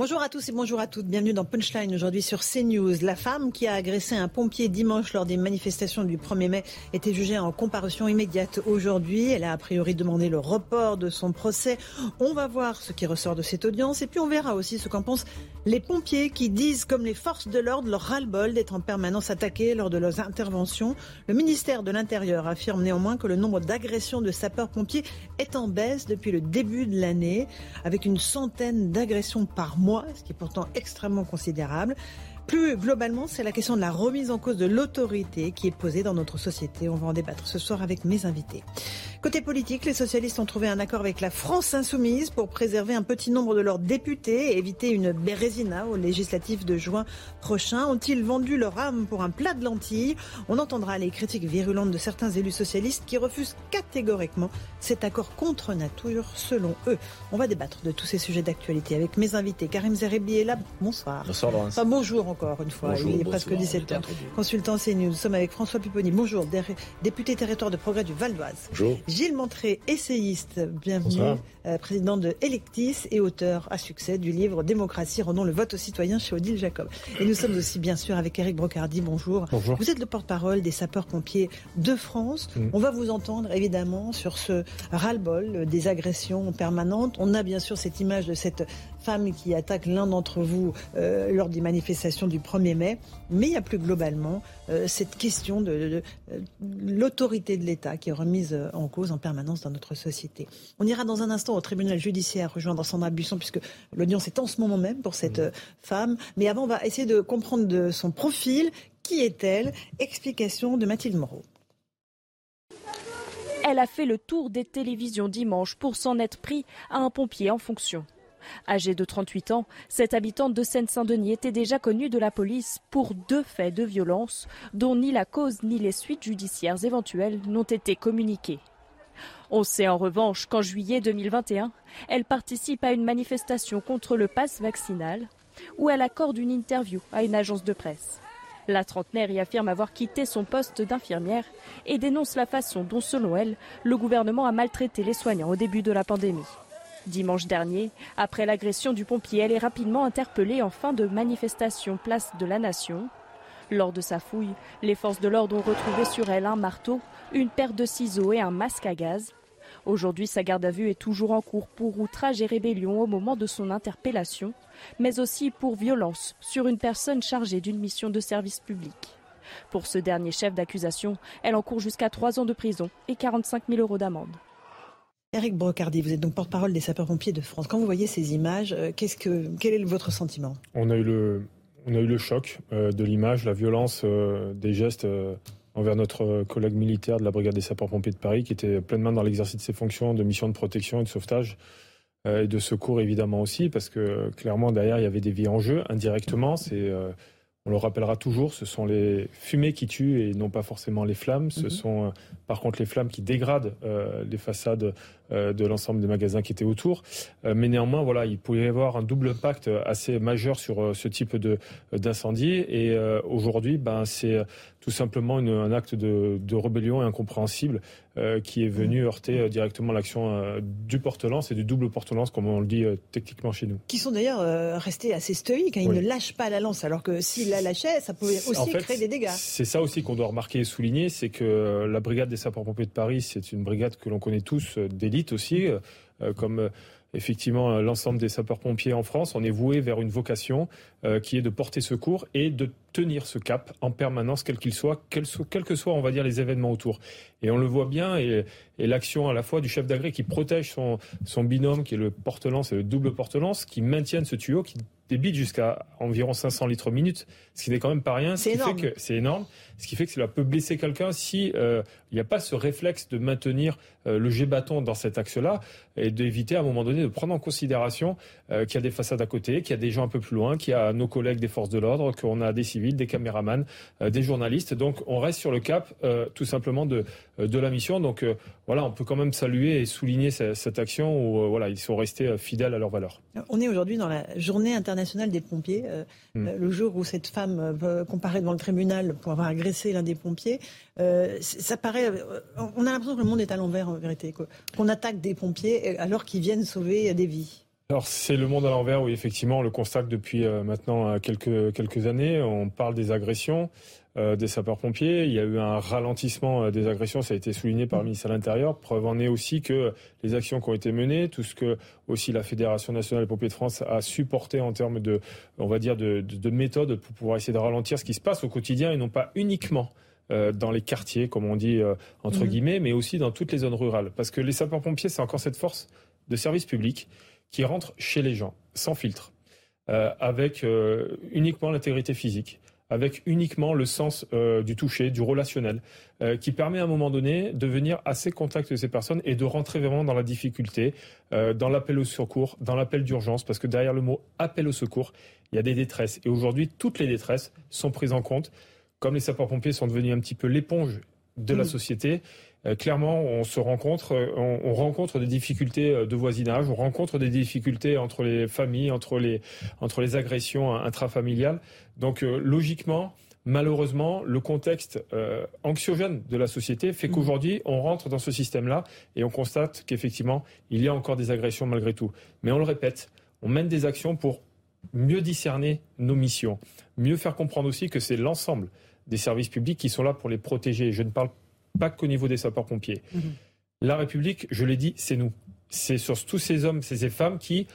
Bonjour à tous et bonjour à toutes. Bienvenue dans Punchline aujourd'hui sur CNews. La femme qui a agressé un pompier dimanche lors des manifestations du 1er mai était jugée en comparution immédiate aujourd'hui. Elle a a priori demandé le report de son procès. On va voir ce qui ressort de cette audience et puis on verra aussi ce qu'en pensent les pompiers qui disent, comme les forces de l'ordre, leur ras-le-bol d'être en permanence attaqués lors de leurs interventions. Le ministère de l'Intérieur affirme néanmoins que le nombre d'agressions de sapeurs-pompiers est en baisse depuis le début de l'année, avec une centaine d'agressions par mois ce qui est pourtant extrêmement considérable. Plus globalement, c'est la question de la remise en cause de l'autorité qui est posée dans notre société. On va en débattre ce soir avec mes invités. Côté politique, les socialistes ont trouvé un accord avec la France insoumise pour préserver un petit nombre de leurs députés et éviter une bérésina aux législatives de juin prochain. Ont-ils vendu leur âme pour un plat de lentilles? On entendra les critiques virulentes de certains élus socialistes qui refusent catégoriquement cet accord contre nature selon eux. On va débattre de tous ces sujets d'actualité avec mes invités. Karim Zerebi est là. Bonsoir. Bonsoir Laurence. Enfin, bonjour encore une fois. Bonjour, Il est presque 17h. Consultant CNews. Nous sommes avec François Pupponi. Bonjour. Dé- Député territoire de progrès du Val d'Oise. Bonjour. Gilles Montré, essayiste, bienvenue, euh, président de Electis et auteur à succès du livre Démocratie, rendons le vote aux citoyens chez Odile Jacob. Et nous sommes aussi bien sûr avec Eric Brocardi, bonjour. Bonjour. Vous êtes le porte-parole des sapeurs-pompiers de France. Mm. On va vous entendre évidemment sur ce ras-le-bol euh, des agressions permanentes. On a bien sûr cette image de cette femme qui attaque l'un d'entre vous euh, lors des manifestations du 1er mai. Mais il y a plus globalement euh, cette question de, de- de l'autorité de l'État qui est remise euh, en cause en permanence dans notre société. On ira dans un instant au tribunal judiciaire rejoindre Sandra Buisson puisque l'audience est en ce moment même pour cette femme. Mais avant, on va essayer de comprendre de son profil. Qui est-elle? Explication de Mathilde Moreau. Elle a fait le tour des télévisions dimanche pour s'en être pris à un pompier en fonction. Âgée de 38 ans, cette habitante de Seine-Saint-Denis était déjà connue de la police pour deux faits de violence dont ni la cause ni les suites judiciaires éventuelles n'ont été communiquées. On sait en revanche qu'en juillet 2021, elle participe à une manifestation contre le pass vaccinal où elle accorde une interview à une agence de presse. La trentenaire y affirme avoir quitté son poste d'infirmière et dénonce la façon dont, selon elle, le gouvernement a maltraité les soignants au début de la pandémie. Dimanche dernier, après l'agression du pompier, elle est rapidement interpellée en fin de manifestation place de la Nation. Lors de sa fouille, les forces de l'ordre ont retrouvé sur elle un marteau, une paire de ciseaux et un masque à gaz. Aujourd'hui, sa garde à vue est toujours en cours pour outrage et rébellion au moment de son interpellation, mais aussi pour violence sur une personne chargée d'une mission de service public. Pour ce dernier chef d'accusation, elle encourt jusqu'à trois ans de prison et 45 000 euros d'amende. Eric Brocardi, vous êtes donc porte-parole des sapeurs-pompiers de France. Quand vous voyez ces images, euh, quel est votre sentiment? On a eu le, choc euh, de l'image, la violence euh, des gestes envers notre collègue militaire de la brigade des sapeurs-pompiers de Paris, qui était pleinement dans l'exercice de ses fonctions de mission de protection et de sauvetage et de secours évidemment aussi, parce que clairement derrière il y avait des vies en jeu indirectement. C'est, on le rappellera toujours, ce sont les fumées qui tuent et non pas forcément les flammes. Ce Mhm. sont euh, par contre les flammes qui dégradent euh, les façades euh, de l'ensemble des magasins qui étaient autour. Euh, mais néanmoins, voilà, il pouvait y avoir un double impact assez majeur sur ce type de d'incendie. Et aujourd'hui, ben, c'est tout simplement une- un acte de, de rébellion incompréhensible euh, qui est venu heurter euh, directement l'action euh, du porte-lance et du double porte-lance, comme on le dit techniquement chez nous. Qui sont d'ailleurs restés assez stoïques, hein, ils Oui. ne lâchent pas la lance, alors que s'ils la lâchaient, ça pouvait aussi En fait, créer des dégâts. C'est ça aussi qu'on doit remarquer et souligner, c'est que la brigade des sapeurs-pompiers de Paris, c'est une brigade que l'on connaît tous d'élite aussi, comme effectivement euh, l'ensemble des sapeurs-pompiers en France. On est voué vers une vocation euh, qui est de porter secours et de tenir ce cap en permanence, quel qu'il soit, quels que soient, on va dire, les événements autour. Et on le voit bien, et, l'action à la fois du chef d'agré qui protège son, son binôme, qui est le porte-lance et le double porte-lance, qui maintiennent ce tuyau, qui débite jusqu'à environ 500 litres minute, ce qui n'est quand même pas rien. C'est énorme. Fait que c'est énorme. Ce qui fait que cela peut blesser quelqu'un si euh, il n'y a pas ce réflexe de maintenir euh, le jet bâton dans cet axe-là et d'éviter à un moment donné de prendre en considération euh, qu'il y a des façades à côté, qu'il y a des gens un peu plus loin, qu'il y a nos collègues des forces de l'ordre, qu'on a des civils, des caméramans, des journalistes. Donc on reste sur le cap tout simplement de, de la mission. Donc voilà, on peut quand même saluer et souligner cette, cette action où voilà, ils sont restés fidèles à leurs valeurs. On est aujourd'hui dans la journée internationale des pompiers, mm. le jour où cette femme comparaît devant le tribunal pour avoir agressé l'un des pompiers. Euh, ça paraît, euh, on a l'impression que le monde est à l'envers en vérité, qu'on attaque des pompiers alors qu'ils viennent sauver des vies. Alors c'est le monde à l'envers, oui effectivement, on le constate depuis euh, maintenant quelques quelques années. On parle des agressions des sapeurs-pompiers. Il y a eu un ralentissement des agressions, ça a été souligné par le ministère de l'Intérieur. Preuve en est aussi que les actions qui ont été menées, tout ce que aussi la Fédération nationale des pompiers de France a supporté en termes de, on va dire, de, de méthodes pour pouvoir essayer de ralentir ce qui se passe au quotidien et non pas uniquement dans les quartiers, comme on dit entre mmh. guillemets, mais aussi dans toutes les zones rurales. Parce que les sapeurs-pompiers, c'est encore cette force de service public qui rentre chez les gens, sans filtre, euh, avec euh, uniquement l'intégrité physique, avec uniquement le sens euh, du toucher, du relationnel, qui permet à un moment donné de venir assez contact de ces personnes et de rentrer vraiment dans la difficulté, dans l'appel au secours, dans l'appel d'urgence, parce que derrière le mot appel au secours, il y a des détresses. Et aujourd'hui, toutes les détresses sont prises en compte. Comme les sapeurs-pompiers sont devenus un petit peu l'éponge de la mmh. société, euh, clairement, on se rencontre, euh, on, rencontre des difficultés euh, de voisinage, on rencontre des difficultés entre les familles, entre les, entre les agressions intrafamiliales. Donc, logiquement, malheureusement, le contexte anxiogène de la société fait mmh. qu'aujourd'hui, on rentre dans ce système-là et on constate qu'effectivement, il y a encore des agressions malgré tout. Mais on le répète, on mène des actions pour mieux discerner nos missions, mieux faire comprendre aussi que c'est l'ensemble des services publics qui sont là pour les protéger. Je ne parle pas qu'au niveau des sapeurs-pompiers. Mhm. La République, je l'ai dit, c'est nous. C'est sur tous ces hommes, ces femmes qui,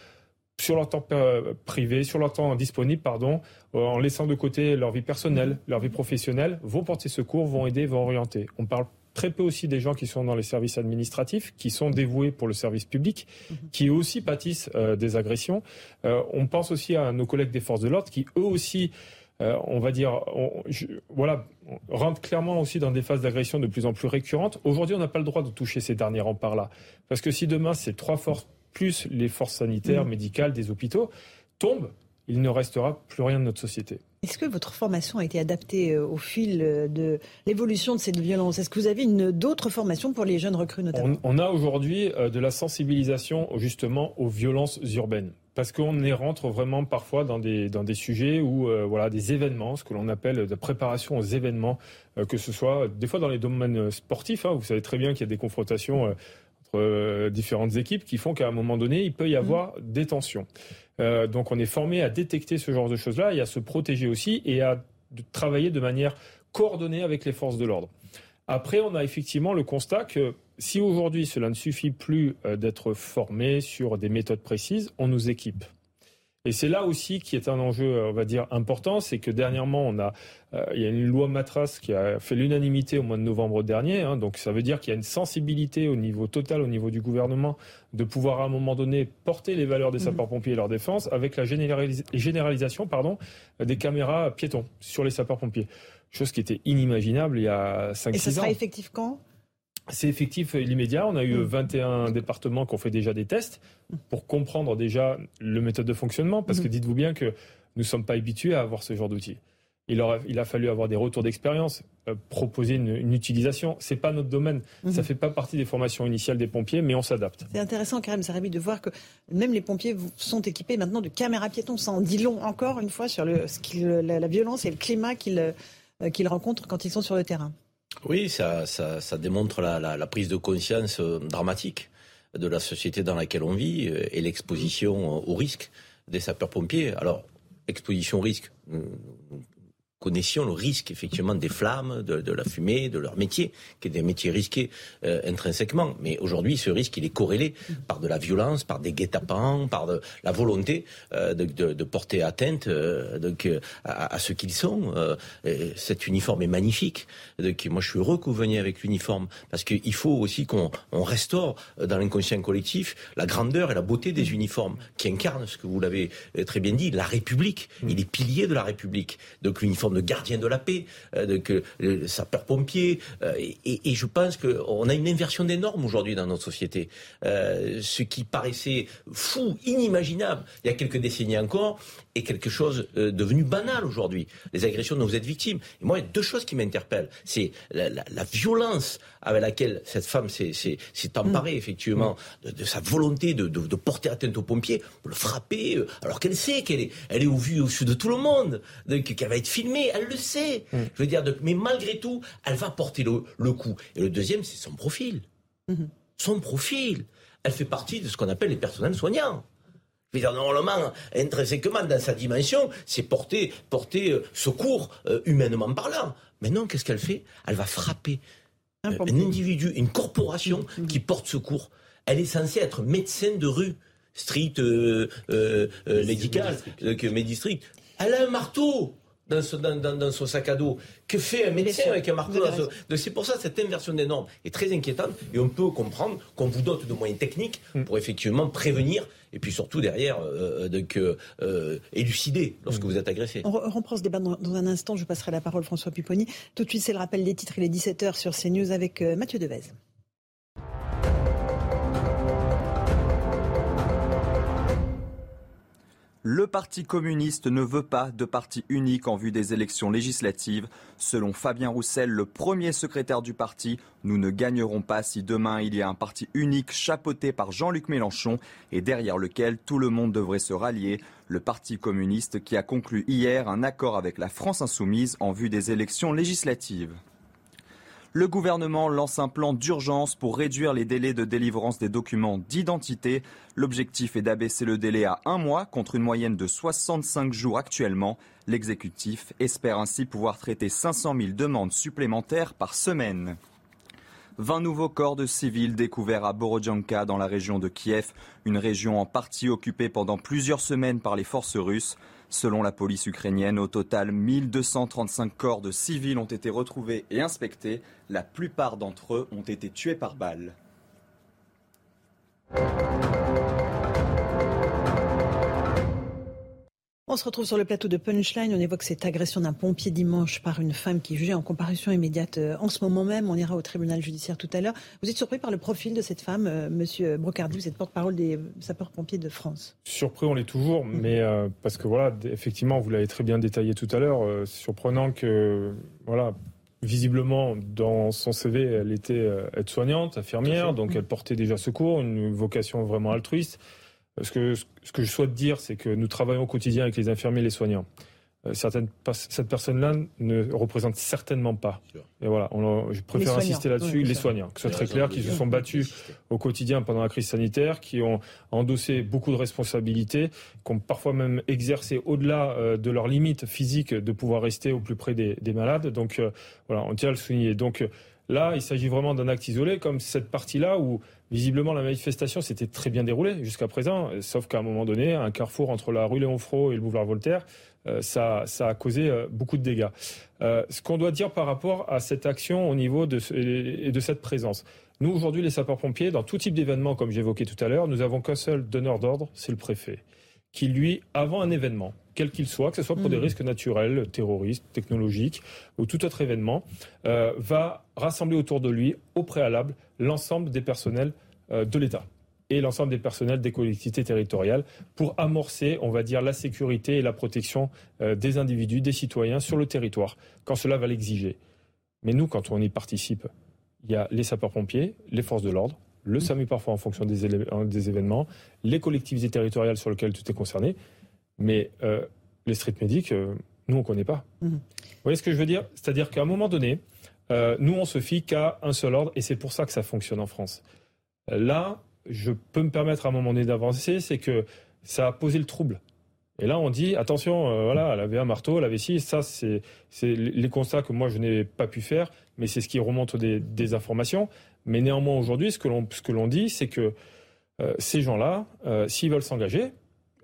sur leur temps euh, privé, sur leur temps disponible, pardon, euh, en laissant de côté leur vie personnelle, mhm. leur vie professionnelle, vont porter secours, vont aider, vont orienter. On parle très peu aussi des gens qui sont dans les services administratifs, qui sont dévoués pour le service public, mhm. qui aussi pâtissent euh, des agressions. on pense aussi à nos collègues des forces de l'ordre qui eux aussi euh, on va dire, voilà, rentre clairement aussi dans des phases d'agression de plus en plus récurrentes. Aujourd'hui, on n'a pas le droit de toucher ces derniers remparts-là. Parce que si demain, ces trois forces, plus les forces sanitaires, mmh. médicales, des hôpitaux, tombent, il ne restera plus rien de notre société. Est-ce que votre formation a été adaptée euh, au fil euh, de l'évolution de cette violence? Est-ce que vous avez d'autres formations pour les jeunes recrues notamment? On, a aujourd'hui de la sensibilisation justement aux violences urbaines parce qu'on y rentre vraiment parfois dans des, dans des sujets où euh, voilà des événements, ce que l'on appelle de préparation aux événements, euh, que ce soit des fois dans les domaines sportifs. Hein, vous savez très bien qu'il y a des confrontations euh, entre différentes équipes qui font qu'à un moment donné, il peut y avoir des tensions. donc on est formé à détecter ce genre de choses-là et à se protéger aussi et à travailler de manière coordonnée avec les forces de l'ordre. Après, on a effectivement le constat que si aujourd'hui cela ne suffit plus euh, d'être formé sur des méthodes précises, on nous équipe. Et c'est là aussi qui est un enjeu, euh, on va dire, important, c'est que dernièrement, on a, euh, il y a une loi Matras qui a fait l'unanimité au mois de novembre dernier. Hein, donc ça veut dire qu'il y a une sensibilité au niveau total, au niveau du gouvernement, de pouvoir à un moment donné porter les valeurs des mmh. sapeurs-pompiers et leur défense avec la généralisation pardon, des caméras piétons sur les sapeurs-pompiers chose qui était inimaginable il y a 5-6 ans. Et ça sera effectif quand? C'est effectif l'immédiat. On a eu 21 mmh. départements qui ont fait déjà des tests pour comprendre déjà le méthode de fonctionnement, parce que mmh. dites-vous bien que nous ne sommes pas habitués à avoir ce genre d'outils. Il, il a fallu avoir des retours d'expérience, euh, proposer une, une utilisation. C'est pas notre domaine. Ça mmh. Ça fait pas partie des formations initiales des pompiers, mais on s'adapte. C'est intéressant, Karim Sarabi, de voir que même les pompiers sont équipés maintenant de caméras piétons. Ça en dit long encore une fois sur le, ce la, la, violence et le climat qu'ils euh, qu'ils rencontrent quand ils sont sur le terrain. Oui, ça, démontre la, prise de conscience euh, dramatique de la société dans laquelle on vit euh, et l'exposition au risque des sapeurs-pompiers. Alors, exposition au risque, connaissions le risque effectivement des flammes, de, la fumée, de leur métier, qui est des métiers risqués euh, intrinsèquement. Mais aujourd'hui, ce risque, il est corrélé par de la violence, par des guet-apens, par de, la volonté euh, de, porter atteinte euh, donc, à, ce qu'ils sont. cet uniforme est magnifique. Donc, moi, je suis heureux que vous veniez avec l'uniforme, parce qu'il faut aussi qu'on restaure dans l'inconscient collectif la grandeur et la beauté des uniformes qui incarnent ce que vous l'avez très bien dit, la République et les piliers de la République. Donc l'uniforme de gardien de la paix, euh, de que euh, sapeur-pompier. Euh, et, je pense qu'on a une inversion des normes aujourd'hui dans notre société. ce qui paraissait fou, inimaginable il y a quelques décennies encore, est quelque chose devenu banal aujourd'hui. Les agressions dont vous êtes victime. Et moi, il y a deux choses qui m'interpellent. C'est la, violence avec laquelle cette femme s'est emparée, mm. effectivement, de, sa volonté de, porter atteinte aux pompiers, de le frapper, alors qu'elle sait qu'elle est, elle est au vu au-dessus de tout le monde, qu'elle va être filmée elle le sait. Mm. Je veux dire, mais malgré tout, elle va porter le, coup. Et le deuxième, c'est son profil. Mm-hmm. Son profil. Elle fait partie de ce qu'on appelle les personnels soignants. Dire, normalement, intrinsèquement, dans sa dimension, c'est porter, porter euh, secours euh, humainement parlant. Mais non, qu'est-ce qu'elle fait? Elle va frapper un, euh, individu, une corporation mm-hmm. qui porte secours. Elle est censée être médecin de rue, street médical, médistrict. Elle a un marteau dans son, sac à dos. Que fait un médecin avec un marteau C'est pour ça cette inversion des normes est très inquiétante et on peut comprendre qu'on vous dote de moyens techniques mm. pour effectivement prévenir et puis surtout derrière euh, euh, euh, élucider lorsque mm. vous êtes agressé. On reprend ce débat dans, un instant. Je passerai la parole à François Pupponi. Tout de suite, c'est le rappel des titres. Il est 17h sur CNews avec Mathieu Devez. Le Parti communiste ne veut pas de parti unique en vue des élections législatives. Selon Fabien Roussel, le premier secrétaire du parti, nous ne gagnerons pas si demain il y a un parti unique chapeauté par Jean-Luc Mélenchon et derrière lequel tout le monde devrait se rallier. Le Parti communiste qui a conclu hier un accord avec la France insoumise en vue des élections législatives. Le gouvernement lance un plan d'urgence pour réduire les délais de délivrance des documents d'identité. L'objectif est d'abaisser le délai à un mois contre une moyenne de 65 jours actuellement. L'exécutif espère ainsi pouvoir traiter 500 000 demandes supplémentaires par semaine. 20 nouveaux corps de civils découverts à Borodjanka dans la région de Kiev, une région en partie occupée pendant plusieurs semaines par les forces russes. Selon la police ukrainienne, au total, 1235 corps de civils ont été retrouvés et inspectés. La plupart d'entre eux ont été tués par balles. On se retrouve sur le plateau de Punchline. On évoque cette agression d'un pompier dimanche par une femme qui est jugée en comparution immédiate euh, en ce moment même. On ira au tribunal judiciaire tout à l'heure. Vous êtes surpris par le profil de cette femme, euh, Monsieur Brocardi Vous êtes porte-parole des sapeurs-pompiers de France. Surpris, on l'est toujours, mhm. mais euh, parce que voilà, effectivement, vous l'avez très bien détaillé tout à l'heure. surprenant que voilà, visiblement, dans son CV, elle était aide-soignante, infirmière, donc elle portait déjà secours, une vocation vraiment altruiste. Ce que, ce que je souhaite dire, c'est que nous travaillons au quotidien avec les infirmiers et les soignants. Euh, certaines, cette personne-là ne représente certainement pas. Et voilà, je préfère insister là-dessus, les soignants, que ce soit très clair, qui se sont battus au quotidien pendant la crise sanitaire, qui ont endossé beaucoup de responsabilités, qui ont parfois même exercé au-delà euh, de leurs limites physiques de pouvoir rester au plus près des, des malades. Donc euh, voilà, on tient à le souligner. Donc Là, il s'agit vraiment d'un acte isolé, comme cette partie-là où visiblement la manifestation s'était très bien déroulée jusqu'à présent, sauf qu'à un moment donné, un carrefour entre la rue Léon et le boulevard Voltaire, euh, ça, a causé euh, beaucoup de dégâts. Euh, ce qu'on doit dire par rapport à cette action au niveau de, et de cette présence. Nous, aujourd'hui, les sapeurs-pompiers, dans tout type d'événement, comme j'évoquais tout à l'heure, nous avons qu'un seul donneur d'ordre, c'est le préfet, qui, lui, avant un événement, quel qu'il soit, que ce soit pour des mm. risques naturels, terroristes, technologiques ou tout autre événement, euh, va rassembler autour de lui, au préalable, l'ensemble des personnels euh, de l'État et l'ensemble des personnels des collectivités territoriales pour amorcer, on va dire, la sécurité et la protection euh, des individus, des citoyens sur le territoire, quand cela va l'exiger. Mais nous, quand on y participe, il y a les sapeurs-pompiers, les forces de l'ordre, le. SAMU parfois en fonction des, des événements, les collectivités territoriales sur lesquelles tout est concerné, mais euh, les street medics, euh, nous, on ne connaît pas. Mhm. Vous voyez ce que je veux dire? C'est-à-dire qu'à un moment donné, euh, nous, on se fie qu'à un seul ordre, et c'est pour ça que ça fonctionne en France. Là, je peux me permettre à un moment donné d'avancer, c'est que ça a posé le trouble. Et là, on dit attention, euh, voilà, elle avait un marteau, elle avait ci. Ça, c'est les constats que moi je n'ai pas pu faire, mais c'est ce qui remonte des, informations. Mais néanmoins, aujourd'hui, ce que l'on dit, c'est que euh, ces gens-là, euh, s'ils veulent s'engager,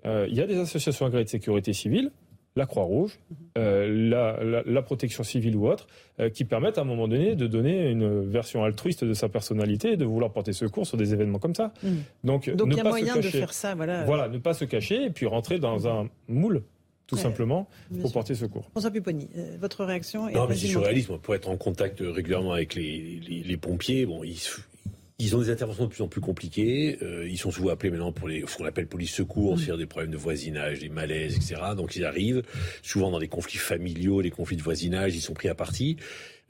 il y a des associations agréées de sécurité civile la Croix-Rouge, euh, la, protection civile ou autre, euh, qui permettent à un moment donné de donner une version altruiste de sa personnalité et de vouloir porter secours sur des événements comme ça. Mmh. Donc, il y a moyen de faire ça. Voilà. voilà, ne pas se cacher et puis rentrer dans un moule tout simplement, pour porter secours. François Pupponi, euh, votre réaction Non, mais c'est surréalisme. Pour être en contact régulièrement avec les, les pompiers, bon, ils, ils ont des interventions de plus en plus compliquées. Euh, ils sont souvent appelés maintenant pour les, ce qu'on appelle police secours, mmh. des problèmes de voisinage, des malaises, etc. Donc ils arrivent souvent dans des conflits familiaux, des conflits de voisinage. Ils sont pris à partie.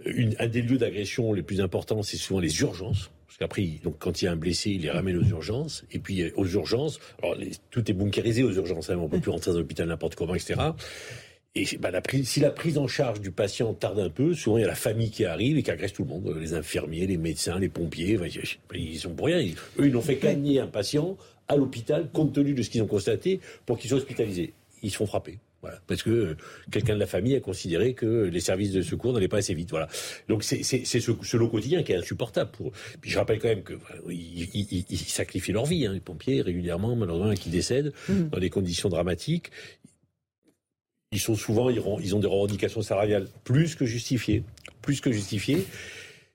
Une, un des lieux d'agression les plus importants, c'est souvent les urgences. Qu'après, donc quand il y a un blessé, il les ramène aux urgences. Et puis aux urgences, tout est bunkérisé aux urgences. Hein, on peut plus rentrer dans l'hôpital n'importe comment, etc. Et bah, si la prise en charge du patient tarde un peu, souvent il y a la famille qui arrive et qui agresse tout le monde, les infirmiers, les médecins, les pompiers, ils sont pour rien. eux, ils n'ont fait qu'amener un patient à l'hôpital compte tenu de ce qu'ils ont constaté pour qu'il soit hospitalisé. Ils se font frapper. Voilà, parce que euh, quelqu'un de la famille a considéré que les services de secours n'allaient pas assez vite. Voilà. Donc c'est ce, ce, lot quotidien qui est insupportable. Pour... Puis je rappelle quand même que ils, sacrifient leur vie, hein, les pompiers régulièrement, malheureusement, qui décèdent mmh. dans des conditions dramatiques ils sont souvent, ils ont des revendications salariales plus que justifiées, plus que justifiées.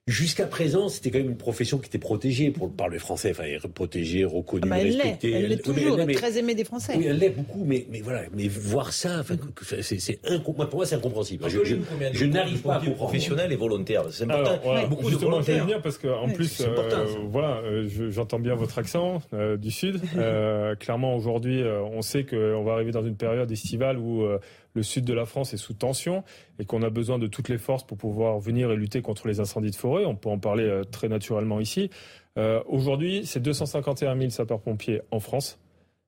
Jusqu'à présent, c'était quand même une profession qui était protégée pour, par les Français, enfin protégée, reconnue, ah bah elle respectée. Elle l'est toujours, elle est très aimée des Français. Oui, elle l'est beaucoup, mais, mais voilà, mais voir ça, enfin, c'est, c'est pour moi, c'est incompréhensible. Je, je, je n'arrive pas à comprendre. Professionnels et volontaires, c'est important. voilà, beaucoup de volontaires. bien parce qu'en plus, euh, voilà, euh, j'entends bien votre accent euh, du sud. Euh, clairement, aujourd'hui, euh, on sait qu'on va arriver dans une période estivale où le sud de la France est sous tension et qu'on a besoin de toutes les forces pour pouvoir venir et lutter contre les incendies de forêt. On peut en parler euh, très naturellement ici. Euh, aujourd'hui, c'est 251 000 sapeurs-pompiers en France.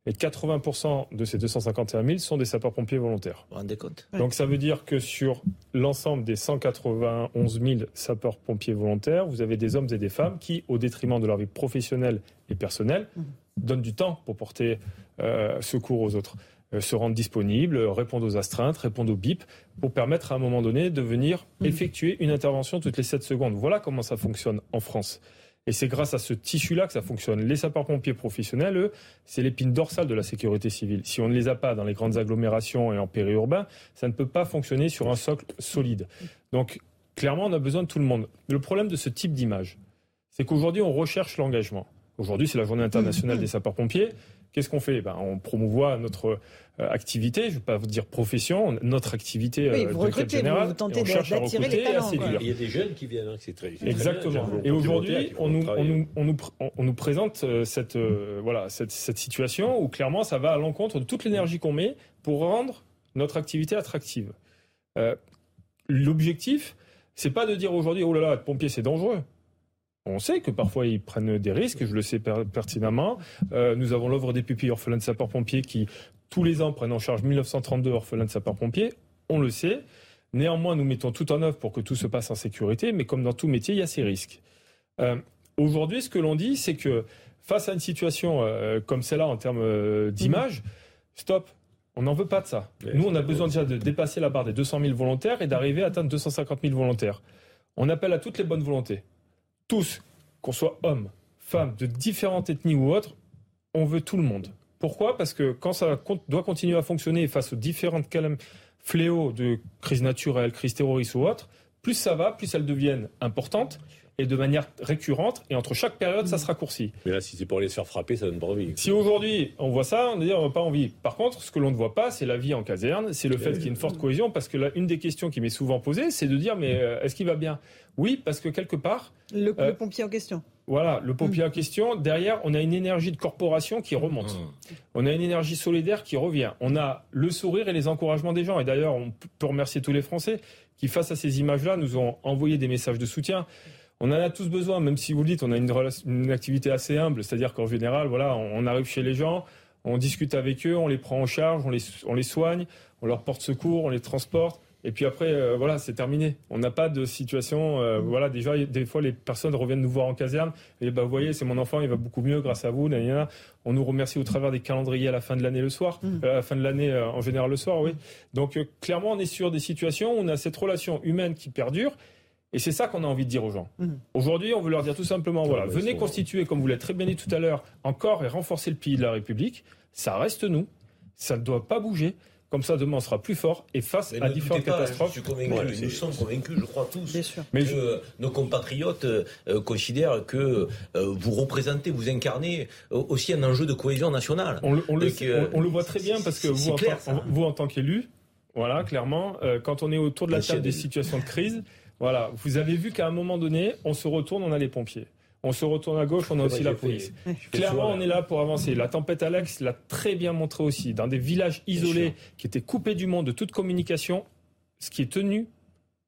Et 80% de ces 251 000 sont des sapeurs-pompiers volontaires. Vous rendez compte? Donc ça veut dire que sur l'ensemble des 191 000 sapeurs-pompiers volontaires, vous avez des hommes et des femmes qui, au détriment de leur vie professionnelle et personnelle, mmh. donnent du temps pour porter euh, secours aux autres. Euh, se rendre disponibles, répondre aux astreintes, répondre aux bips, pour permettre à un moment donné de venir mmh. effectuer une intervention toutes les 7 secondes. Voilà comment ça fonctionne en France. Et c'est grâce à ce tissu-là que ça fonctionne. Les sapeurs-pompiers professionnels, eux, c'est l'épine dorsale de la sécurité civile. Si on ne les a pas dans les grandes agglomérations et en périurbain, ça ne peut pas fonctionner sur un socle solide. Donc, clairement, on a besoin de tout le monde. Le problème de ce type d'image, c'est qu'aujourd'hui, on recherche l'engagement. Aujourd'hui, c'est la journée internationale mmh. des sapeurs-pompiers. Qu'est-ce qu'on fait? Ben, On promouvoit notre euh, activité, je ne vais pas vous dire profession, notre activité oui, euh, vous recrutez, vous, tentez d'attirer les talents. Il y a des jeunes qui viennent, hein, c'est très, Exactement. et aujourd'hui, on nous, on, nous, on, nous, on nous, présente euh, cette, voilà, cette, cette, situation où clairement ça va à l'encontre de toute l'énergie qu'on met pour rendre notre activité attractive. L'objectif, c'est pas de dire aujourd'hui, oh là là, être pompier c'est dangereux. On sait que parfois ils prennent des risques, je le sais pertinemment. Euh, nous avons l'œuvre des pupilles orphelins de sapeurs-pompiers qui, tous les ans, prennent en charge 1932 orphelins de sapeurs-pompiers. On le sait. Néanmoins, nous mettons tout en œuvre pour que tout se passe en sécurité, mais comme dans tout métier, il y a ces risques. Euh, aujourd'hui, ce que l'on dit, c'est que face à une situation euh, comme celle-là en termes d'image, stop, on n'en veut pas de ça. Nous, on a besoin déjà de dépasser la barre des 200 000 volontaires et d'arriver à atteindre 250 000 volontaires. On appelle à toutes les bonnes volontés tous, qu'on soit hommes, femmes, de différentes ethnies ou autres, on veut tout le monde. Pourquoi? Parce que quand ça doit continuer à fonctionner face aux différentes fléaux de crise naturelle, crise terroriste ou autre, plus ça va, plus elles deviennent importantes et de manière récurrente, et entre chaque période, ça se raccourcit. Mais là, si c'est pour aller se faire frapper, ça donne pas envie. Si aujourd'hui, on voit ça, on n'a pas envie. Par contre, ce que l'on ne voit pas, c'est la vie en caserne, c'est le fait qu'il y ait une forte cohésion, parce que là, une des questions qui m'est souvent posée, c'est de dire, mais euh, est-ce qu'il va bien? Oui, parce que quelque part... Le, euh, pompier en question. Voilà, le pompier en question. Derrière, on a une énergie de corporation qui remonte. Mmh. On a une énergie solidaire qui revient. On a le sourire et les encouragements des gens. Et d'ailleurs, on peut remercier tous les Français qui, face à ces images-là, nous ont envoyé des messages de soutien. On en a tous besoin, même si vous le dites, on a une, une activité assez humble, c'est-à-dire qu'en général, voilà, on, arrive chez les gens, on discute avec eux, on les prend en charge, on les, on les soigne, on leur porte secours, on les transporte. Et puis après, euh, voilà, c'est terminé. On n'a pas de situation. Euh, voilà, déjà, des fois, les personnes reviennent nous voir en caserne. Et bah, vous voyez, c'est mon enfant, il va beaucoup mieux grâce à vous. On nous remercie au travers des calendriers à la fin de l'année le soir, mm. euh, à la fin de l'année en général le soir, oui. Donc clairement, on est sur des situations où on a cette relation humaine qui perdure. Et c'est ça qu'on a envie de dire aux gens. Mm. Aujourd'hui, on veut leur dire tout simplement, voilà, venez constituer, comme vous l'avez très bien dit tout à l'heure, encore et renforcer le pays de la République. Ça reste nous. Ça ne doit pas bouger. Comme ça, demain, on sera plus fort et face à différentes catastrophes. Je suis convaincu, nous sommes convaincus, je crois tous, que nos compatriotes euh, considèrent que euh, vous représentez, vous incarnez euh, aussi un enjeu de cohésion nationale. On le, on le, voit très bien parce que vous, en, vous, en tant qu'élu, voilà, clairement, quand on est autour de la table des situations de crise, voilà, vous avez vu qu'à un moment donné, on se retourne, on a les pompiers. On se retourne à gauche, on a aussi la police. Clairement, on est là pour avancer. La tempête Alex l'a très bien montré aussi. Dans des villages isolés qui étaient coupés du monde, de toute communication, ce qui est tenu,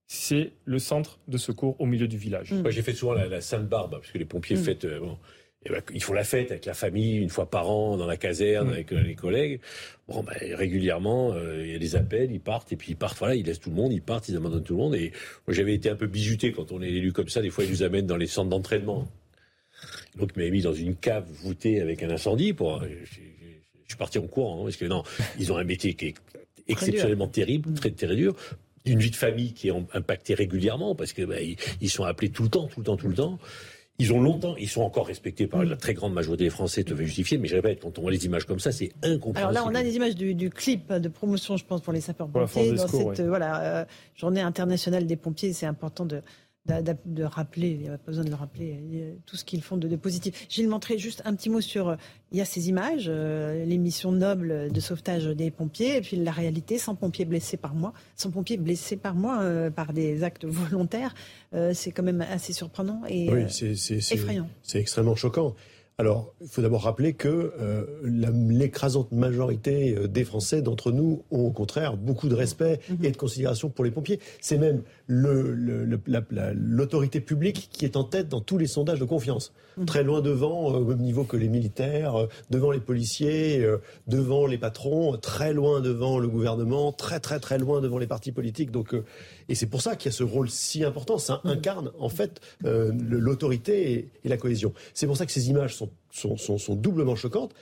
c'est le centre de secours au milieu du village. Moi, j'ai fait souvent la, Sainte-Barbe, parce que les pompiers mm. fêtent... Euh, eh ben, ils font la fête avec la famille une fois par an dans la caserne mm. avec euh, les collègues. Bon, ben, régulièrement, euh, il y a des appels, ils partent et puis ils partent. Voilà, ils laissent tout le monde, ils partent, ils abandonnent tout le monde. Et moi, j'avais été un peu bizuté quand on est élu comme ça. Des fois, ils nous amènent dans les centres d'entraînement. Donc, il m'avait mis dans une cave voûtée avec un incendie pour. Je, suis parti en courant, hein, parce que non, ils ont un métier qui est exceptionnellement terrible, très très dur une vie de famille qui est impactée régulièrement parce que bah, ils, sont appelés tout le temps, tout le temps, tout le temps. Ils ont longtemps, ils sont encore respectés par la très grande majorité des Français, te veut justifier, mais je répète, quand on voit les images comme ça, c'est incompréhensible. Alors là, on a des images du, clip de promotion, je pense, pour les sapeurs-pompiers dans cette voilà, euh, journée internationale des pompiers. C'est important de, de, rappeler, il n'y a pas besoin de le rappeler, tout ce qu'ils font de, positif. Gilles montrer juste un petit mot sur, il y a ces images, euh, les missions nobles de sauvetage des pompiers, et puis la réalité, 100 pompiers blessés par mois, 100 pompiers blessés par mois euh, par des actes volontaires, euh, c'est quand même assez surprenant et effrayant. C'est extrêmement choquant. Alors, il faut d'abord rappeler que euh, l'écrasante majorité euh, des Français d'entre nous ont au contraire beaucoup de respect mhm. et de considération pour les pompiers. C'est même l'autorité publique qui est en tête dans tous les sondages de confiance. Mhm. Très loin devant, euh, au même niveau que les militaires, devant les policiers, devant les patrons, très loin devant le gouvernement, très très très loin devant les partis politiques. Donc et c'est pour ça qu'il y a ce rôle si important. Ça incarne en fait euh, l'autorité et, la cohésion. C'est pour ça que ces images sont, sont, doublement choquantes.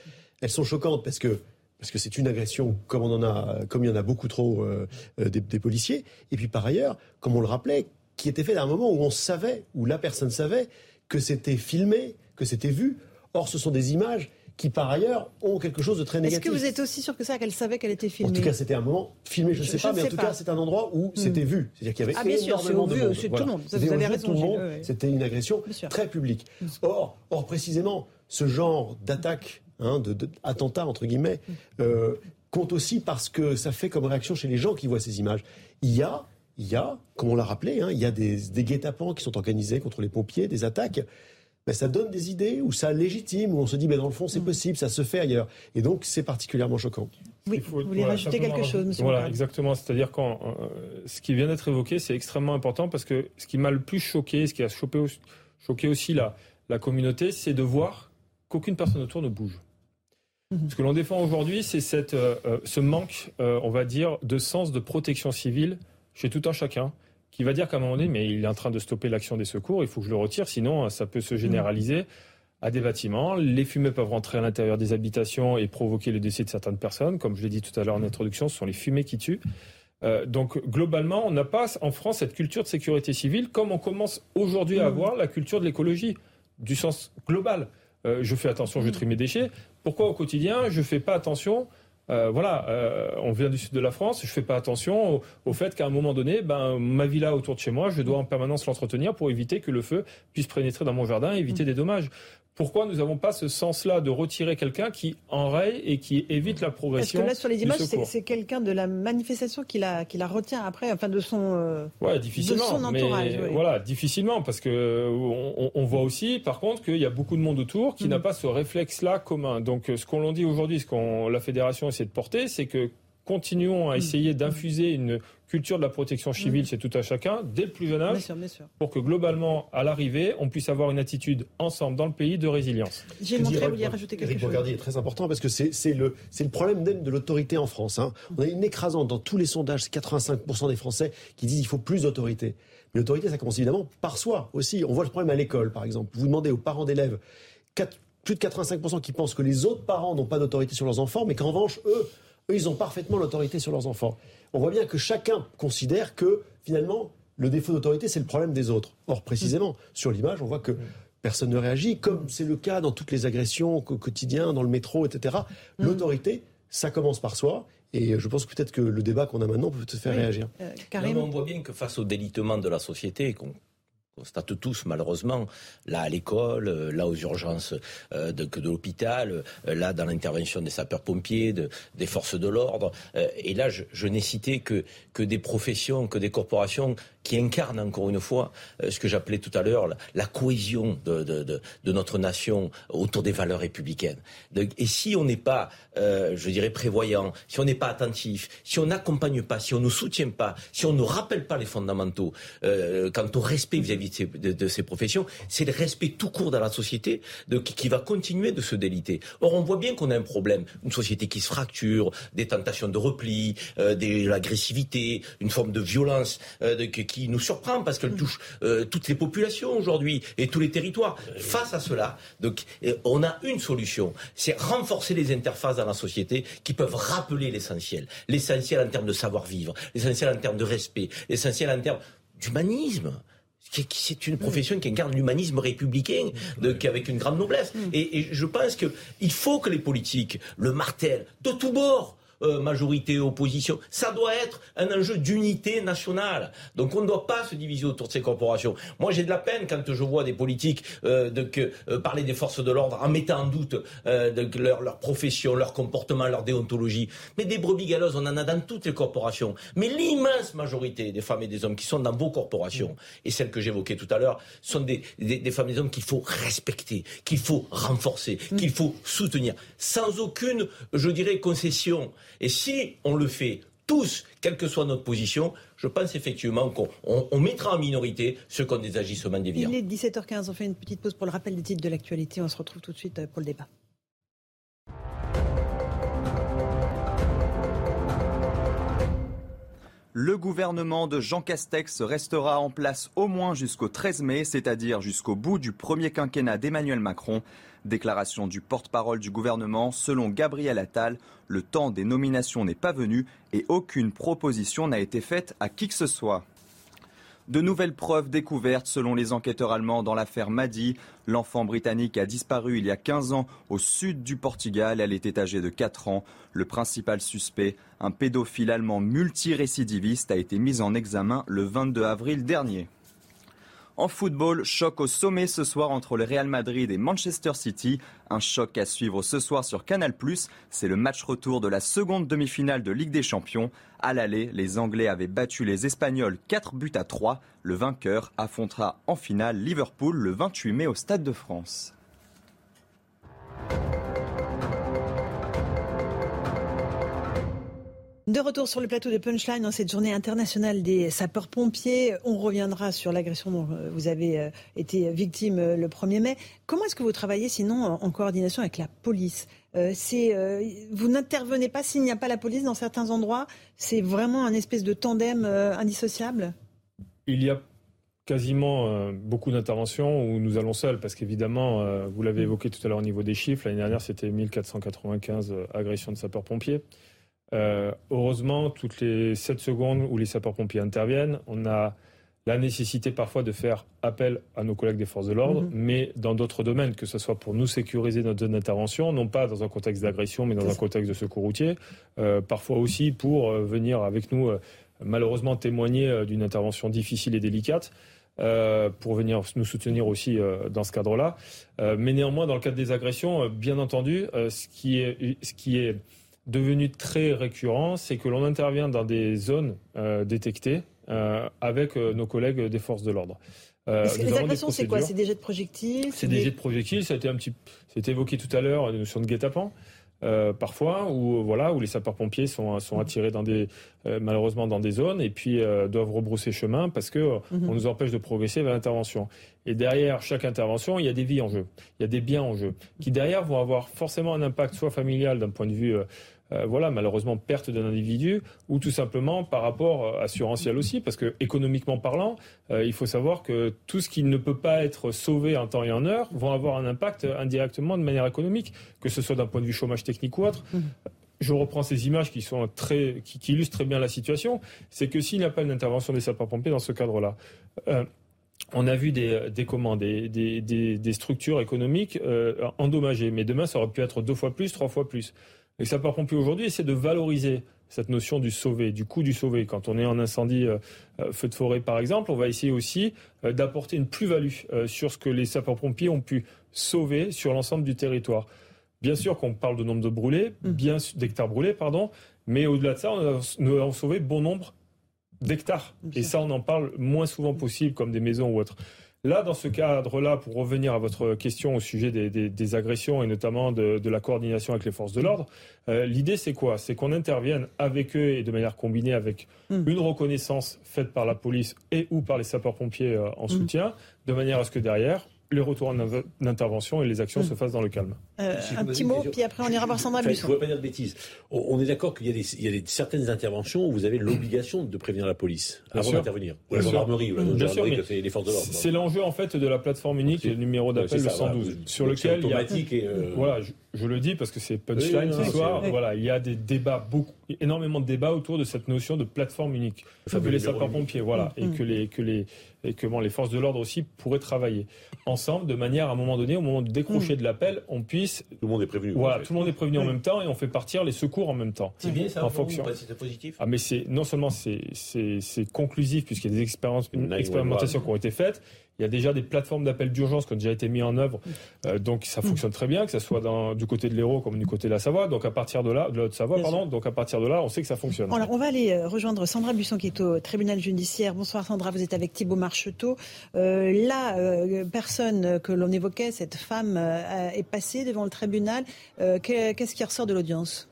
Elles sont choquantes parce que parce que c'est une agression comme on en a, comme il y en a beaucoup trop euh, euh, des, des, policiers. Et puis par ailleurs, comme on le rappelait, qui était fait à un moment où on savait, où la personne savait que c'était filmé, que c'était vu. Or, ce sont des images qui par ailleurs ont quelque chose de très négatif. Est-ce que vous êtes aussi sûr que ça, qu'elle savait qu'elle était filmée En tout cas, c'était un moment filmé, je ne sais pas, mais en tout cas, c'est un endroit où hmm. c'était vu. C'est-à-dire qu'il y avait ah, bien énormément sûr, de vu, Tout le monde. Vous avez raison. C'était une agression très publique. Or, or précisément, ce genre d'attaque, hein, d'attentat entre guillemets, hmm. euh, compte aussi parce que ça fait comme réaction chez les gens qui voient ces images. Il y a, il y a, comme on l'a rappelé, hein, il y a des, des guet-apens qui sont organisés contre les pompiers, des attaques. Ben, ça donne des idées ou ça légitime, ou on se dit, mais ben, dans le fond, c'est mm. possible, ça se fait ailleurs. Et donc, c'est particulièrement choquant. Oui, vous voulez rajouter quelque chose, monsieur Voilà, exactement. C'est-à-dire quand euh, ce qui vient d'être évoqué, c'est extrêmement important parce que ce qui m'a le plus choqué, ce qui a choqué, choqué aussi la, la communauté, c'est de voir qu'aucune personne autour ne bouge. Mm-hmm. Ce que l'on défend aujourd'hui, c'est cette, euh, euh, ce manque, on va dire, de sens de protection civile chez tout un chacun qui va dire qu'à un moment donné, mais il est en train de stopper l'action des secours, il faut que je le retire, sinon ça peut se généraliser à des bâtiments. Les fumées peuvent rentrer à l'intérieur des habitations et provoquer le décès de certaines personnes. Comme je l'ai dit tout à l'heure en introduction, ce sont les fumées qui tuent. Euh, donc globalement, on n'a pas en France cette culture de sécurité civile comme on commence aujourd'hui à mmh. avoir la culture de l'écologie, du sens global. Euh, je fais attention, je trie mes déchets. Pourquoi au quotidien je fais pas attention euh, voilà, euh, on vient du sud de la France, je fais pas attention au, fait qu'à un moment donné, ben, ma villa autour de chez moi, je dois en permanence l'entretenir pour éviter que le feu puisse pénétrer dans mon jardin et éviter mm. des dommages pourquoi nous n'avons pas ce sens-là de retirer quelqu'un qui enraye et qui évite la progression Parce que là, sur les images, c'est quelqu'un de la manifestation qui la, qui la retient après, enfin de son, euh, ouais, difficilement, de son entourage. Voilà, difficilement, parce que on, voit aussi, par contre, qu'il y a beaucoup de monde autour qui mm. n'a pas ce réflexe-là commun. Donc, ce qu'on l'on dit aujourd'hui, ce qu'on la fédération essaie de porter, c'est que continuons à Mm. essayer d'infuser une culture de la protection civile, c'est tout à chacun, dès le plus jeune Bien âge, sûr, bien sûr. pour que globalement, à l'arrivée, on puisse avoir une attitude ensemble dans le pays de résilience. J'ai Je montré, vous vouliez rajouter quelque Éric chose est très important parce que c'est le, problème même de l'autorité en France. hein. On a une écrasante dans tous les sondages, c'est 85% des Français qui disent il faut plus d'autorité. Mais l'autorité, ça commence évidemment par soi aussi. On voit le problème à l'école, par exemple. Vous demandez aux parents d'élèves, plus de 85% qui pensent que les autres parents n'ont pas d'autorité sur leurs enfants, mais qu'en revanche, eux, eux, ils ont parfaitement l'autorité sur leurs enfants. On voit bien que chacun considère que finalement, le défaut d'autorité, c'est le problème des autres. Or, précisément, sur l'image, on voit que personne ne réagit, comme c'est le cas dans toutes les agressions au quotidien, dans le métro, etc. L'autorité, ça commence par soi. Et je pense que peut-être que le débat qu'on a maintenant peut te faire Oui. réagir. Euh, Non, on voit bien que face au délitement de la société, qu'on constate tous malheureusement, là à l'école, euh, là aux urgences euh, de, l'hôpital, euh, là dans l'intervention des sapeurs-pompiers, de- des forces de l'ordre. et là, je, n'ai cité que des professions, que des corporations qui incarnent encore une fois euh, ce que j'appelais tout à l'heure la, cohésion de, notre nation autour des valeurs républicaines. Et si on n'est pas, euh, je dirais, prévoyant, si on n'est pas attentif, si on n'accompagne pas, si on ne soutient pas, si on ne rappelle pas les fondamentaux euh, quant au respect vis-à-vis de ces, professions, c'est le respect tout court dans la société qui, va continuer de se déliter. Or, on voit bien qu'on a un problème, une société qui se fracture, des tentations de repli, de l'agressivité, une forme de violence qui, qui nous surprend parce qu'elle touche euh, toutes les populations aujourd'hui et tous les territoires. Face à cela, donc, euh, on a une solution, c'est renforcer les interfaces dans la société qui peuvent rappeler l'essentiel. L'essentiel en termes de savoir-vivre, l'essentiel en termes de respect, l'essentiel en termes d'humanisme. C'est une profession qui incarne l'humanisme républicain, de- qui- avec une grande noblesse. Et, et je pense qu'il faut que les politiques le martèlent de tous bords. Euh, majorité, opposition, ça doit être un enjeu d'unité nationale. Donc on ne doit pas se diviser autour de ces corporations. Moi j'ai de la peine quand je vois des politiques euh, de, que, euh, parler des forces de l'ordre en mettant en doute euh, de, leur, leur profession, leur comportement, leur déontologie. Mais des brebis galeuses, on en a dans toutes les corporations. Mais l'immense majorité des femmes et des hommes qui sont dans vos corporations, et celles que j'évoquais tout à l'heure, sont des, des, des femmes et des hommes qu'il faut respecter, qu'il faut renforcer, qu'il faut soutenir, sans aucune, je dirais, concession. Et si on le fait tous, quelle que soit notre position, je pense effectivement qu'on on- on mettra en minorité ceux qui ont des agissements déviants. Il est 17h15, on fait une petite pause pour le rappel des titres de l'actualité. On se retrouve tout de suite euh, pour le débat. Le gouvernement de Jean Castex restera en place au moins jusqu'au 13 mai, c'est-à-dire jusqu'au bout du premier quinquennat d'Emmanuel Macron. Déclaration du porte-parole du gouvernement, selon Gabriel Attal, le temps des nominations n'est pas venu et aucune proposition n'a été faite à qui que ce soit. De nouvelles preuves découvertes selon les enquêteurs allemands dans l'affaire Madi. L'enfant britannique a disparu il y a 15 ans au sud du Portugal. Elle était âgée de 4 ans. Le principal suspect, un pédophile allemand multirécidiviste, a été mis en examen le 22 avril dernier. En football, choc au sommet ce soir entre le Real Madrid et Manchester City. Un choc à suivre ce soir sur Canal+. C'est le match retour de la seconde demi-finale de Ligue des Champions. À l'aller, les Anglais avaient battu les Espagnols 4 buts à 3. Le vainqueur affrontera en finale Liverpool le 28 mai au Stade de France. De retour sur le plateau de Punchline en cette journée internationale des sapeurs-pompiers, on reviendra sur l'agression dont euh, vous avez euh, été victime euh, le 1er mai. Comment est-ce que vous travaillez sinon en coordination avec la police? Euh, euh, Vous n'intervenez pas s'il n'y a pas la police dans certains endroits? C'est vraiment un espèce de tandem euh, indissociable? Il y a quasiment beaucoup d'interventions où nous allons seuls, parce qu'évidemment, vous l'avez évoqué tout à l'heure au niveau des chiffres, l'année dernière c'était 1495 euh, agressions de sapeurs-pompiers. Euh, heureusement, toutes les 7 secondes où les sapeurs-pompiers interviennent, on a la nécessité parfois de faire appel à nos collègues des forces de l'ordre, Mhm. mais dans d'autres domaines, que ce soit pour nous sécuriser notre zone d'intervention, non pas dans un contexte d'agression, mais dans un contexte de secours routier, euh, parfois aussi pour euh, venir avec nous, euh, malheureusement, témoigner d'une intervention difficile et délicate. pour venir nous soutenir aussi dans ce cadre-là. Mais néanmoins, dans le cadre des agressions, bien entendu, ce, qui est, ce qui est devenu très récurrent, c'est que l'on intervient dans des zones euh, détectées euh, avec euh, nos collègues des forces de l'ordre. Euh, Les agressions, c'est quoi? C'est des jets de projectiles? C'est des jets de projectiles, ça a été un petit, c'était évoqué tout à l'heure, la notion de guet-apens. euh, parfois, où voilà, où les sapeurs-pompiers sont, sont attirés dans des euh, malheureusement dans des zones et puis euh, doivent rebrousser chemin parce que mhm. on nous empêche de progresser vers l'intervention. Et derrière chaque intervention, il y a des vies en jeu, il y a des biens en jeu, qui derrière vont avoir forcément un impact soit familial d'un point de vue euh, voilà, malheureusement, perte d'un individu, ou tout simplement par rapport euh, assurantiel aussi, parce que économiquement parlant, euh, il faut savoir que tout ce qui ne peut pas être sauvé en temps et en heure vont avoir un impact indirectement de manière économique, que ce soit d'un point de vue chômage technique ou autre. Mmh. je reprends ces images qui sont très, qui, illustrent très bien la situation, c'est que s'il n'y a pas une intervention des sapeurs-pompiers dans ce cadre-là, on a vu des, des, des, structures économiques endommagées, mais demain ça aurait pu être deux fois plus, trois fois plus. Les sapeurs-pompiers aujourd'hui essaient de valoriser cette notion du sauver, du coût du sauver. Quand on est en incendie euh, euh, feu de forêt par exemple, on va essayer aussi euh, d'apporter une plus-value sur ce que les sapeurs-pompiers ont pu sauver sur l'ensemble du territoire. Bien sûr qu'on parle de nombre de brûlés, mmh. bien d'hectares brûlés, pardon, mais au-delà de ça, nous avons sauvé bon nombre d'hectares. Et ça, on en parle moins souvent possible, comme des maisons ou autres. Là, dans ce cadre-là, pour revenir à votre question au sujet des, agressions et notamment de, la coordination avec les forces de l'ordre, euh, l'idée c'est quoi? C'est qu'on intervienne avec eux et de manière combinée avec hmm. une reconnaissance faite par la police et ou par les sapeurs-pompiers euh, en hmm. soutien, de manière à ce que derrière, les retours d'intervention et les actions se fassent dans le calme. Euh, un petit mot, puis après on ira voir Sandra enfin, Je ne pas dire de bêtises. On, est d'accord qu'il y a, des, y a certaines interventions où vous avez l'obligation de prévenir la police avant d'intervenir. Ou la gendarmerie, ou la gendarmerie, les forces de l'ordre. C'est l'enjeu en fait de la plateforme unique, le numéro d'appel le 112, sur lequel il y a... Et euh, Voilà, je, le dis parce que c'est punchline ce soir. Voilà, il y a des débats, beaucoup, énormément de débats autour de cette notion de plateforme unique. Que les sapeurs-pompiers, voilà, et mm. que les, que les et que les forces de l'ordre aussi pourraient travailler ensemble de manière à un moment donné, au moment de décrocher mm. de l'appel, on puisse. Tout le monde est prévenu. Voilà, tout le monde est prévenu en même temps et on fait partir les secours en même temps. C'est bien ça. En fonction. C'est positif. Ah mais c'est non seulement c'est c'est conclusif puisqu'il y a des expériences, expérimentations qui ont été faites. Il y a déjà des plateformes d'appel d'urgence qui ont déjà été mis en œuvre, euh, donc ça fonctionne très bien, que ce soit dans, du côté de l'Hérault comme du côté de la Savoie. Donc à partir de là, de la Savoie, pardon. Donc à partir de là, on sait que ça fonctionne. Alors on va aller euh, rejoindre Sandra Busson qui est au tribunal judiciaire. Bonsoir Sandra, vous êtes avec Thibault Marcheteau. Euh, la euh, personne que l'on évoquait, cette femme, est passée devant le tribunal. Qu'est-ce qui ressort de l'audience?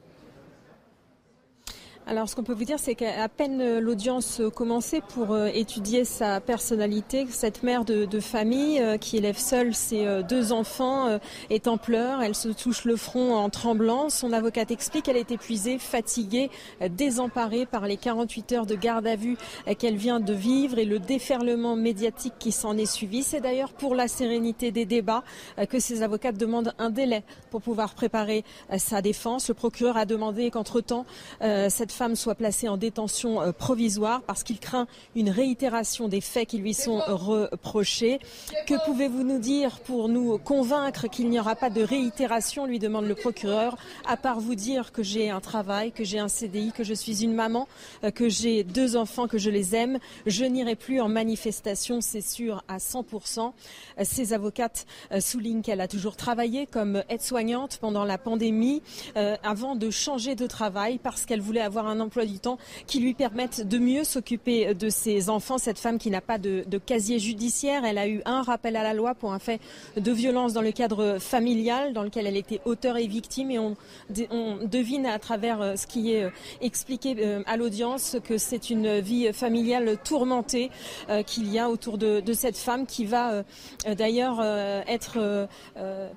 Alors, ce qu'on peut vous dire, c'est qu'à peine euh, l'audience commençait pour euh, étudier sa personnalité, cette mère de, famille euh, qui élève seule ses deux enfants est en pleurs. Elle se touche le front en tremblant. Son avocate explique qu'elle est épuisée, fatiguée, désemparée par les 48 heures de garde à vue qu'elle vient de vivre et le déferlement médiatique qui s'en est suivi. C'est d'ailleurs pour la sérénité des débats que ses avocates demandent un délai pour pouvoir préparer sa défense. Le procureur a demandé qu'entre-temps, cette femme soit placée en détention euh, provisoire parce qu'il craint une réitération des faits qui lui sont reprochés. Que pouvez-vous nous dire pour nous convaincre qu'il n'y aura pas de réitération lui demande le procureur, à part vous dire que j'ai un travail, que j'ai un CDI, que je suis une maman, euh, que j'ai deux enfants, que je les aime? Je n'irai plus en manifestation, c'est sûr, à 100%. Euh, ses avocates soulignent qu'elle a toujours travaillé comme aide-soignante pendant la pandémie avant de changer de travail parce qu'elle voulait avoir un emploi du temps qui lui permette de mieux s'occuper de ses enfants. Cette femme qui n'a pas de, casier judiciaire, elle a eu un rappel à la loi pour un fait de violence dans le cadre familial dans lequel elle était auteur et victime et on, devine à travers euh, ce qui est euh, expliqué euh, à l'audience que c'est une vie familiale tourmentée qu'il y a autour de, cette femme qui va d'ailleurs être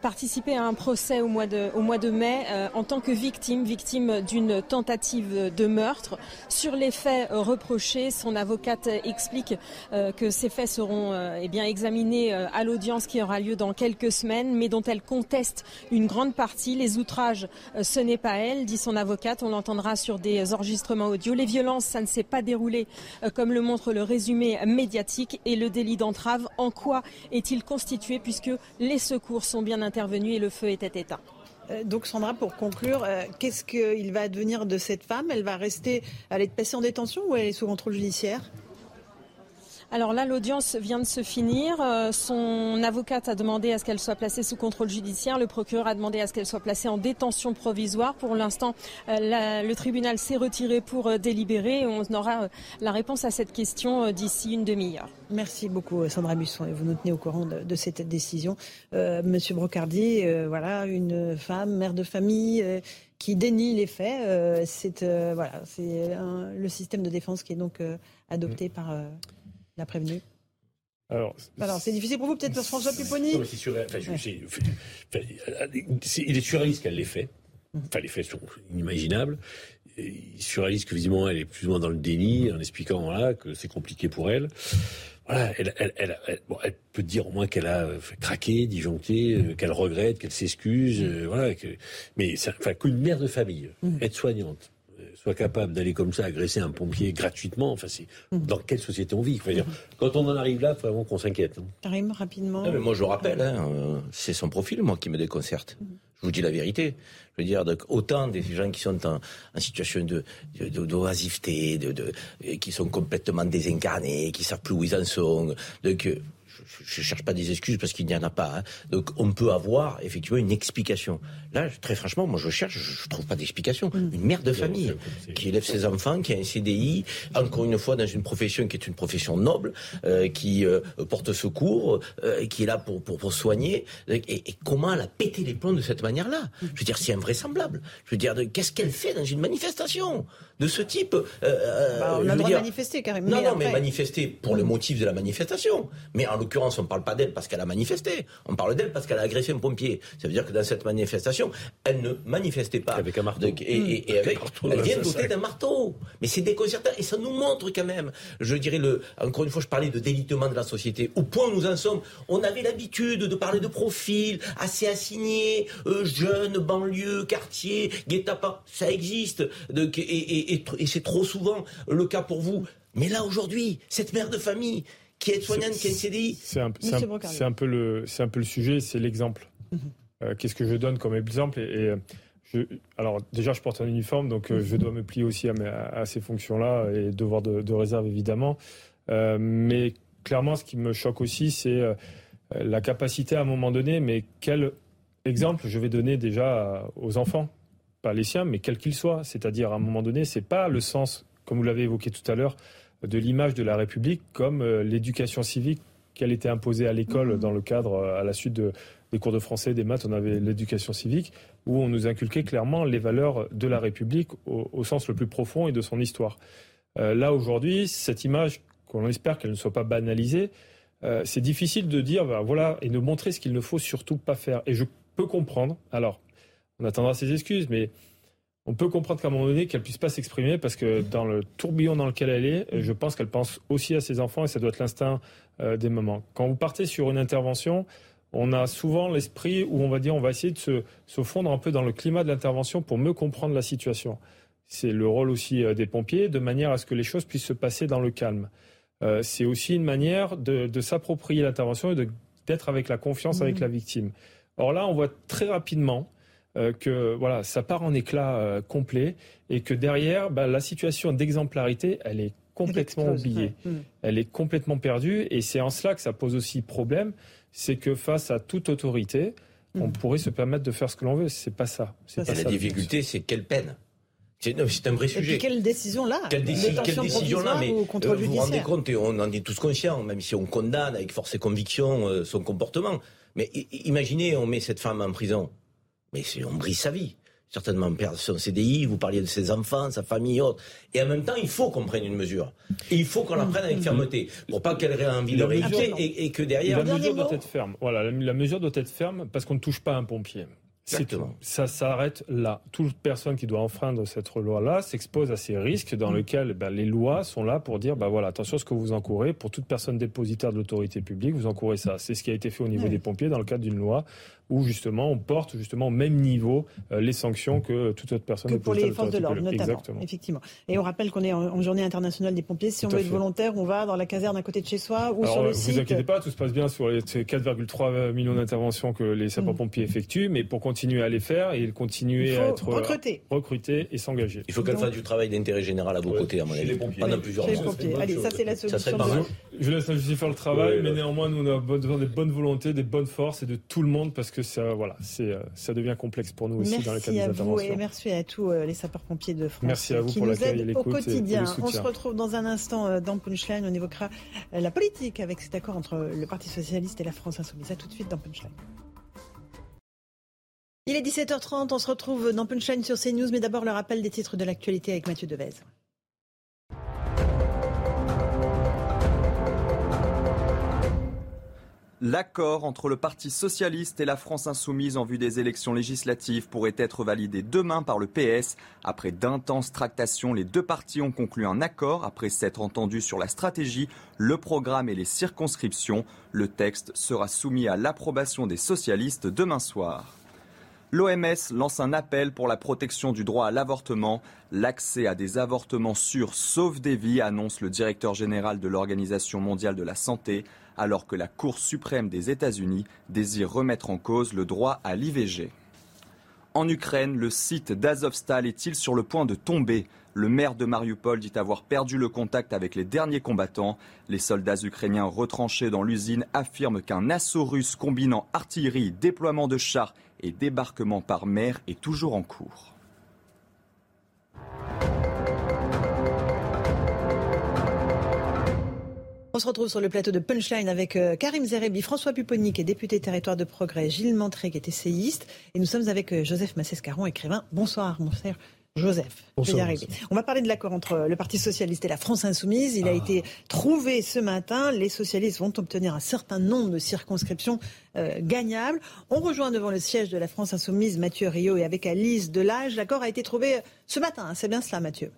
participer à un procès au mois de, au mois de mai en tant que victime, victime d'une tentative de meurtre. Sur les faits euh, reprochés, son avocate explique euh, que ces faits seront euh, eh examinés à l'audience qui aura lieu dans quelques semaines, mais dont elle conteste une grande partie. Les outrages, ce n'est pas elle, dit son avocate. On l'entendra sur des enregistrements audio. Les violences, ça ne s'est pas déroulé comme le montre le résumé médiatique. Et le délit d'entrave, en quoi est-il constitué puisque les secours sont bien intervenus et le feu était éteint? Donc Sandra, pour conclure, euh, qu'est-ce qu'il va advenir de cette femme? Elle va rester, elle est passée en détention ou elle est sous contrôle judiciaire? Alors là, l'audience vient de se finir. Euh, son avocate a demandé à ce qu'elle soit placée sous contrôle judiciaire. Le procureur a demandé à ce qu'elle soit placée en détention provisoire. Pour l'instant, euh, le tribunal s'est retiré pour euh, délibérer. On aura la réponse à cette question d'ici une demi-heure. Merci beaucoup, Sandra Busson. Et vous nous tenez au courant de, cette décision. Monsieur Brocardi, voilà, une femme, mère de famille qui dénie les faits. c'est voilà, c'est le système de défense qui est donc adopté mm. par la prévenue alors, c'est difficile pour vous, peut-être, François Pupponi Il est surréaliste qu'elle l'ait fait. Mm. Enfin, les faits sont inimaginables. Il surréaliste que, visiblement, elle est plus ou moins dans le déni, en expliquant voilà, que c'est compliqué pour elle. Voilà, elle, elle, elle, bon, elle, peut dire au moins qu'elle a craqué, disjoncté, euh, qu'elle regrette, qu'elle s'excuse, euh, voilà. Que, mais enfin, qu'une mère de famille, mm. être soignante, soit capable d'aller comme ça agresser un pompier gratuitement, enfin, c'est mhm. dans quelle société on vit dire, Quand on en arrive là, il faut vraiment qu'on s'inquiète. Hein. Karim, rapidement. mais moi, je rappelle, hein, euh, c'est son profil, moi, qui me déconcerte. Mhm. Je vous dis la vérité. Je veux dire, donc, autant des gens qui sont en, situation de, d'oisiveté, de, de, qui sont complètement désincarnés, qui savent plus où ils en sont. Donc, je ne cherche pas des excuses parce qu'il n'y en a pas. Hein. Donc on peut avoir effectivement une explication. Là, très franchement, moi je cherche, je ne trouve pas d'explication. Mm. Une mère de famille qui élève ses enfants, qui a un CDI, encore une fois dans une profession qui est une profession noble, euh, qui euh, porte secours, euh, qui est là pour, pour, pour soigner. Et, comment elle a pété les plombs de cette manière-là? Je veux dire, c'est invraisemblable. Je veux dire, qu'est-ce qu'elle fait dans une manifestation? De ce type bah, On a le droit de manifester, carrément. Non, non, mais manifester pour le motif de la manifestation. Mais en l'occurrence, on ne parle pas d'elle parce qu'elle a manifesté. On parle d'elle parce qu'elle a agressé un pompier. Ça veut dire que dans cette manifestation, elle ne manifestait pas. Avec un marteau. et, avec, elle vient doter d'un marteau. Mais c'est déconcertant. Et ça nous montre quand même, je dirais, le, encore une fois, je parlais de délitement de la société. Au point où nous en sommes, on avait l'habitude de parler de profils assez assignés, euh, jeunes, banlieue, quartier, guet-apens. Ça existe. et, et c'est trop souvent le cas pour vous. Mais là, aujourd'hui, cette mère de famille qui est soignante, qui est CDI. C'est un, peu le, c'est un peu le sujet, c'est l'exemple. Mhm. Euh, qu'est-ce que je donne comme exemple? Et, je, alors déjà, je porte un uniforme, donc euh, je dois me plier aussi à, ces fonctions-là et devoir de, réserve évidemment. Euh, mais clairement, ce qui me choque aussi, c'est la capacité à un moment donné. Mais quel exemple je vais donner déjà aux enfants, pas les siens, mais quels qu'ils soient. C'est-à-dire à un moment donné, c'est pas le sens, comme vous l'avez évoqué tout à l'heure, de l'image de la République comme euh, l'éducation civique qu'elle était imposée à l'école mhm. dans le cadre, euh, à la suite des cours de français, des maths, on avait l'éducation civique, où on nous inculquait clairement les valeurs de la République au, sens le plus profond et de son histoire. Euh, là, aujourd'hui, cette image, qu'on espère qu'elle ne soit pas banalisée, c'est difficile de dire, ben, voilà, et de montrer ce qu'il ne faut surtout pas faire. Et je peux comprendre, alors, on attendra ses excuses, mais on peut comprendre qu'à un moment donné, qu'elle puisse pas s'exprimer parce que dans le tourbillon dans lequel elle est, je pense qu'elle pense aussi à ses enfants et ça doit être l'instinct euh, des moments. Quand vous partez sur une intervention, on a souvent l'esprit où on va dire on va essayer de se, fondre un peu dans le climat de l'intervention pour mieux comprendre la situation. C'est le rôle aussi euh, des pompiers, de manière à ce que les choses puissent se passer dans le calme. Euh, c'est aussi une manière de, s'approprier l'intervention et d'être avec la confiance avec mmh. la victime. Or là, on voit très rapidement euh, que voilà, ça part en éclat euh, complet et que derrière, bah, la situation d'exemplarité, elle est complètement oubliée. Mm. Elle est complètement perdue et c'est en cela que ça pose aussi problème, c'est que face à toute autorité, on mm. pourrait se permettre de faire ce que l'on veut. C'est pas ça. C'est pas la difficulté, c'est quelle peine? C'est un vrai sujet. quelle décision là? Quelle, décision là Mais euh, vous vous rendez compte, et on en est tous conscients, même si on condamne avec force et conviction son comportement. Mais imaginez, on met cette femme en prison mais on brise sa vie. Certainement perdre son CDI, vous parliez de ses enfants, sa famille et autres. Et en même temps, il faut qu'on prenne une mesure. Et il faut qu'on la prenne avec fermeté. Pour pas qu'elle ait envie de réécouter et, que derrière... La mesure doit être ferme. Voilà, la mesure doit être ferme parce qu'on ne touche pas un pompier. Exactement. Ça s'arrête là. Toute personne qui doit enfreindre cette loi-là s'expose à ces risques dans lesquels ben, les lois sont là pour dire ben, voilà, attention à ce que vous encourez. Pour toute personne dépositaire de l'autorité publique, vous encourez ça. C'est ce qui a été fait au niveau des pompiers dans le cadre d'une loi où justement on porte justement au même niveau euh, les sanctions que toute autre personne. Que pour les forces de l'ordre, notamment. Exactement. Effectivement. Et on rappelle qu'on est en, journée internationale des pompiers. Si on veut être volontaire, on va dans la caserne à côté de chez soi ou sur le site. Ne vous inquiétez pas, tout se passe bien sur les 4,3 millions d'interventions que les sapeurs-pompiers mm. effectuent, mais pour continuer à les faire et continuer à être recrutés, recruter et s'engager. Il faut qu'elle fasse du travail d'intérêt général à vos côtés, à mon avis, pendant plusieurs mois. Allez, ça c'est la solution. Je laisse Lucie faire le travail, mais néanmoins, nous, on a besoin des bonnes volontés, des bonnes forces et de tout le monde parce que ça, voilà, c'est, euh, ça devient complexe pour nous aussi dans les cas des interventions. Et merci à tous euh, les sapeurs-pompiers de France. Merci à vous pour l'accueil et l'écoute. Au quotidien. on se retrouve dans un instant euh, dans Punchline. On évoquera la politique avec cet accord entre le Parti Socialiste et la France Insoumise. À tout de suite dans Punchline. Il est 17h30, on se retrouve dans Punchline sur CNews, mais d'abord le rappel des titres de l'actualité avec Mathieu Devez. L'accord entre le Parti socialiste et la France insoumise en vue des élections législatives pourrait être validé demain par le PS. Après d'intenses tractations, les deux partis ont conclu un accord après s'être entendus sur la stratégie, le programme et les circonscriptions. Le texte sera soumis à l'approbation des socialistes demain soir. L'OMS lance un appel pour la protection du droit à l'avortement. L'accès à des avortements sûrs sauve des vies, annonce le directeur général de l'Organisation mondiale de la santé alors que la Cour suprême des États-Unis désire remettre en cause le droit à l'IVG. En Ukraine, le site d'Azovstal est-il sur le point de tomber? Le maire de Mariupol dit avoir perdu le contact avec les derniers combattants. Les soldats ukrainiens retranchés dans l'usine affirment qu'un assaut russe combinant artillerie, déploiement de chars et débarquement par mer est toujours en cours. On se retrouve sur le plateau de Punchline avec euh, Karim Zerebi, François Pupponi, qui est député territoire de progrès, Gilles Montré, qui est essayiste, et nous sommes avec euh, Joseph Massescaron, écrivain. Bonsoir, mon frère. Joseph, je vais y arriver. On va parler de l'accord entre le Parti socialiste et la France insoumise. Il a ah. été trouvé ce matin. Les socialistes vont obtenir un certain nombre de circonscriptions euh, gagnables. On rejoint devant le siège de la France insoumise Mathieu Rio et avec Alice Delage. L'accord a été trouvé ce matin. C'est bien cela, Mathieu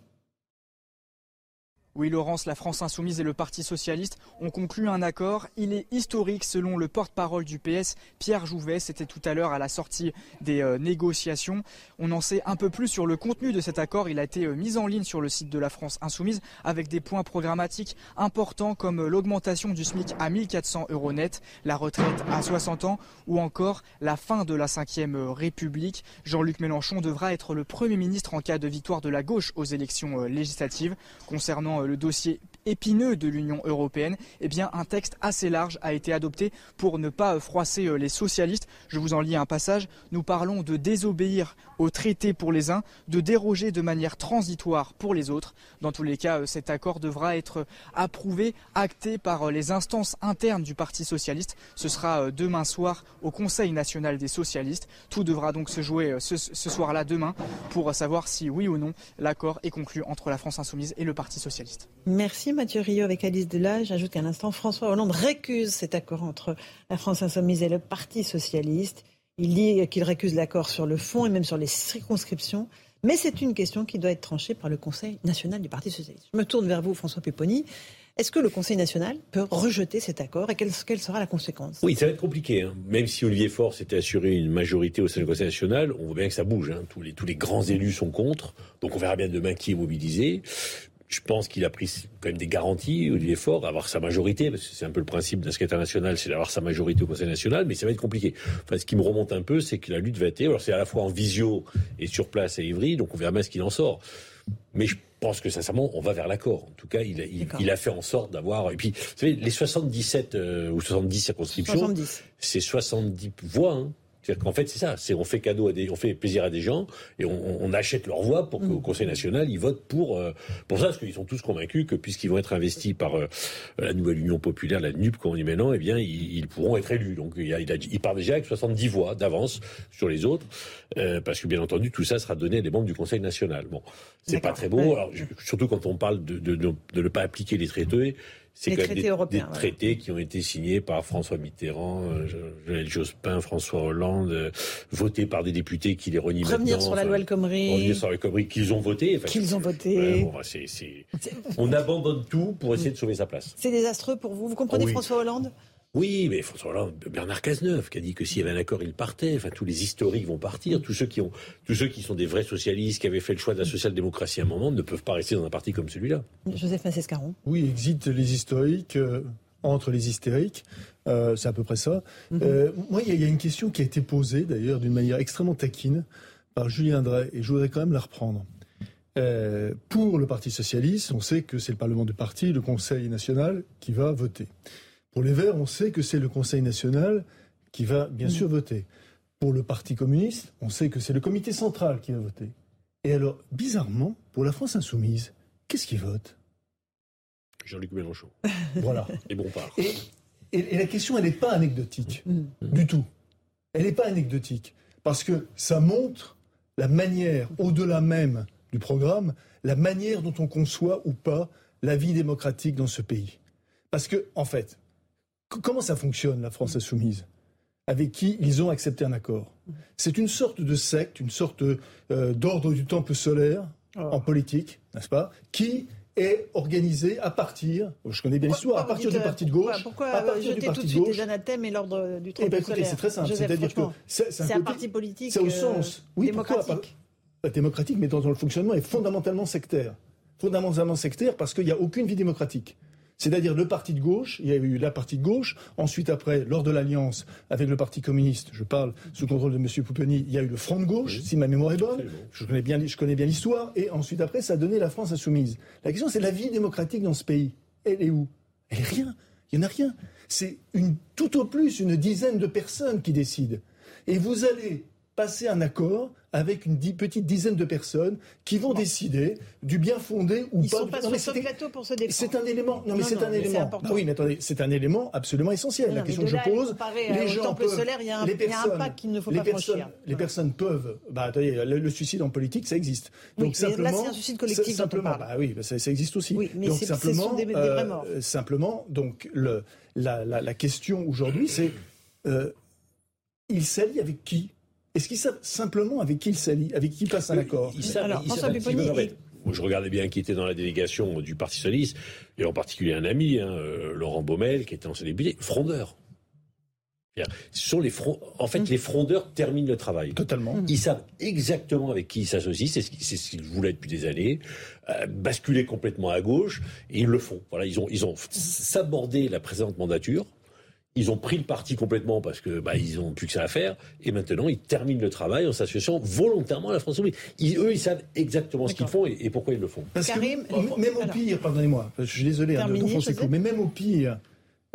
oui, Laurence, la France Insoumise et le Parti Socialiste ont conclu un accord. Il est historique selon le porte-parole du PS, Pierre Jouvet. C'était tout à l'heure à la sortie des euh, négociations. On en sait un peu plus sur le contenu de cet accord. Il a été euh, mis en ligne sur le site de la France Insoumise avec des points programmatiques importants comme euh, l'augmentation du SMIC à 1400 euros net, la retraite à 60 ans ou encore la fin de la 5ème République. Jean-Luc Mélenchon devra être le Premier ministre en cas de victoire de la gauche aux élections législatives. Concernant le dossier épineux de l'Union européenne, eh bien un texte assez large a été adopté pour ne pas froisser euh, les socialistes. Je vous en lis un passage. Nous parlons de désobéir au traité pour les uns, de déroger de manière transitoire pour les autres. Dans tous les cas, euh, cet accord devra être approuvé, acté par euh, les instances internes du Parti socialiste. Ce sera demain soir au Conseil national des socialistes. Tout devra donc se jouer ce, ce soir-là demain pour savoir si oui ou non l'accord est conclu entre la France insoumise et le Parti socialiste. Merci Mathieu Rio avec Alice Delage. J'ajoute qu'à l'instant, François Hollande récuse cet accord entre la France insoumise et le Parti socialiste. Il dit qu'il récuse l'accord sur le fond et même sur les circonscriptions. Mais c'est une question qui doit être tranchée par le Conseil national du Parti socialiste. Je me tourne vers vous, François Pupponi. Est-ce que le Conseil national peut rejeter cet accord et quelle, sera la conséquence? Oui, ça va être compliqué. Hein. Même si Olivier Faure s'était assuré une majorité au sein du Conseil national, on voit bien que ça bouge. Hein. Tous, les, tous les grands élus sont contre. Donc on verra bien demain qui est mobilisé. Je pense qu'il a pris quand même des garanties, Olivier Faure, avoir sa majorité, parce que c'est un peu le principe d'un secrétaire national, c'est d'avoir sa majorité au Conseil national, mais ça va être compliqué. Enfin, ce qui me remonte un peu, c'est que la lutte va être, alors c'est à la fois en visio et sur place à Ivry, donc on verra bien ce qu'il en sort. Mais je pense que sincèrement, on va vers l'accord. En tout cas, il a, il, a, fait en sorte d'avoir. Et puis, vous savez, les 77 euh, ou 70 circonscriptions, c'est 70 voix. Hein. C'est-à-dire qu'en fait, c'est ça. C'est on fait cadeau à des, on fait plaisir à des gens et on, on achète leur voix pour qu'au mm. Conseil national ils votent pour euh, pour ça, parce qu'ils sont tous convaincus que puisqu'ils vont être investis par euh, la nouvelle Union populaire, la NUP comme on dit maintenant, eh bien ils, ils pourront être élus. Donc il, a, il, a, il, part déjà avec 70 voix d'avance sur les autres, euh, parce que bien entendu tout ça sera donné à des membres du Conseil national. Bon, c'est pas très beau. Alors, surtout quand on parle de, de, de, de ne pas appliquer les traités c'est quand même des, traités qui ont été signés par François Mitterrand, euh, Joël Jospin, François Hollande, euh, votés par des députés qui les renient Revenir sur la loi El Khomri. Revenir sur la Khomri qu'ils ont voté. qu'ils ont voté. On abandonne tout pour essayer de sauver sa place. C'est désastreux pour vous. Vous comprenez oh François Hollande? Oui, mais François Hollande, Bernard Cazeneuve, qui a dit que s'il y avait un accord, il partait. Enfin, tous les historiques vont partir. Tous ceux qui ont, tous ceux qui sont des vrais socialistes, qui avaient fait le choix de la social-démocratie à un moment, ne peuvent pas rester dans un parti comme celui-là. Joseph Massescaron. Oui, exit les historiques. Euh, entre les hystériques, euh, c'est à peu près ça. Mhm. Euh, moi, il y, a une question qui a été posée, d'ailleurs, d'une manière extrêmement taquine, par Julien Drey, et je voudrais quand même la reprendre. Euh, pour le Parti socialiste, on sait que c'est le Parlement du parti, le Conseil national, qui va voter. Pour les Verts, on sait que c'est le Conseil national qui va bien sûr voter. Pour le Parti communiste, on sait que c'est le Comité central qui va voter. Et alors, bizarrement, pour la France insoumise, qu'est-ce qui vote Jean-Luc Mélenchon. Voilà. Et Bompard. Et, et, et la question, elle n'est pas anecdotique du tout. Elle n'est pas anecdotique. Parce que ça montre la manière, au-delà même du programme, la manière dont on conçoit ou pas la vie démocratique dans ce pays. Parce que, en fait, comment ça fonctionne, la France insoumise? Avec qui ils ont accepté un accord? C'est une sorte de secte, une sorte euh, d'ordre du temple solaire en politique, n'est-ce pas, qui est organisé à partir, je connais bien l'histoire, à Pourquoi partir du dites, parti de euh, gauche, Pourquoi, à pourquoi partir du jeter tout parti de de suite gauche. les anathèmes et l'ordre du Eh trône ben, écoutez, c'est très simple. C'est-à-dire que c'est c'est un, côté- parti politique C'est au euh, sens. Oui, pourquoi démocratique. pas démocratique, mais dont, dont le fonctionnement est fondamentalement sectaire. Fondamentalement sectaire parce qu'il n'y a aucune vie démocratique. C'est-à-dire le parti de gauche, il y a eu la partie de gauche, ensuite après, lors de l'alliance avec le parti communiste, je parle sous contrôle de M. Pouponi, il y a eu le Front de gauche, si ma mémoire est bonne, je connais bien, je connais bien l'histoire, et ensuite après, ça a donné la France insoumise. La question, c'est la vie démocratique dans ce pays. Elle est où? Elle est rien. Il n'y en a rien. C'est une, tout au plus une dizaine de personnes qui décident. Et vous allez passer un accord avec une petite dizaine de personnes qui vont décider du bien fondé ou Ils pas. sont pas Non, sur c'était- plateau pour se défendre. c'est un élément. Non, mais c'est un mais élément. important. Ah oui, mais attendez, c'est un élément absolument essentiel. Non, la question que je là pose, les gens temple peuvent, solaire, il y a un- les un personnes- qu'il ne faut les pas personnes, franchir. Les personnes peuvent. Bah, attendez, le, le suicide en politique, ça existe. Oui, Donc là, simplement, c'est un suicide collectif on simplement, parle. bah oui, bah, ça, ça existe aussi. Oui, mais donc ce simplement, des- morts. euh, simplement, donc le, la, la, la question aujourd'hui, c'est euh, il s'allie avec qui? Est-ce qu'ils savent simplement avec qui il s'allie, avec qui il passe un accord? Ils savent- Alors, ils François Pupponi, je regardais bien qui était dans la délégation du Parti socialiste, et en particulier un ami, hein, euh, Laurent Baumel, qui était ancien député, frondeur. Ce sont les En fait, les frondeurs terminent le travail. Totalement. Ils savent exactement avec qui ils s'associent, c'est ce qui- c'est ce qu'ils voulaient depuis des années, euh, basculer complètement à gauche, et ils le font. Voilà, ils ont, ils ont sabordé la présente mandature, ils ont pris le parti complètement parce que bah, ils ont plus que ça à faire, et maintenant ils terminent le travail en s'associant volontairement à la France Insoumise. Ils- eux, ils savent exactement ce qu'ils font et, et pourquoi ils le font. Parce Karim, que même au pire, pardonnez-moi, je suis désolé hein, de- Terminé, d'enfoncer le Joseph clou, mais même au pire,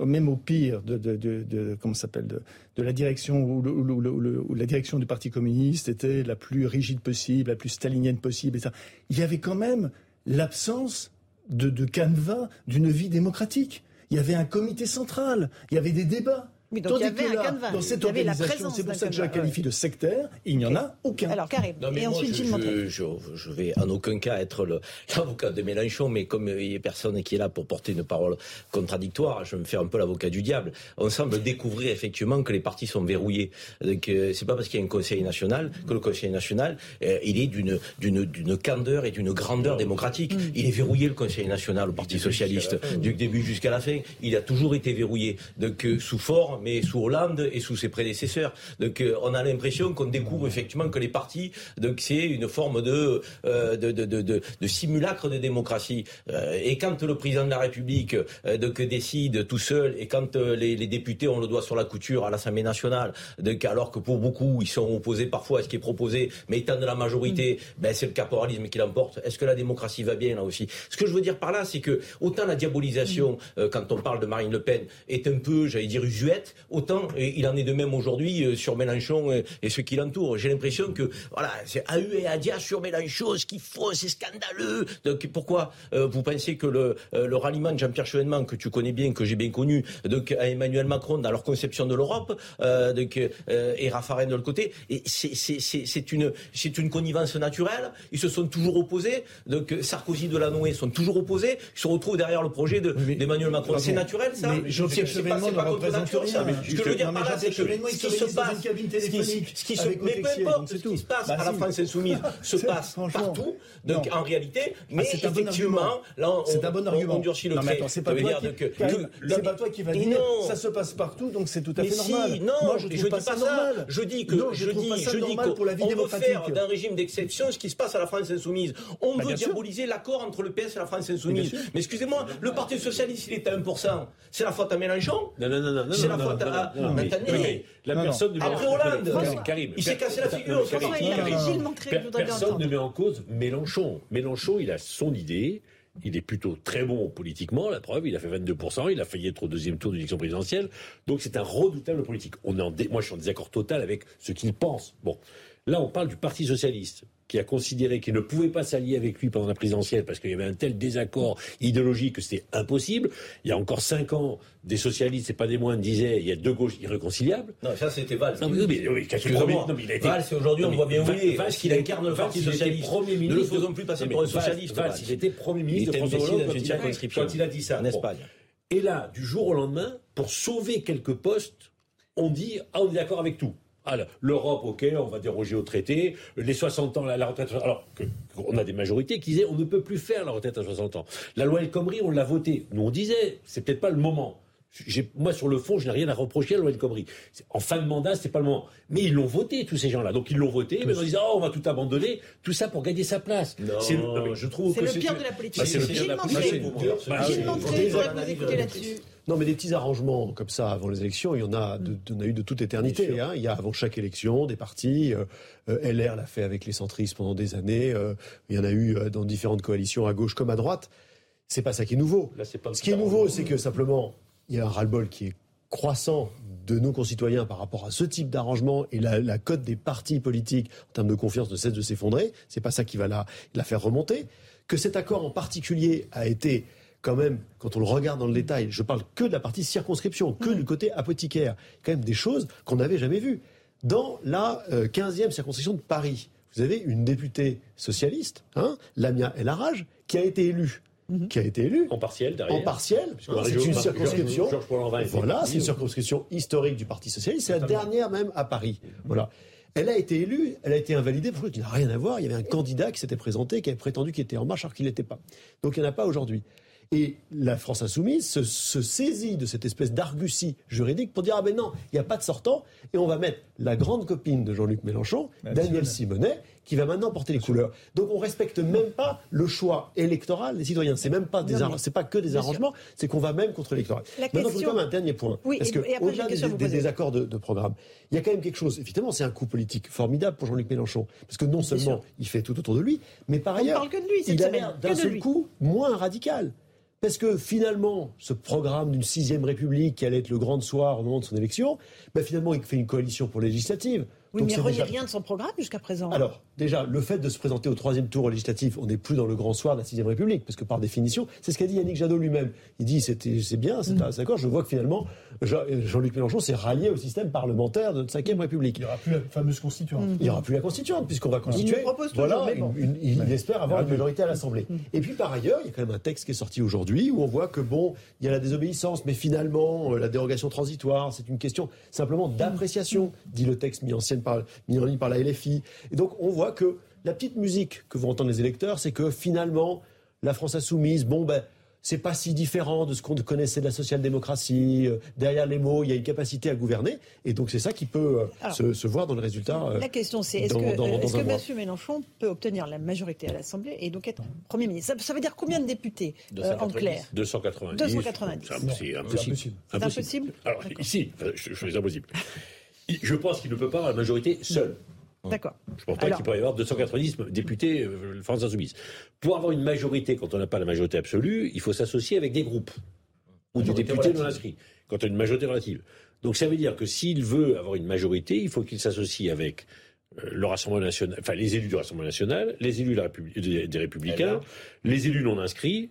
même au pire de, de, de, de- comment ça s'appelle de, de la direction où, le- où le- où le- où la direction du Parti communiste était la plus rigide possible, la plus stalinienne possible, et ça, il y avait quand même l'absence de, de canevas d'une vie démocratique. Il y avait un comité central, il y avait des débats. Oui, donc il y Tandis avait que un là, canevas. dans cette organisation, présence c'est pour ça que je la qualifie de sectaire, il n'y en a aucun. Alors, mais et moi, ensuite je, je, je, je vais en aucun cas être l'avocat de Mélenchon, mais comme il n'y a personne qui est là pour porter une parole contradictoire, je me fais un peu l'avocat du diable. On semble découvrir effectivement que les partis sont verrouillés. Donc, euh, c'est pas parce qu'il y a un Conseil national que le Conseil national, euh, il est d'une d'une d'une candeur et d'une grandeur démocratique. Mm. Il est verrouillé le Conseil national au Parti socialiste du début jusqu'à la fin. Il a toujours été verrouillé, donc euh, sous Fort, mais sous Hollande et sous ses prédécesseurs. Donc, euh, on a l'impression qu'on découvre effectivement que les partis, donc c'est une forme de, euh, de, de, de, simulacre de démocratie. Euh, et quand le président de la République euh, donc, décide tout seul, et quand les, les députés ont le doigt sur la couture à l'Assemblée nationale, donc, alors que pour beaucoup, ils sont opposés parfois à ce qui est proposé, mais étant de la majorité, ben, c'est le caporalisme qui l'emporte. Est-ce que la démocratie va bien là aussi? Ce que je veux dire par là, c'est que autant la diabolisation, euh, quand on parle de Marine Le Pen, est un peu, j'allais dire, usuette, autant et il en est de même aujourd'hui euh, sur Mélenchon et, et ceux qui l'entourent. J'ai l'impression que voilà, c'est eu et dire sur Mélenchon, ce qu'ils font, c'est scandaleux. Donc pourquoi euh, vous pensez que le, euh, le ralliement de Jean-Pierre Chevènement, que tu connais bien, que j'ai bien connu, donc à Emmanuel Macron dans leur conception de l'Europe, euh, donc euh, et Raffarin de l'autre côté, et c'est c'est c'est c'est une c'est une connivence naturelle. Ils se sont toujours opposés. Donc Sarkozy, Delanoë sont toujours opposés. Ils se retrouvent derrière le projet de mais- d'Emmanuel Macron. C'est naturel ça Mais Jean-Pierre Chevènement ne représente ça. Ce que je veux dire mais par là, c'est que ce qui se passe, ce qui- se, mais peu importe ce qui se passe Bah, à la. France insoumise se passe partout. Donc en réalité, mais c'est un bon effectivement, argument. là, on, C'est un bon on- argument. on durcit le non, mais trait. c'est pas, toi qui, que- Karim, que- c'est pas toi qui va Et dire non. ça se passe partout, donc c'est tout à Mais fait normal. non, je dis pas ça normal. Je dis que je dis, je dis qu'on veut faire d'un régime d'exception ce qui se passe à la France insoumise. On Bah, veut diaboliser l'accord entre le PS et la France insoumise. Mais excusez-moi, le Parti socialiste, il est à 1%. C'est la faute à Mélenchon Non, non, non, non, la faute à personne ne met en Après Hollande. Karim, Il s'est cassé la figure. Personne ne met en cause Mélenchon. Mélenchon, il a son idée. Il est plutôt très bon politiquement, la preuve, il a fait 22%, il a failli être au deuxième tour de l'élection présidentielle. Donc c'est un redoutable politique. On est en dé- Moi, je suis en désaccord total avec ce qu'il pense. Bon, là, on parle du Parti socialiste qui a considéré qu'il ne pouvait pas s'allier avec lui pendant la présidentielle parce qu'il y avait un tel désaccord idéologique que c'était impossible. Il y a encore cinq ans, des socialistes, et pas des moindres, disaient il y a deux gauches irréconciliables. Non, ça c'était Valls. Non, mais, mais, mais il a été- Valls, c'est aujourd'hui, on voit bien où il est. Valls, qu'il incarne le Parti Socialiste. Premier Ne ministre. le faisons plus passer pour un socialiste. Valls, il était Premier ministre de François Hollande quand il a- dit ça. En. Espagne. Et là, du jour au lendemain, pour sauver quelques postes, on dit ah on est d'accord avec tout. Alors, l'Europe, ok, on va déroger au traité. Les 60 ans, la, la retraite. Alors que- qu'on a des majorités qui disaient on ne peut plus faire la retraite à 60 ans. La loi El Khomri, on l'a votée. Nous, on disait c'est peut-être pas le moment. Moi, sur le fond, je n'ai rien à reprocher à la loi El Khomri. En fin de mandat, c'est pas le moment. Mais ils l'ont voté, tous ces gens-là. Donc ils l'ont voté, mais en disant oh, on va tout abandonner. Tout ça pour gagner sa place. Non, C'est le- mais je trouve C'est que le pire de la politique. Ah, c'est le pire de la Montré. politique. Bah, Gilles. Montré, je voudrais vous écouter là-dessus. Non, mais des petits arrangements comme ça avant les élections, il y en a, de, on a eu de toute éternité. Hein. Il y a avant chaque élection des partis. euh, euh, LR l'a fait avec les centristes pendant des années. euh, il y en a eu dans différentes coalitions à gauche comme à droite. C'est pas ça qui est nouveau. Là, pas Ce qui est nouveau, c'est que simplement, il y a un ras-le-bol qui est croissant de nos concitoyens par rapport à ce type d'arrangement et la, la cote des partis politiques en termes de confiance ne cesse de s'effondrer. C'est pas ça qui va la, la faire remonter. Que cet accord en particulier a été quand même, quand on le regarde dans le détail, je parle que de la partie circonscription, que du côté apothicaire, quand même des choses qu'on n'avait jamais vues. Dans la euh, 15e circonscription de Paris, vous avez une députée socialiste, hein, Lamia El Haraj, qui a été élue. Qui a été élue En partiel, derrière. en partiel, Puisque hein, la c'est une circonscription. Georges Voilà, c'est une circonscription historique du Parti socialiste. C'est la dernière même à Paris. Voilà. Elle a été élue, elle a été invalidée pour quelque chose qui n'a rien à voir. Il y avait un candidat qui s'était présenté, qui avait prétendu qu'il était en marche alors qu'il n'était pas. Donc il n'y en a pas aujourd'hui. Et la France insoumise se, se saisit de cette espèce d'argutie juridique pour dire ah ben non, il n'y a pas de sortant et on va mettre la grande copine de Jean-Luc Mélenchon, Daniel Simonet, qui va maintenant porter les couleurs. Donc on respecte même pas le choix électoral des citoyens. C'est même pas des c'est pas que des arrangements, c'est qu'on va même contre l'électorat. Maintenant, je quand même un dernier point. Oui, parce que au-delà des, vous des poser. désaccords de, de programme, il y a quand même quelque chose. Évidemment, c'est un coup politique formidable pour Jean-Luc Mélenchon, parce que non seulement il fait tout autour de lui, mais par On ailleurs, parle que de lui cette il a l'air d'un seul lui. coup moins radical. Parce que finalement, ce programme d'une sixième République qui allait être le grand soir au moment de son élection, ben finalement, il fait une coalition pour législative. Oui, Donc mais il relie déjà- rien de son programme jusqu'à présent. alors, déjà, le fait de se présenter au troisième tour législatif, on n'est plus dans le grand soir de la sixième République, parce que par définition, c'est ce qu'a dit Yannick Jadot lui-même. Il dit, c'est bien, Mm. c'est c'est d'accord, je vois que finalement, Jean- Jean-Luc Mélenchon s'est rallié au système parlementaire de la cinquième République. Il n'y aura plus la fameuse constituante. Il n'y aura plus la constituante, puisqu'on va constituer. propose toujours, voilà, mais bon. une- une- il espère avoir une majorité à l'Assemblée. Et puis par ailleurs, il y a quand même un texte qui est sorti aujourd'hui où on voit que bon, il y a la désobéissance, mais finalement, euh, la dérogation transitoire, c'est une question simplement d'appréciation, dit le texte mis en, scène par, mis en ligne par la LFI. Et donc on voit que la petite musique que vont entendre les électeurs, c'est que finalement, la France insoumise, bon ben. C'est pas si différent de ce qu'on connaissait de la social-démocratie. Euh, Derrière les mots, il y a une capacité à gouverner. Et donc, c'est ça qui peut euh, Alors, se, se voir dans le résultat. euh, La question, c'est est-ce que, dans- dans est-ce que. M. Mélenchon peut obtenir la majorité à l'Assemblée et donc être Premier ministre? Ça, ça veut dire combien de députés, euh, en 290. clair 290. 290. C'est Non, c'est impossible. impossible. C'est impossible Alors, D'accord. ici, je, je impossibles. Il- Je pense qu'il ne peut pas avoir la majorité seul. D'accord. Je pense pas qu'il pourrait y avoir 290 députés euh, France Insoumise. Pour avoir une majorité, quand on n'a pas la majorité absolue, il faut s'associer avec des groupes ou des députés non inscrits. Quand on a une majorité relative. Donc ça veut dire que s'il veut avoir une majorité, il faut qu'il s'associe avec euh, le Rassemblement national, enfin les élus du Rassemblement national, les élus de la Républi- des, des Républicains, les élus non inscrits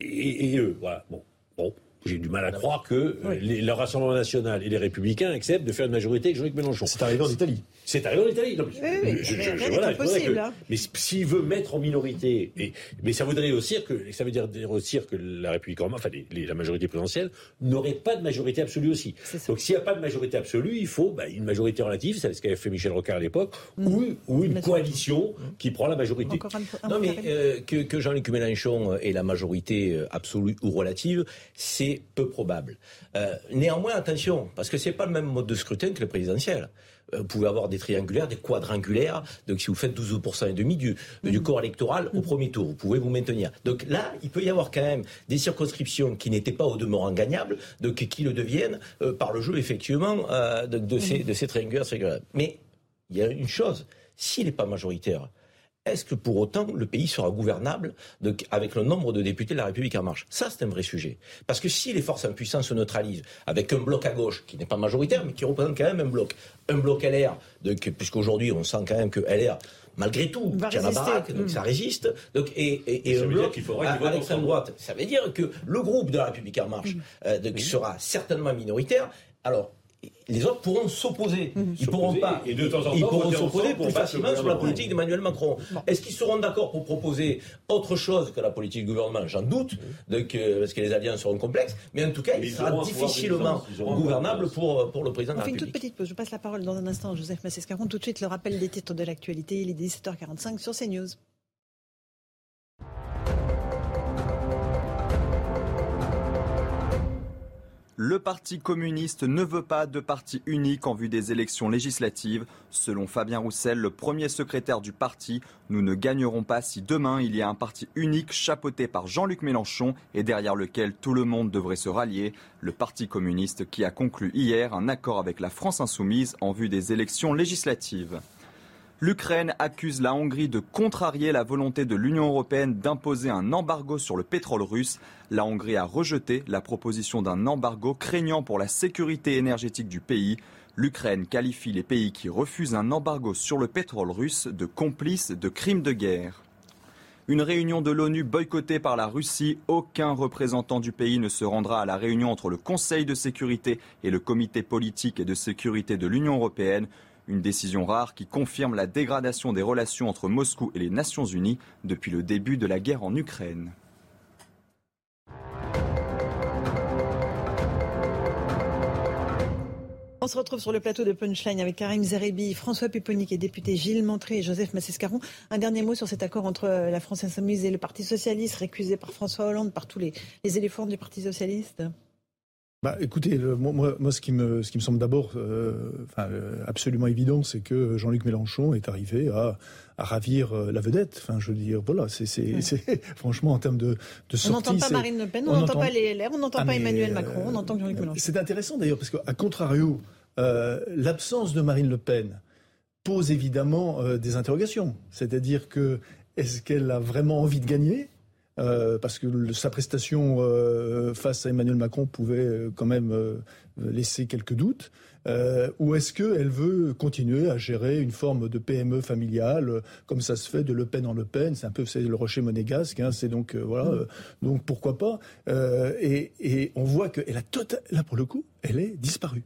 et, et eux. Voilà. Bon, bon. J'ai du mal à croire que euh, Oui. les- le Rassemblement national et les Républicains acceptent de faire une majorité avec Jean-Luc Mélenchon. C'est arrivé en Italie. C'est arrivé en Italie. Non, mais Oui, je- je- je- voilà, que- hein. Mais s'il veut mettre en minorité, et, mais ça voudrait aussi que ça veut dire aussi que la République en enfin les- les- la majorité présidentielle n'aurait pas de majorité absolue aussi. Donc s'il n'y a pas de majorité absolue, il faut bah, une majorité relative, c'est ce qu'avait fait Michel Rocard à l'époque, ou, ou une coalition qui prend la majorité. Encore un, un Non, mais euh, que, que Jean-Luc Mélenchon ait la majorité euh, absolue ou relative, c'est peu probable. Euh, néanmoins, attention, parce que c'est pas le même mode de scrutin que le présidentiel. Euh, vous pouvez avoir des triangulaires, des quadrangulaires. Donc, si vous faites 12% et demi du, du corps électoral au premier tour, vous pouvez vous maintenir. Donc là, il peut y avoir quand même des circonscriptions qui n'étaient pas au demeurant gagnables, donc qui le deviennent euh, par le jeu, effectivement, euh, de, de, ces, de ces triangulaires. Mais il y a une chose, s'il n'est pas majoritaire, est-ce que pour autant le pays sera gouvernable de, avec le nombre de députés de la République en marche? Ça, c'est un vrai sujet. Parce que si les forces impuissantes se neutralisent avec un bloc à gauche qui n'est pas majoritaire, mais qui représente quand même un bloc, un bloc LR, puisqu'aujourd'hui on sent quand même que LR malgré tout, tient la baraque, donc mm. ça résiste. Donc, et, et, et un bloc à, l'extrême droite, ça veut dire que le groupe de la République en marche mm. euh, sera certainement minoritaire. Alors, les autres pourront s'opposer. Mhm. Ils pourront pas. Et de temps en temps, ils pourront s'opposer plus facilement sur la politique d'Emmanuel Macron. Est-ce qu'ils seront d'accord pour proposer autre chose que la politique du gouvernement? J'en doute, donc, parce que les alliances seront complexes. Mais en tout cas, il sera difficilement gouvernable pour, pour le président de la République. une toute petite pause. Je passe la parole dans un instant à Joseph Massescaron. Tout de suite, le rappel des titres de l'actualité. Il est 17h45 sur CNews. Le Parti communiste ne veut pas de parti unique en vue des élections législatives. Selon Fabien Roussel, le premier secrétaire du parti, nous ne gagnerons pas si demain il y a un parti unique chapeauté par Jean-Luc Mélenchon et derrière lequel tout le monde devrait se rallier. Le Parti communiste qui a conclu hier un accord avec la France insoumise en vue des élections législatives. L'Ukraine accuse la Hongrie de contrarier la volonté de l'Union européenne d'imposer un embargo sur le pétrole russe. La Hongrie a rejeté la proposition d'un embargo craignant pour la sécurité énergétique du pays. L'Ukraine qualifie les pays qui refusent un embargo sur le pétrole russe de complices de crimes de guerre. Une réunion de l'ONU boycottée par la Russie. Aucun représentant du pays ne se rendra à la réunion entre le Conseil de sécurité et le Comité politique et de sécurité de l'Union européenne. Une décision rare qui confirme la dégradation des relations entre Moscou et les Nations Unies depuis le début de la guerre en Ukraine. On se retrouve sur le plateau de Punchline avec Karim Zerebi, François Pupponi, et député Gilles Montré et Joseph Massescaron. Un dernier mot sur cet accord entre la France Insoumise et le Parti Socialiste, récusé par François Hollande, par tous les éléphants du Parti Socialiste bah, écoutez, moi, moi, ce qui me, ce qui me semble d'abord euh, enfin, euh, absolument évident, c'est que Jean-Luc Mélenchon est arrivé à, à ravir euh, la vedette. Enfin, je veux dire, voilà, c'est, c'est, franchement en termes de, de sortie. On n'entend pas Marine Le Pen, on n'entend pas les LR, on n'entend ah, pas Emmanuel Macron, on entend Jean-Luc Mélenchon. C'est intéressant d'ailleurs parce qu'à contrario, l'absence de Marine Le Pen pose évidemment des interrogations. C'est-à-dire que est-ce qu'elle a vraiment envie de gagner? Euh, parce que sa prestation euh, face à Emmanuel Macron pouvait euh, quand même laisser quelques doutes Ou est-ce qu'elle veut continuer à gérer une forme de PME familiale, comme ça se fait de Le Pen en Le Pen? C'est un peu le rocher monégasque, hein, c'est donc, voilà, mm. donc pourquoi pas? Et, et, on voit qu'elle a tota-, là pour le coup, elle est disparue.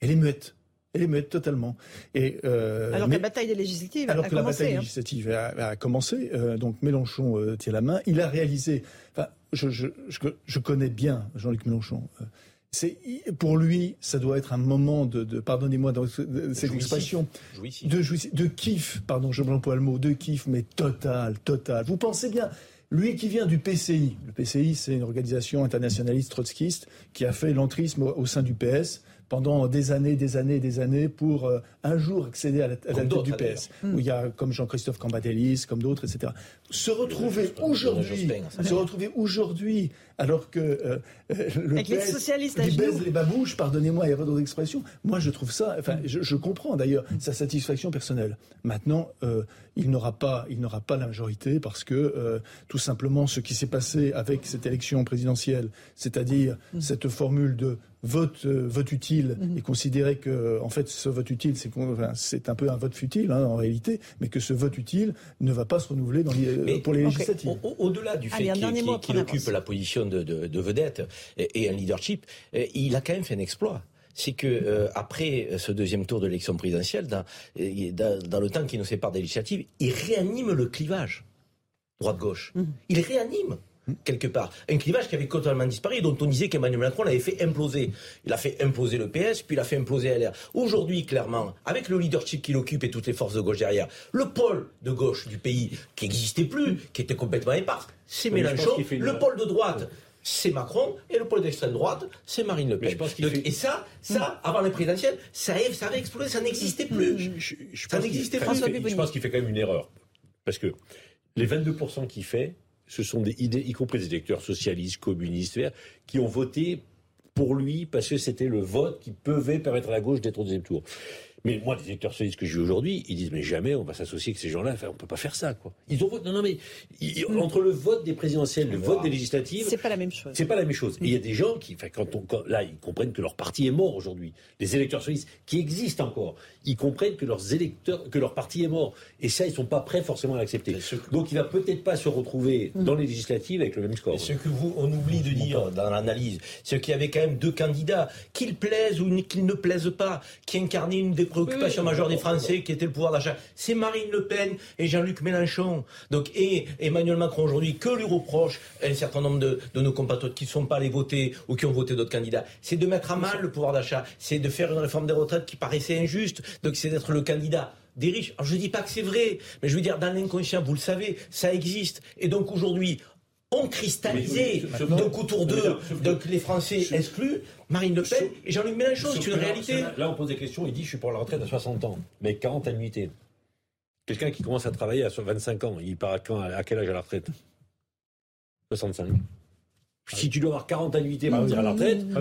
Elle est muette. Elle est muette totalement. Et, euh, alors que la bataille des législatives alors a que commencé. la bataille législative a, commencé, euh, donc Mélenchon euh, tient la main. Il a réalisé. Enfin, je, je, je, connais bien Jean-Luc Mélenchon. Euh, c'est pour lui, ça doit être un moment de, de pardonnez-moi dans cette expression, de de kiff, pardon, je m'emploie le mot, de kiff, mais total, total. Vous pensez bien, lui qui vient du PCI, le PCI c'est une organisation internationaliste trotskiste qui a fait l'entrisme au sein du PS pendant des années, des années, des années pour euh, un jour accéder à la, tête du PS. Où il y a comme Jean-Christophe Cambadélis, comme d'autres, etc. Se retrouver aujourd'hui, se retrouver aujourd'hui, alors que euh, euh, le PS les socialistes baise les babouches, pardonnez-moi, il n'y a pas d'autre expression. Moi, je trouve ça, enfin, je, comprends d'ailleurs sa satisfaction personnelle. Maintenant, il n'aura pas, il n'aura pas la majorité parce que tout simplement ce qui s'est passé avec cette élection présidentielle, c'est-à-dire mm. cette formule de vote, euh, vote utile mhm. et considérer que, en fait, ce vote utile, c'est c'est un peu un vote futile hein, en réalité, mais que ce vote utile ne va pas se renouveler dans les, pour les législatives. Au-delà du fait qu'il occupe la position de, vedette et, un leadership, euh, il a quand même fait un exploit c'est que euh, après ce deuxième tour de l'élection présidentielle, dans, dans, le temps qui nous sépare des législatives, il réanime le clivage droite-gauche. Mhm. Il réanime quelque part. Un clivage qui avait totalement disparu, dont on disait qu'Emmanuel Macron l'avait fait imploser. Il a fait imploser le PS, puis il a fait imploser LR. Aujourd'hui, clairement, avec le leadership qu'il occupe et toutes les forces de gauche derrière, le pôle de gauche du pays qui n'existait plus, qui était complètement épars, c'est Mélenchon. Le pôle de droite, c'est Macron, et le pôle d'extrême droite, c'est Marine Le Pen. Et ça, ça, avant les présidentielles, ça, ça avait explosé, ça n'existait plus. ça n'existait plus. Je pense qu'il fait quand même une erreur. Parce que les 22% qu'il fait, ce sont des idées, y compris des électeurs socialistes, communistes, verts, qui ont voté pour lui parce que c'était le vote qui pouvait permettre à la gauche d'être au deuxième tour. Mais moi, les électeurs socialistes que j'ai aujourd'hui, ils disent mais jamais on va s'associer avec ces gens-là. Enfin, on peut pas faire ça, quoi. Ils ont voté. Non, non, mais mm. entre le vote des présidentielles, le vote des législatives, c'est pas la même chose. C'est pas la même chose. Et il y a des gens qui, enfin, quand on, là, ils comprennent que leur parti est mort aujourd'hui. Les électeurs socialistes qui existent encore, ils comprennent que leurs électeurs, que leur parti est mort. Et ça, ils sont pas prêts forcément à l'accepter. Donc, il va peut-être pas se retrouver mm. dans les législatives avec le même score. ce que vous, on oublie de dire dans l'analyse, c'est qu'il y avait quand même deux candidats, qu'ils plaisent ou qu'ils ne plaisent pas, qui incarnaient une des préoccupations majeures Français qui était le pouvoir d'achat. C'est Marine Le Pen et Jean-Luc Mélenchon. Donc, et Emmanuel Macron aujourd'hui, que lui reproche un certain nombre de, nos compatriotes qui ne sont pas allés voter ou qui ont voté d'autres candidats, c'est de mettre à mal le pouvoir d'achat, c'est de faire une réforme des retraites qui paraissait injuste, donc c'est d'être le candidat des riches. Alors je ne dis pas que c'est vrai, mais je veux dire, dans l'inconscient, vous le savez, ça existe. Et donc aujourd'hui, ont cristallisé, donc autour d'eux, donc les Français exclus, Marine Le Pen et Jean-Luc Mélenchon, c'est une réalité. Là, on pose des questions, il dit je suis pour la retraite à 60 ans, mais 40 annuités. Quelqu'un qui commence à travailler à 25 ans, il part à, quand, à quel âge à la retraite? 65. Si tu dois avoir 40 annuités pour partir à la retraite, ah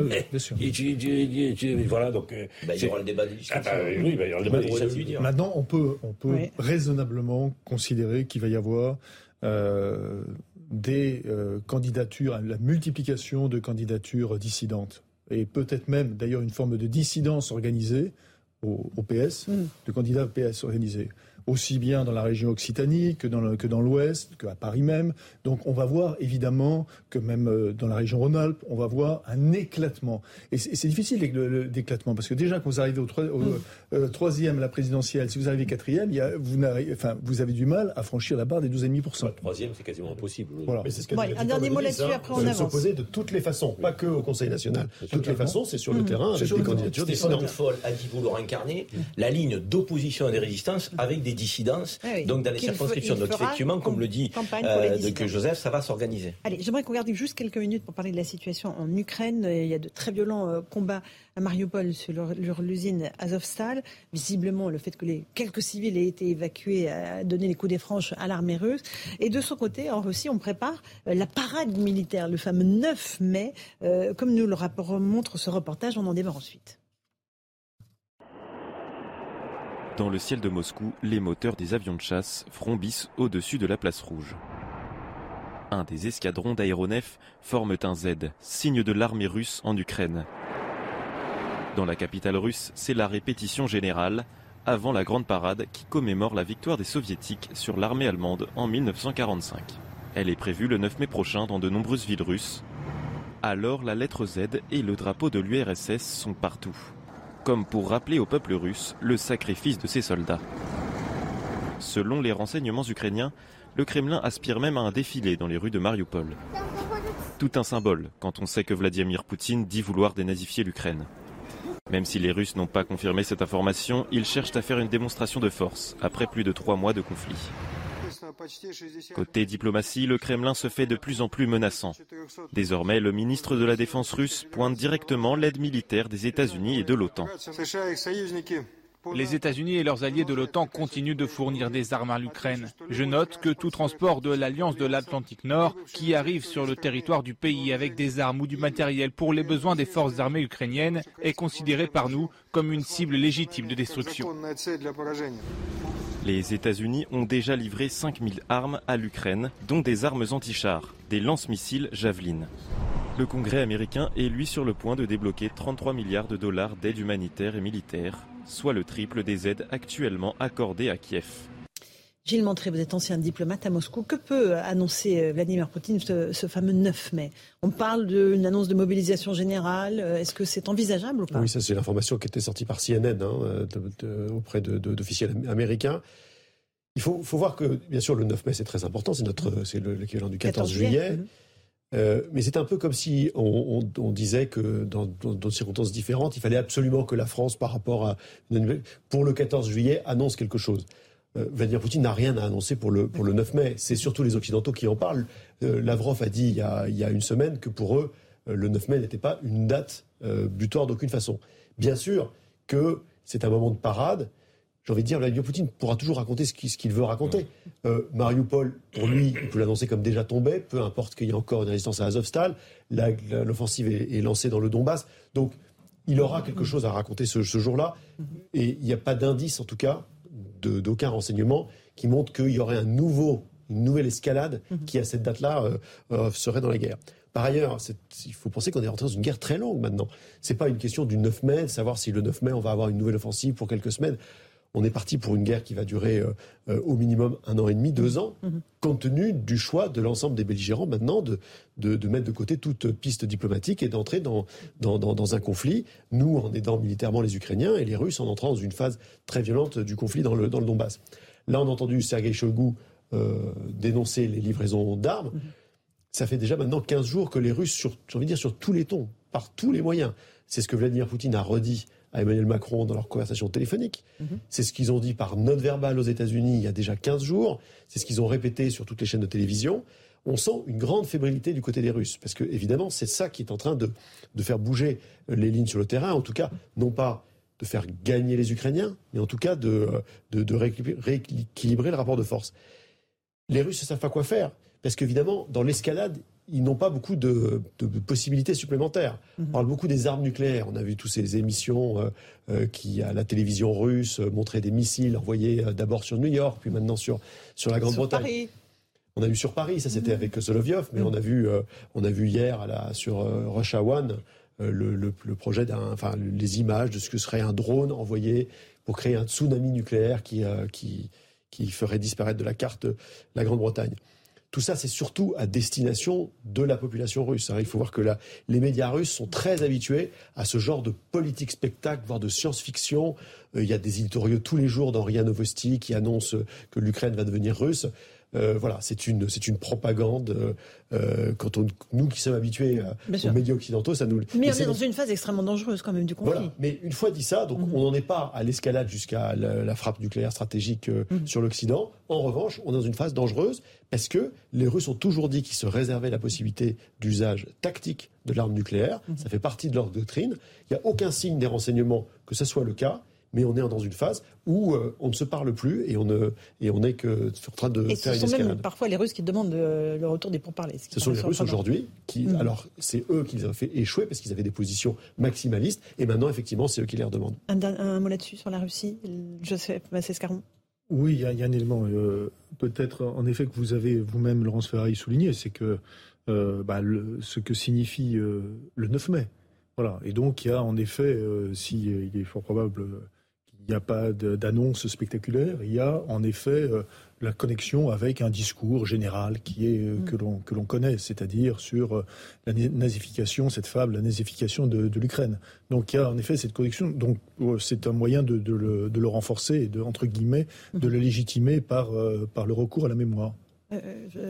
tu, voilà, donc. Euh, bah, il y aura le débat ah bah, oui, bah, il y aura le débat Maintenant, on peut, on peut raisonnablement considérer qu'il va y avoir euh, des euh, candidatures, la multiplication de candidatures dissidentes, et peut-être même d'ailleurs une forme de dissidence organisée au, PS, mm. de candidats PS organisés aussi bien dans la région Occitanie que dans, que dans l'Ouest, qu'à Paris même. Donc on va voir évidemment que même euh, dans la région Rhône-Alpes, on va voir un éclatement. Et c'est difficile l'éclatement parce que déjà quand vous arrivez au, mm. euh, troisième, la présidentielle, si vous arrivez quatrième, il y a, vous, enfin, vous avez du mal à franchir la barre des 12,5%. Le troisième, c'est quasiment impossible. Voilà. Mais ce que un dernier mot là-dessus, après on avance. s'opposer de toutes les façons, pas que au Conseil national. De toutes les façons, c'est sur le mm. terrain avec des candidatures Stéphane Foll a dit vouloir incarner la ligne d'opposition et de résistance avec des dissidence, ah donc dans les circonscriptions. Donc effectivement, comme le dit euh, que Joseph, ça va s'organiser. Allez, j'aimerais qu'on garde juste quelques minutes pour parler de la situation en Ukraine. Il y a de très violents euh, combats à Mariupol sur l'usine Azovstal. Visiblement, le fait que les quelques civils aient été évacués a donné les coups des franches à l'armée russe. Et de son côté, en Russie, on prépare euh, la parade militaire, le fameux 9 mai. comme nous le rapport montre ce reportage, on en débat ensuite. Dans le ciel de Moscou, les moteurs des avions de chasse frombissent au-dessus de la place rouge. Un des escadrons d'aéronefs forment un Z, signe de l'armée russe en Ukraine. Dans la capitale russe, c'est la répétition générale avant la grande parade qui commémore la victoire des soviétiques sur l'armée allemande en 1945. Elle est prévue le 9 mai prochain dans de nombreuses villes russes. Alors la lettre Z et le drapeau de l'URSS sont partout comme pour rappeler au peuple russe le sacrifice de ses soldats. Selon les renseignements ukrainiens, le Kremlin aspire même à un défilé dans les rues de Mariupol. Tout un symbole quand on sait que Vladimir Poutine dit vouloir dénazifier l'Ukraine. Même si les Russes n'ont pas confirmé cette information, ils cherchent à faire une démonstration de force après plus de trois mois de conflit. Côté diplomatie, le Kremlin se fait de plus en plus menaçant. Désormais, le ministre de la Défense russe pointe directement l'aide militaire des États-Unis et de l'OTAN. Les États-Unis et leurs alliés de l'OTAN continuent de fournir des armes à l'Ukraine. Je note que tout transport de l'Alliance de l'Atlantique Nord qui arrive sur le territoire du pays avec des armes ou du matériel pour les besoins des forces armées ukrainiennes est considéré par nous comme une cible légitime de destruction. Les États-Unis ont déjà livré 5000 armes à l'Ukraine, dont des armes anti-chars, des lance-missiles Javelin. Le Congrès américain est lui sur le point de débloquer 33 milliards de dollars d'aide humanitaire et militaire, soit le triple des aides actuellement accordées à Kiev. Gilles Montré, vous êtes ancien diplomate à Moscou. Que peut annoncer euh, Vladimir Poutine ce, fameux 9 mai? On parle d'une annonce de mobilisation générale. Euh, est-ce que c'est envisageable ou pas? Oui, ça c'est l'information qui était sortie par CNN hein, auprès d'officiels américains. Il faut, voir que, bien sûr, le 9 mai c'est très important, c'est notre, c'est l'équivalent du 14, juillet. Mhm. Euh, mais c'est un peu comme si on, disait que dans d'autres circonstances différentes, il fallait absolument que la France, par rapport à pour le 14 juillet, annonce quelque chose. Vladimir Poutine n'a rien à annoncer pour le, pour le 9 mai. C'est surtout les Occidentaux qui en parlent. Lavrov a dit il y a, il y a, une semaine que pour eux, le 9 mai n'était pas une date butoir d'aucune façon. Bien sûr que c'est un moment de parade, j'ai envie de dire, Vladimir Poutine pourra toujours raconter ce qu'il veut raconter. Euh, Mariupol, pour lui, il peut l'annoncer comme déjà tombé, peu importe qu'il y ait encore une résistance à Azovstal. L'offensive est, lancée dans le Donbass. Donc, il aura quelque chose à raconter ce, jour-là. Et il n'y a pas d'indice, en tout cas, d'aucun renseignement qui montre qu'il y aurait un nouveau, une nouvelle escalade qui, à cette date-là, euh, euh, serait dans la guerre. Par ailleurs, il faut penser qu'on est rentré dans une guerre très longue maintenant. C'est pas une question du 9 mai, de savoir si le 9 mai on va avoir une nouvelle offensive pour quelques semaines on est parti pour une guerre qui va durer euh, euh, au minimum un an et demi, deux ans, mhm. compte tenu du choix de l'ensemble des belligérants maintenant de, de, mettre de côté toute piste diplomatique et d'entrer dans, dans, un conflit, nous en aidant militairement les Ukrainiens et les Russes en entrant dans une phase très violente du conflit dans le, dans le Donbass. Là, on a entendu Sergei Shoigu euh, dénoncer les livraisons d'armes. Mhm. Ça fait déjà maintenant 15 jours que les Russes, sur, j'ai envie de dire sur tous les tons, par tous les moyens, c'est ce que Vladimir Poutine a redit à Emmanuel Macron dans leur conversation téléphonique. Mhm. C'est ce qu'ils ont dit par note verbale aux États-Unis il y a déjà 15 jours. C'est ce qu'ils ont répété sur toutes les chaînes de télévision. On sent une grande fébrilité du côté des Russes. Parce que, évidemment, c'est ça qui est en train de, faire bouger les lignes sur le terrain. En tout cas, non pas de faire gagner les Ukrainiens, mais en tout cas de, de, rééquilibrer le rapport de force. Les Russes ne savent pas quoi faire. Parce qu'évidemment, dans l'escalade, ils n'ont pas beaucoup de, possibilités supplémentaires. On parle beaucoup des armes nucléaires. On a vu toutes ces émissions euh, euh, qui, à la télévision russe, euh, montraient des missiles envoyés d'abord sur New York, puis maintenant sur, sur la Grande-Bretagne. On a vu sur Paris, ça c'était mhm. avec Solovyov, mais mhm. on, a vu, on a vu hier à la, sur Russia One le, le, projet d'un, enfin, les images de ce que serait un drone envoyé pour créer un tsunami nucléaire qui, qui, qui ferait disparaître de la carte la Grande-Bretagne. Tout ça, c'est surtout à destination de la population russe. Hein. Il faut voir que les médias russes sont très habitués à ce genre de politique spectacle, voire de science-fiction. Euh, il y a des éditoriaux tous les jours dans RIA Novosti qui annoncent que l'Ukraine va devenir russe. Euh, voilà, c'est une, c'est une propagande. Euh, euh, quand on, nous qui sommes habitués aux médias occidentaux, ça nous. Mais, on est dans une phase extrêmement dangereuse quand même du conflit. Voilà. Mais une fois dit ça, donc mhm. on n'en est pas à l'escalade jusqu'à la, frappe nucléaire stratégique mhm. sur l'Occident. En revanche, on est dans une phase dangereuse parce que les Russes ont toujours dit qu'ils se réservaient la possibilité d'usage tactique de l'arme nucléaire. Mhm. Ça fait partie de leur doctrine. Il n'y a aucun signe des renseignements que ce soit le cas mais on est dans une phase où euh, on ne se parle plus et on ne et on est que en train de et faire ce sont même parfois les Russes qui demandent le retour des pourparlers. Ce, sont les Russes aujourd'hui qui, mm. alors c'est eux qui les ont fait échouer parce qu'ils avaient des positions maximalistes et maintenant effectivement c'est eux qui les redemandent. Un, mot là-dessus sur la Russie, Joseph Massescaron? Oui, il y, a un élément euh, peut-être en effet que vous avez vous-même Laurence Ferrari souligné, c'est que euh, bah, ce que signifie le 9 mai. Voilà. Et donc, il y a en effet, si il est fort probable il n'y a pas d'annonce spectaculaire. Il y a en effet euh, la connexion avec un discours général qui est euh, mm. que l'on connaît, c'est-à-dire sur euh, la nazification, cette fable, la nazification de, l'Ukraine. Donc il y a en effet cette connexion. Donc c'est un moyen de, le, renforcer et de entre guillemets de le légitimer par par le recours à la mémoire.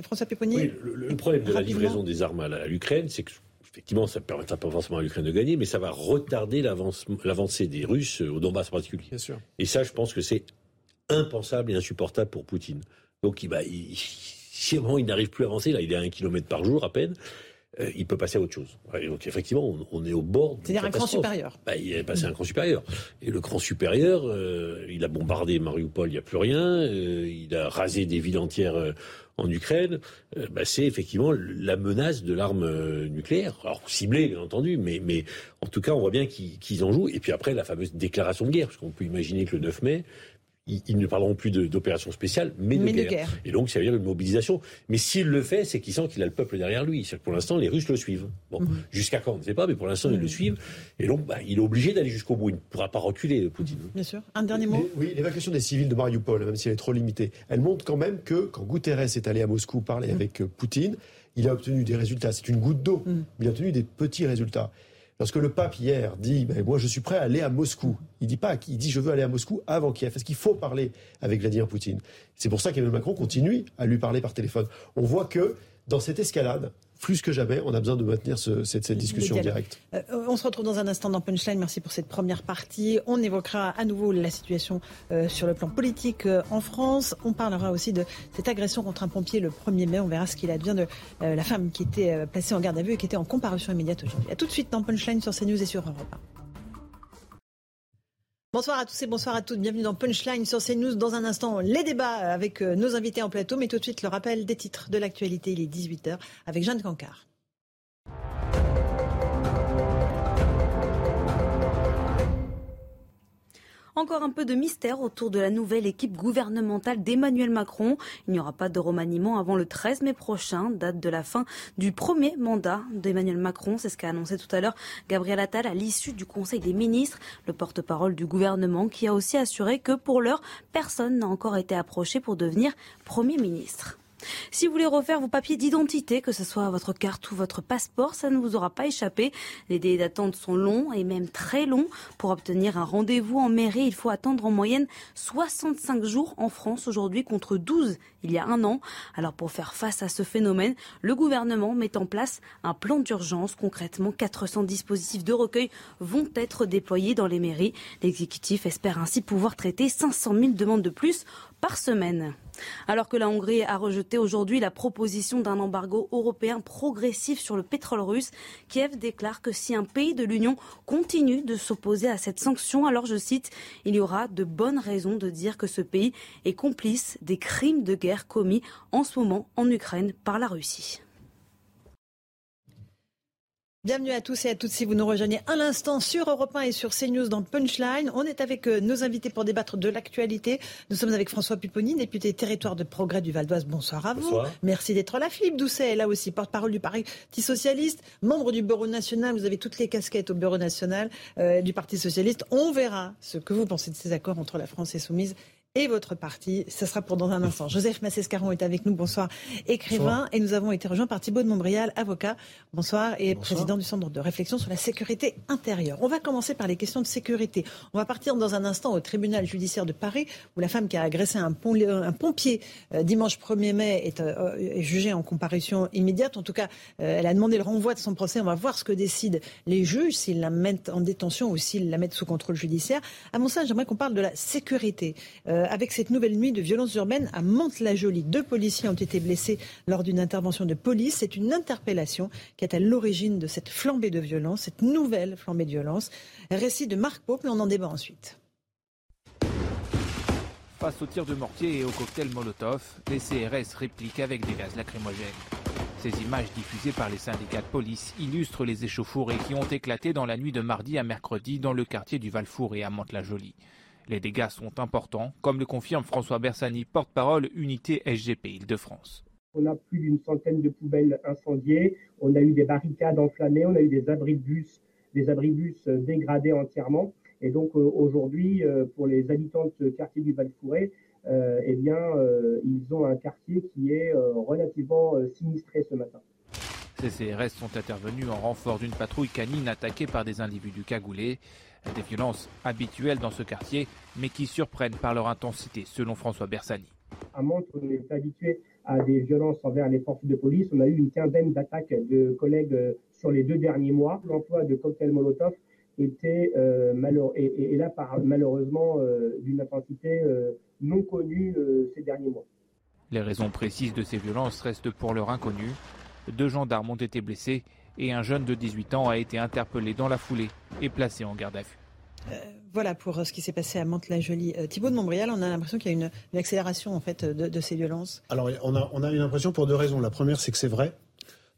François Péponier. le, problème de la livraison des armes à l'Ukraine, c'est que effectivement, ça ne permettra pas forcément à l'Ukraine de gagner, mais ça va retarder l'avancée des Russes au Donbass en particulier. Bien sûr. Et ça, je pense que c'est impensable et insupportable pour Poutine. Donc, il, bah, il, il n'arrive plus à avancer, là, il est à un kilomètre par jour à peine, euh, il peut passer à autre chose. donc effectivement, on, est au bord. C'est-à-dire un cran supérieur. Bah, il est passé à un cran supérieur. Et le cran supérieur, euh, il a bombardé Mariupol, il n'y a plus rien. Euh, il a rasé des villes entières en Ukraine, euh, bah, c'est effectivement la menace de l'arme euh, nucléaire. Alors ciblée, bien entendu, mais, mais en tout cas, on voit bien qu'ils en jouent. Et puis après, la fameuse déclaration de guerre, parce qu'on peut imaginer que le 9 mai, ils, ne parleront plus d'opération spéciale, mais, de, guerre. Et donc, ça veut dire une mobilisation. Mais s'il le fait, c'est qu'il sent qu'il a le peuple derrière lui. Que pour l'instant, les Russes le suivent. Bon, mhm. jusqu'à quand, on ne sait pas, mais pour l'instant, ils le mhm. suivent. Et donc, bah, il est obligé d'aller jusqu'au bout. Il ne pourra pas reculer, Poutine. Bien sûr. Un dernier mot. oui, l'évacuation des civils de Mariupol, même si elle est trop limitée, elle montre quand même que quand Guterres est allé à Moscou parler mhm. avec euh, Poutine, il a obtenu des résultats. C'est une goutte d'eau, mais il a obtenu des petits résultats. Lorsque le pape hier dit ben, Moi, je suis prêt à aller à Moscou, il dit pas il dit Je veux aller à Moscou avant Kiev. Parce qu'il faut parler avec Vladimir Poutine. C'est pour ça qu'Emmanuel Macron continue à lui parler par téléphone. On voit que dans cette escalade, plus que jamais, on a besoin de maintenir cette, cette, discussion directe. Euh, on se retrouve dans un instant dans Punchline. Merci pour cette première partie. On évoquera à nouveau la situation euh, sur le plan politique euh, en France. On parlera aussi de cette agression contre un pompier le 1er mai. On verra ce qu'il advient de la femme qui était placée en garde à vue et qui était en comparution immédiate aujourd'hui. A tout de suite dans Punchline sur CNews et sur Europe 1. Bonsoir à tous et bonsoir à toutes. Bienvenue dans Punchline sur CNews. Dans un instant, les débats avec euh, nos invités en plateau, mais tout de suite le rappel des titres de l'actualité. Il est 18h avec Jeanne Cancard. Encore un peu de mystère autour de la nouvelle équipe gouvernementale d'Emmanuel Macron. Il n'y aura pas de remaniement avant le 13 mai prochain, date de la fin du premier mandat d'Emmanuel Macron. C'est ce qu'a annoncé tout à l'heure Gabriel Attal à l'issue du Conseil des ministres, le porte-parole du gouvernement qui a aussi assuré que pour l'heure, personne n'a encore été approché pour devenir Premier ministre. Si vous voulez refaire vos papiers d'identité, que ce soit votre carte ou votre passeport, ça ne vous aura pas échappé. Les délais d'attente sont longs et même très longs. Pour obtenir un rendez-vous en mairie, il faut attendre en moyenne 65 jours en France aujourd'hui contre 12 il y a un an. Alors pour faire face à ce phénomène, le gouvernement met en place un plan d'urgence. Concrètement, 400 dispositifs de recueil vont être déployés dans les mairies. L'exécutif espère ainsi pouvoir traiter 500 000 demandes de plus par semaine. Alors que la Hongrie a rejeté aujourd'hui la proposition d'un embargo européen progressif sur le pétrole russe, Kiev déclare que si un pays de l'Union continue de s'opposer à cette sanction, alors je cite, il y aura de bonnes raisons de dire que ce pays est complice des crimes de guerre commis en ce moment en Ukraine par la Russie. Bienvenue à tous et à toutes si vous nous rejoignez un instant sur Europe 1 et sur CNews dans Punchline. On est avec euh, nos invités pour débattre de l'actualité. Nous sommes avec François Pupponi, député territoire de progrès du Val d'Oise. Bonsoir à vous. Merci d'être là. Philippe Doucet là aussi, porte-parole du Parti Socialiste, membre du Bureau national. Vous avez toutes les casquettes au Bureau national euh, du Parti Socialiste. On verra ce que vous pensez de ces accords entre la France et Soumise et votre parti. Ce sera pour dans un instant. Joseph Massescaron est avec nous. Bonsoir, écrivain. Et nous avons été rejoints par Thibault de Montbrial, avocat. Bonsoir, et président du Centre de réflexion sur la sécurité intérieure. On va commencer par les questions de sécurité. On va partir dans un instant au tribunal judiciaire de Paris, où la femme qui a agressé un, pompier euh, dimanche 1er mai euh, est, jugée en comparution immédiate. En tout cas, euh, elle a demandé le renvoi de son procès. On va voir ce que décident les juges, s'ils la mettent en détention ou s'ils la mettent sous contrôle judiciaire. À mon sens, j'aimerais qu'on parle de la sécurité. Euh, avec cette nouvelle nuit de violences urbaines à Mantes-la-Jolie. Deux policiers ont été blessés lors d'une intervention de police. C'est une interpellation qui est à l'origine de cette flambée de violence, cette nouvelle flambée de violence. Récit de Marc Pope, mais on en débat ensuite. Face aux tirs de mortier et au cocktail Molotov, les CRS répliquent avec des gaz lacrymogènes. Ces images diffusées par les syndicats de police illustrent les échauffourées qui ont éclaté dans la nuit de mardi à mercredi dans le quartier du Valfour et à Mantes-la-Jolie. Les dégâts sont importants, comme le confirme François Bersani, porte-parole unité SGP Île-de-France. On a plus d'une centaine de poubelles incendiées, on a eu des barricades enflammées, on a eu des abris de bus, des abris bus euh, dégradés entièrement. Et donc euh, aujourd'hui, euh, pour les habitants de ce quartier du val eh bien, ils ont un quartier qui est relativement sinistré ce matin. Ces CRS sont intervenus en renfort d'une patrouille canine attaquée par des individus cagoulés. Des violences habituelles dans ce quartier, mais qui surprennent par leur intensité, selon François Bersani. À Montre, on est habitué à des violences envers les forces de police. On a eu une quinzaine d'attaques de collègues euh, sur les deux derniers mois. L'emploi de cocktails Molotov était euh, et, là malheureusement euh, d'une intensité non connue ces derniers mois. Les raisons précises de ces violences restent pour l'heure inconnues. Deux gendarmes ont été blessés et un jeune de 18 ans a été interpellé dans la foulée et placé en garde à vue. Euh, voilà pour euh, ce qui s'est passé à Mantes-la-Jolie. Euh, Thibault de Montbrial, on a l'impression qu'il y a une, accélération en fait de, ces violences. Alors on a, on a une impression pour deux raisons. La première, c'est que c'est vrai.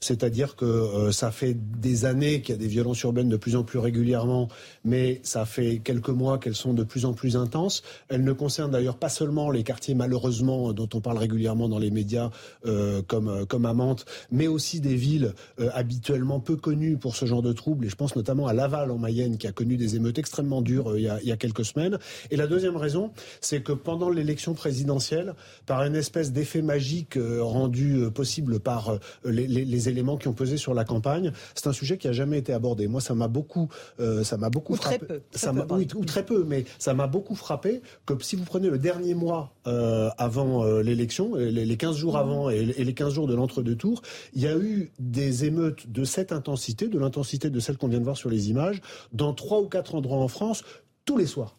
C'est-à-dire que euh, ça fait des années qu'il y a des violences urbaines de plus en plus régulièrement, mais ça fait quelques mois qu'elles sont de plus en plus intenses. Elles ne concernent d'ailleurs pas seulement les quartiers malheureusement dont on parle régulièrement dans les médias euh, comme, euh, comme à Mantes, mais aussi des villes habituellement peu connues pour ce genre de troubles. Et je pense notamment à Laval en Mayenne qui a connu des émeutes extrêmement dures il y, a, il, y a, quelques semaines. Et la deuxième raison, c'est que pendant l'élection présidentielle, par une espèce d'effet magique rendu possible par les, les, les éléments qui ont pesé sur la campagne. C'est un sujet qui a jamais été abordé. Moi, ça m'a beaucoup, euh, ça m'a beaucoup ou frappé. Très peu, très ça peu, oui, ou très peu, mais ça m'a beaucoup frappé que si vous prenez le dernier mois euh, avant euh, l'élection, les, les 15 jours avant et, et les 15 jours de l'entre-deux tours, il y a eu des émeutes de cette intensité, de l'intensité de celle qu'on vient de voir sur les images, dans trois ou quatre endroits en France, tous les soirs.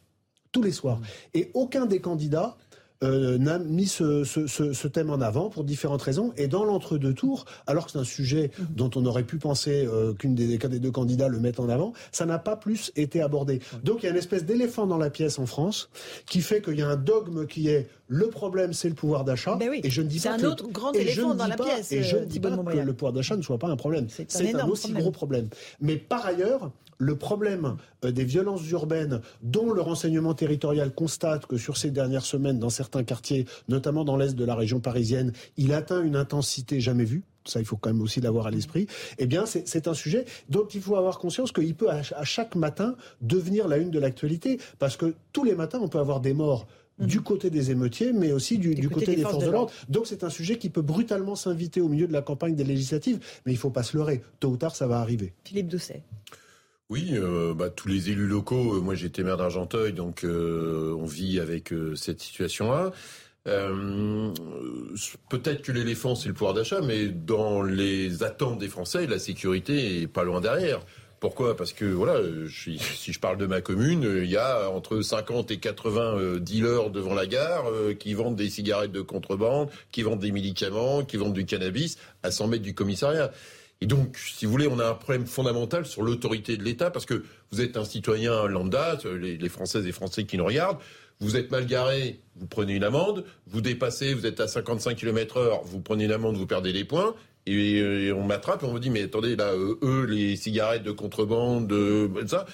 Tous les soirs. Et aucun des candidats euh, n'a mis ce, ce, ce, ce thème en avant pour différentes raisons. Et dans l'entre-deux tours, alors que c'est un sujet dont on aurait pu penser euh, qu'une des, deux candidats le mette en avant, ça n'a pas plus été abordé. Donc il y a une espèce d'éléphant dans la pièce en France qui fait qu'il y a un dogme qui est le problème, c'est le pouvoir d'achat. Ben oui. Et je ne dis C'est pas un que- autre grand éléphant dans la pas- pièce, Et je euh, ne dis pas que le pouvoir d'achat ne soit pas un problème. C'est un un, aussi problème. gros problème. Mais par ailleurs, le problème euh, des violences urbaines, dont le renseignement territorial constate que sur ces dernières semaines, dans certains quartiers, notamment dans l'est de la région parisienne, il atteint une intensité jamais vue. Ça, il faut quand même aussi l'avoir à l'esprit. Eh bien, c'est un sujet dont il faut avoir conscience qu'il peut à, à chaque matin devenir la une de l'actualité, parce que tous les matins, on peut avoir des morts du côté des émeutiers, mais aussi du, du côté, des, forces de l'ordre. Donc c'est un sujet qui peut brutalement s'inviter au milieu de la campagne des législatives, mais il faut pas se leurrer. Tôt ou tard, ça va arriver. Philippe Doucet. Oui, euh, bah, tous les élus locaux, euh, moi j'étais maire d'Argenteuil, donc euh, on vit avec euh, cette situation-là. Peut-être que l'éléphant c'est le pouvoir d'achat, mais dans les attentes des Français, la sécurité est pas loin derrière. Pourquoi? Parce que voilà, si je parle de ma commune, il y a entre 50 et 80 euh, dealers devant la gare qui vendent des cigarettes de contrebande, qui vendent des médicaments, qui vendent du cannabis à 100 mètres du commissariat. Et donc, si vous voulez, on a un problème fondamental sur l'autorité de l'État, parce que vous êtes un citoyen lambda, les, Françaises et Français qui nous regardent, vous êtes mal garé, vous prenez une amende, vous dépassez, vous êtes à 55 km heure, vous prenez une amende, vous perdez les points, et, euh, on m'attrape on vous dit, mais attendez, là, euh, eux, les cigarettes de contrebande, euh, ça,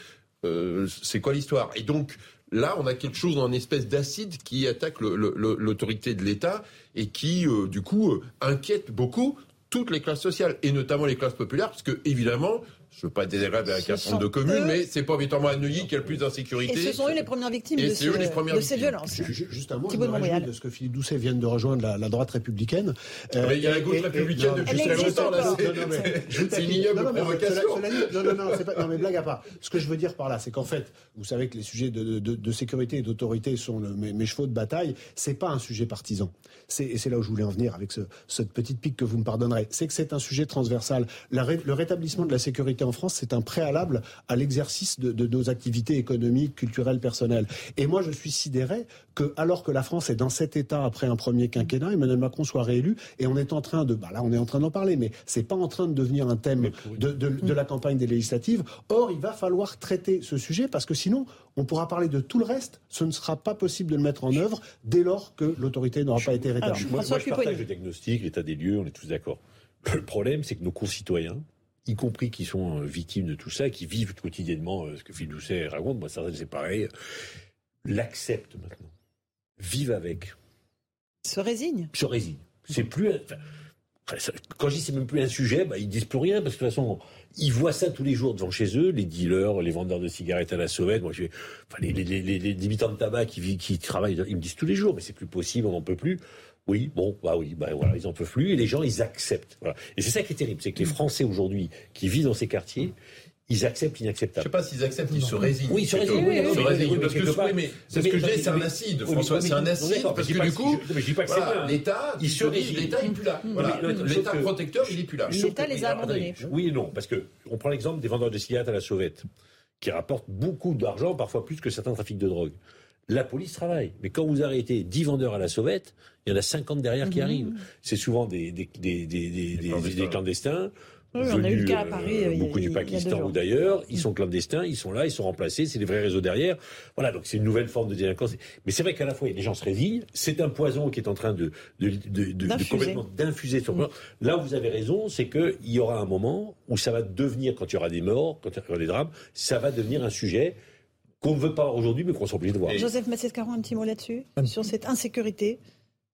c'est quoi l'histoire? Et donc, là, on a quelque chose en espèce d'acide qui attaque l'autorité de l'État et qui, du coup, inquiète beaucoup toutes les classes sociales, et notamment les classes populaires, parce que, évidemment, je veux pas être désagréable avec un certain nombre de communes, eux- mais c'est pas obligatoirement à Neuilly qu'il y a le plus d'insécurité. Et ce sont eux les premières victimes Et de, c'est ce- eux les premières de ces victimes. violences. Ju- Juste un mot, de de ce que Philippe Doucet vienne de rejoindre la, la droite républicaine. Euh, Mais il y a la gauche et- et- républicaine non, depuis très longtemps, là, c'est- une ignoble Non, non, provocation. Non, non, non, c'est pas, non, mais blague à part. Ce que je veux dire par là, c'est qu'en fait, vous savez que les sujets de, de- de sécurité et d'autorité sont le- mes, mes chevaux de bataille. C'est pas un sujet partisan. C'est, et c'est là où je voulais en venir avec ce- cette petite pique que vous me pardonnerez. C'est que c'est un sujet transversal. Le rétablissement de la sécurité en France, c'est un préalable à l'exercice de, de nos activités économiques, culturelles, personnelles. Et moi, je suis sidéré que, alors que la France est dans cet état après un premier quinquennat, Emmanuel Macron soit réélu, et on est en train de, bah là, on est en train d'en parler, mais c'est pas en train de devenir un thème de, de- de la campagne des législatives. Or, il va falloir traiter ce sujet parce que sinon, on pourra parler de tout le reste. Ce ne sera pas possible de le mettre en œuvre dès lors que l'autorité n'aura pas été rétablie. moi, moi, je partage le diagnostic, l'état des lieux, on est tous d'accord. Le problème, c'est que nos concitoyens, y compris qui sont euh, victimes de tout ça, qui vivent quotidiennement euh, ce que Philippe Doucet raconte, moi, ça, c'est pareil, l'acceptent maintenant. Vivent avec. Se résigne. Se résignent. C'est plus. quand je dis c'est même plus un sujet, bah, ils disent plus rien parce que de toute façon, ils voient ça tous les jours devant chez eux, les dealers, les vendeurs de cigarettes à la sauvette. Moi, je, enfin, les, les, les, les, les débitants de tabac qui, qui travaillent, ils me disent tous les jours, mais c'est plus possible, on n'en peut plus. Oui, bon, bah oui, bah voilà, ils en peuvent plus et les gens, ils acceptent. Voilà. Et c'est ça qui est terrible, c'est que les Français aujourd'hui qui vivent dans ces quartiers, ils acceptent l'inacceptable. Je sais pas s'ils acceptent, ils se résignent. Oui, ils se résignent. oui, se oui, résignent. oui, Parce que, oui, mais c'est ce que je dis, c'est un acide, oui, François, c'est un acide, parce que du coup, l'État, Il se résigne. l'État, il est plus là. L'État protecteur, il est plus là. L'État les a abandonnés. Oui et non, parce que on prend l'exemple des vendeurs de cigarettes à la sauvette, qui rapportent beaucoup d'argent, parfois plus que certains trafics de drogue. La police travaille, mais quand vous arrêtez 10 vendeurs à la sauvette, il y en a 50 derrière qui Mhm. arrivent. C'est souvent des, des, des, des, des, des- des clandestins. Oui, on a eu le venus, cas à Paris, euh, a- beaucoup du Pakistan ou d'ailleurs, ils sont clandestins, ils sont là, ils sont remplacés, c'est des vrais réseaux derrière. Voilà, donc c'est une nouvelle forme de délinquance. Mais c'est vrai qu'à la fois, les gens se résignent, c'est un poison qui est en train de, de, de, de- de D'infuser. complètement d'infuser sur Là où vous avez raison, c'est qu'il y aura un moment où ça va devenir, quand il y aura des morts, quand il y aura des drames, ça va devenir un sujet qu'on ne veut pas aujourd'hui, mais qu'on sera obligé de voir. Joseph Massescaron, un petit mot là-dessus Sur cette insécurité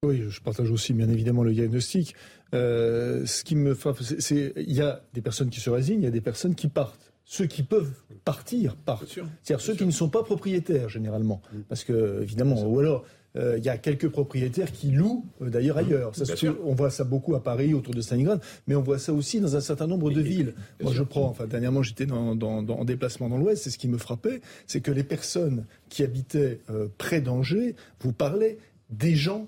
Oui, je partage aussi bien évidemment le diagnostic. Euh, ce qui me frappe, c'est- il y a des personnes qui se résignent, il y a des personnes qui partent. Ceux qui peuvent partir partent. C'est-à-dire ceux qui ne sont pas propriétaires généralement, parce que évidemment, ou alors il y a quelques propriétaires qui louent d'ailleurs mmh. ailleurs. on voit ça beaucoup à Paris, autour de Stalingrad, mais on voit ça aussi dans un certain nombre de villes. Moi, je prends, enfin, dernièrement, j'étais dans, en déplacement dans l'Ouest, c'est ce qui me frappait, c'est que les personnes qui habitaient près d'Angers vous parlaient des gens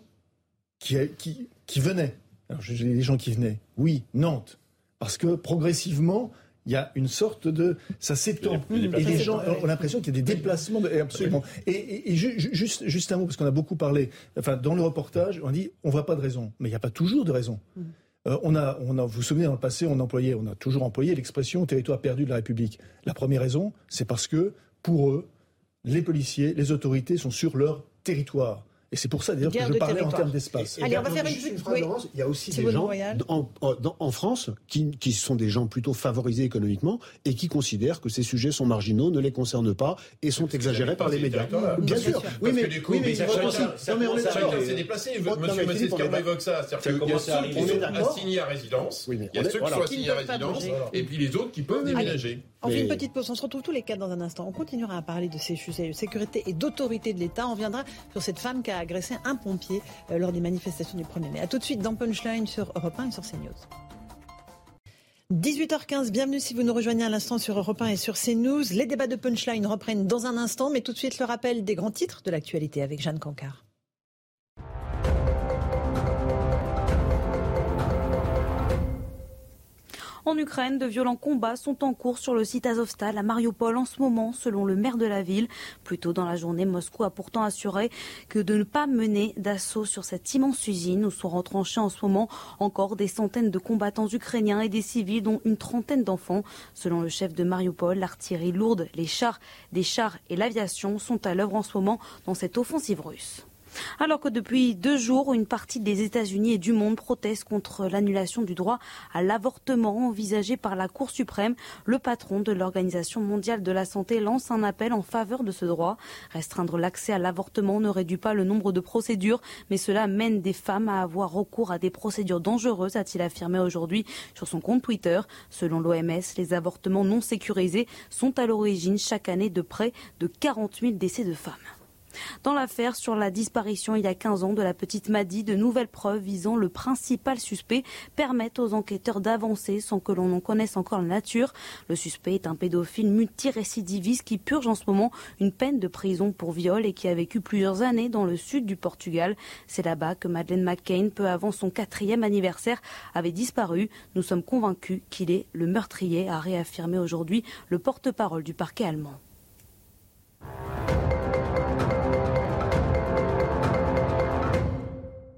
qui, qui, qui venaient. Alors, j'ai des gens qui venaient. Oui, Nantes. Parce que progressivement, il y a une sorte de. Ça s'étend. Et les gens ont l'impression qu'il y a des déplacements. absolument. Et, juste, juste un mot, parce qu'on a beaucoup parlé. Enfin, dans le reportage, on dit on ne voit pas de raison. Mais il n'y a pas toujours de raison. Mm. Euh, on a, on a, vous vous souvenez, dans le passé, on employait, on a toujours employé l'expression territoire perdu de la République. La première raison, c'est parce que, pour eux, les policiers, les autorités sont sur leur territoire. Et c'est pour ça d'ailleurs que je parlais en termes d'espace. Allez, on va faire une, petite phrase. Il y a aussi des gens en, en, France qui, qui, sont des gens plutôt favorisés économiquement et qui considèrent que ces sujets sont marginaux, ne les concernent pas et sont exagérés par les médias. Bien sûr. Oui, mais, du coup, oui, mais, chacun s'est déplacé. Monsieur Massescaron évoque ça. C'est-à-dire qu'il y a ceux qui sont assignés à résidence, il y a ceux qui sont assignés à résidence, et puis les autres qui peuvent déménager. On fait une petite pause. On se retrouve tous les quatre dans un instant. On continuera à parler de ces sujets de sécurité et d'autorité de l'État. On viendra sur cette femme qui a agressé un pompier euh, lors des manifestations du 1er mai. A tout de suite dans Punchline sur Europe 1 et sur CNews. 18h15, bienvenue si vous nous rejoignez à l'instant sur Europe 1 et sur CNews. Les débats de Punchline reprennent dans un instant, mais tout de suite le rappel des grands titres de l'actualité avec Jeanne Cancard. En Ukraine, de violents combats sont en cours sur le site Azovstal à Mariupol en ce moment, selon le maire de la ville. Plus tôt dans la journée, Moscou a pourtant assuré que de ne pas mener d'assaut sur cette immense usine où sont retranchés en ce moment encore des centaines de combattants ukrainiens et des civils, dont une trentaine d'enfants. Selon le chef de Mariupol, l'artillerie lourde, les chars, des chars et l'aviation sont à l'œuvre en ce moment dans cette offensive russe. Alors que depuis deux jours, une partie des États-Unis et du monde proteste contre l'annulation du droit à l'avortement envisagé par la Cour suprême, le patron de l'Organisation mondiale de la santé lance un appel en faveur de ce droit. Restreindre l'accès à l'avortement ne réduit pas le nombre de procédures, mais cela mène des femmes à avoir recours à des procédures dangereuses, a-t-il affirmé aujourd'hui sur son compte Twitter. Selon l'OMS, les avortements non sécurisés sont à l'origine chaque année de près de 40 000 décès de femmes. Dans l'affaire sur la disparition il y a 15 ans de la petite Maddy, de nouvelles preuves visant le principal suspect permettent aux enquêteurs d'avancer sans que l'on en connaisse encore la nature. Le suspect est un pédophile multirécidiviste qui purge en ce moment une peine de prison pour viol et qui a vécu plusieurs années dans le sud du Portugal. C'est là-bas que Madeleine McCain, peu avant son quatrième anniversaire, avait disparu. Nous sommes convaincus qu'il est le meurtrier, a réaffirmé aujourd'hui le porte-parole du parquet allemand.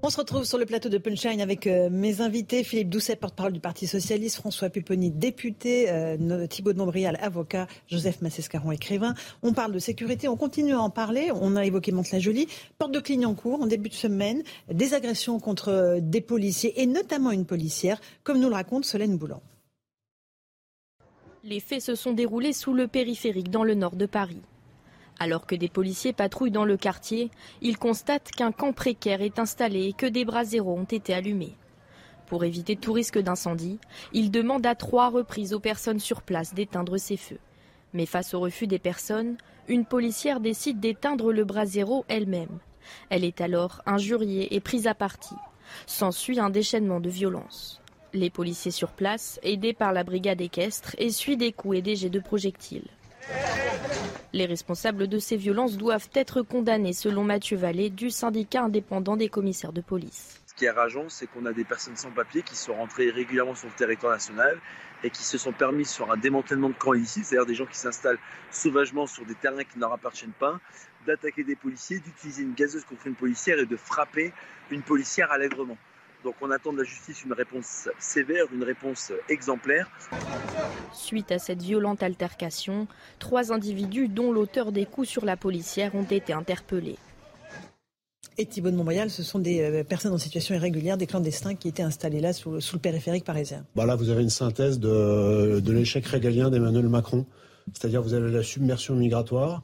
On se retrouve sur le plateau de Punchline avec euh, mes invités, Philippe Doucet, porte-parole du Parti Socialiste, François Pupponi, député, euh, Thibault de Montbrial, avocat, Joseph Massescaron, écrivain. On parle de sécurité, on continue à en parler. On a évoqué Mantes-la-Jolie, porte de Clignancourt en début de semaine, des agressions contre euh, des policiers et notamment une policière, comme nous le raconte Solène Boulan. Les faits se sont déroulés sous le périphérique dans le nord de Paris. Alors que des policiers patrouillent dans le quartier, ils constatent qu'un camp précaire est installé et que des bras zéro ont été allumés. Pour éviter tout risque d'incendie, ils demandent à trois reprises aux personnes sur place d'éteindre ces feux. Mais face au refus des personnes, une policière décide d'éteindre le bras zéro elle-même. Elle est alors injuriée et prise à partie. S'ensuit un déchaînement de violence. Les policiers sur place, aidés par la brigade équestre, essuient des coups et des jets de projectiles. Les responsables de ces violences doivent être condamnés, selon Mathieu Vallée, du syndicat indépendant des commissaires de police. Ce qui est rageant, c'est qu'on a des personnes sans papier qui sont rentrées régulièrement sur le territoire national et qui se sont permis sur un démantèlement de camps ici, c'est-à-dire des gens qui s'installent sauvagement sur des terrains qui ne leur appartiennent pas, d'attaquer des policiers, d'utiliser une gazeuse contre une policière et de frapper une policière allègrement. Donc on attend de la justice une réponse sévère, une réponse exemplaire. Suite à cette violente altercation, trois individus, dont l'auteur des coups sur la policière, ont été interpellés. Et Thibault de Montbrial, ce sont des euh, personnes en situation irrégulière, des clandestins qui étaient installés là sous, le périphérique parisien. Bah là, vous avez une synthèse de, l'échec régalien d'Emmanuel Macron. C'est-à-dire vous avez la submersion migratoire,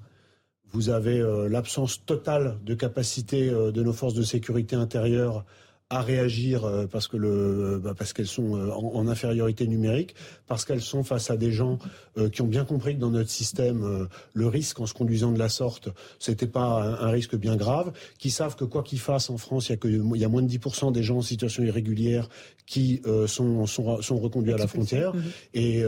vous avez euh, l'absence totale de capacité euh, de nos forces de sécurité intérieure à réagir euh, parce que le bah, parce qu'elles sont euh, en, infériorité numérique, parce qu'elles sont face à des gens euh, qui ont bien compris que dans notre système le risque en se conduisant de la sorte, c'était pas un, risque bien grave, qui savent que quoi qu'ils fassent en France, il y a que il y a moins de 10% des gens en situation irrégulière qui sont, sont, sont reconduits à la frontière mhm. et,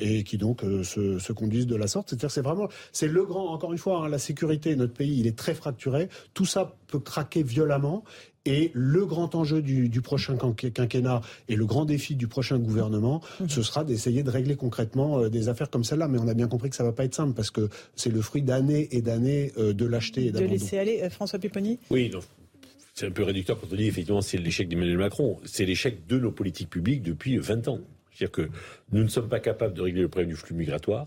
et qui donc se, se, conduisent de la sorte. C'est-à-dire c'est vraiment c'est le grand encore une fois hein, la sécurité notre pays il est très fracturé. Tout ça peut craquer violemment et le grand enjeu du, prochain quinquennat et le grand défi du prochain gouvernement, mhm. ce sera d'essayer de régler concrètement euh, des affaires comme celle-là. Mais on a bien compris que ça va pas être simple parce que c'est le fruit d'années et d'années euh, de lâcheté et De laisser aller. Euh, François Pupponi? Oui, c'est un peu réducteur quand on dit effectivement c'est l'échec d'Emmanuel Macron. C'est l'échec de nos politiques publiques depuis 20 ans. C'est-à-dire que nous ne sommes pas capables de régler le problème du flux migratoire,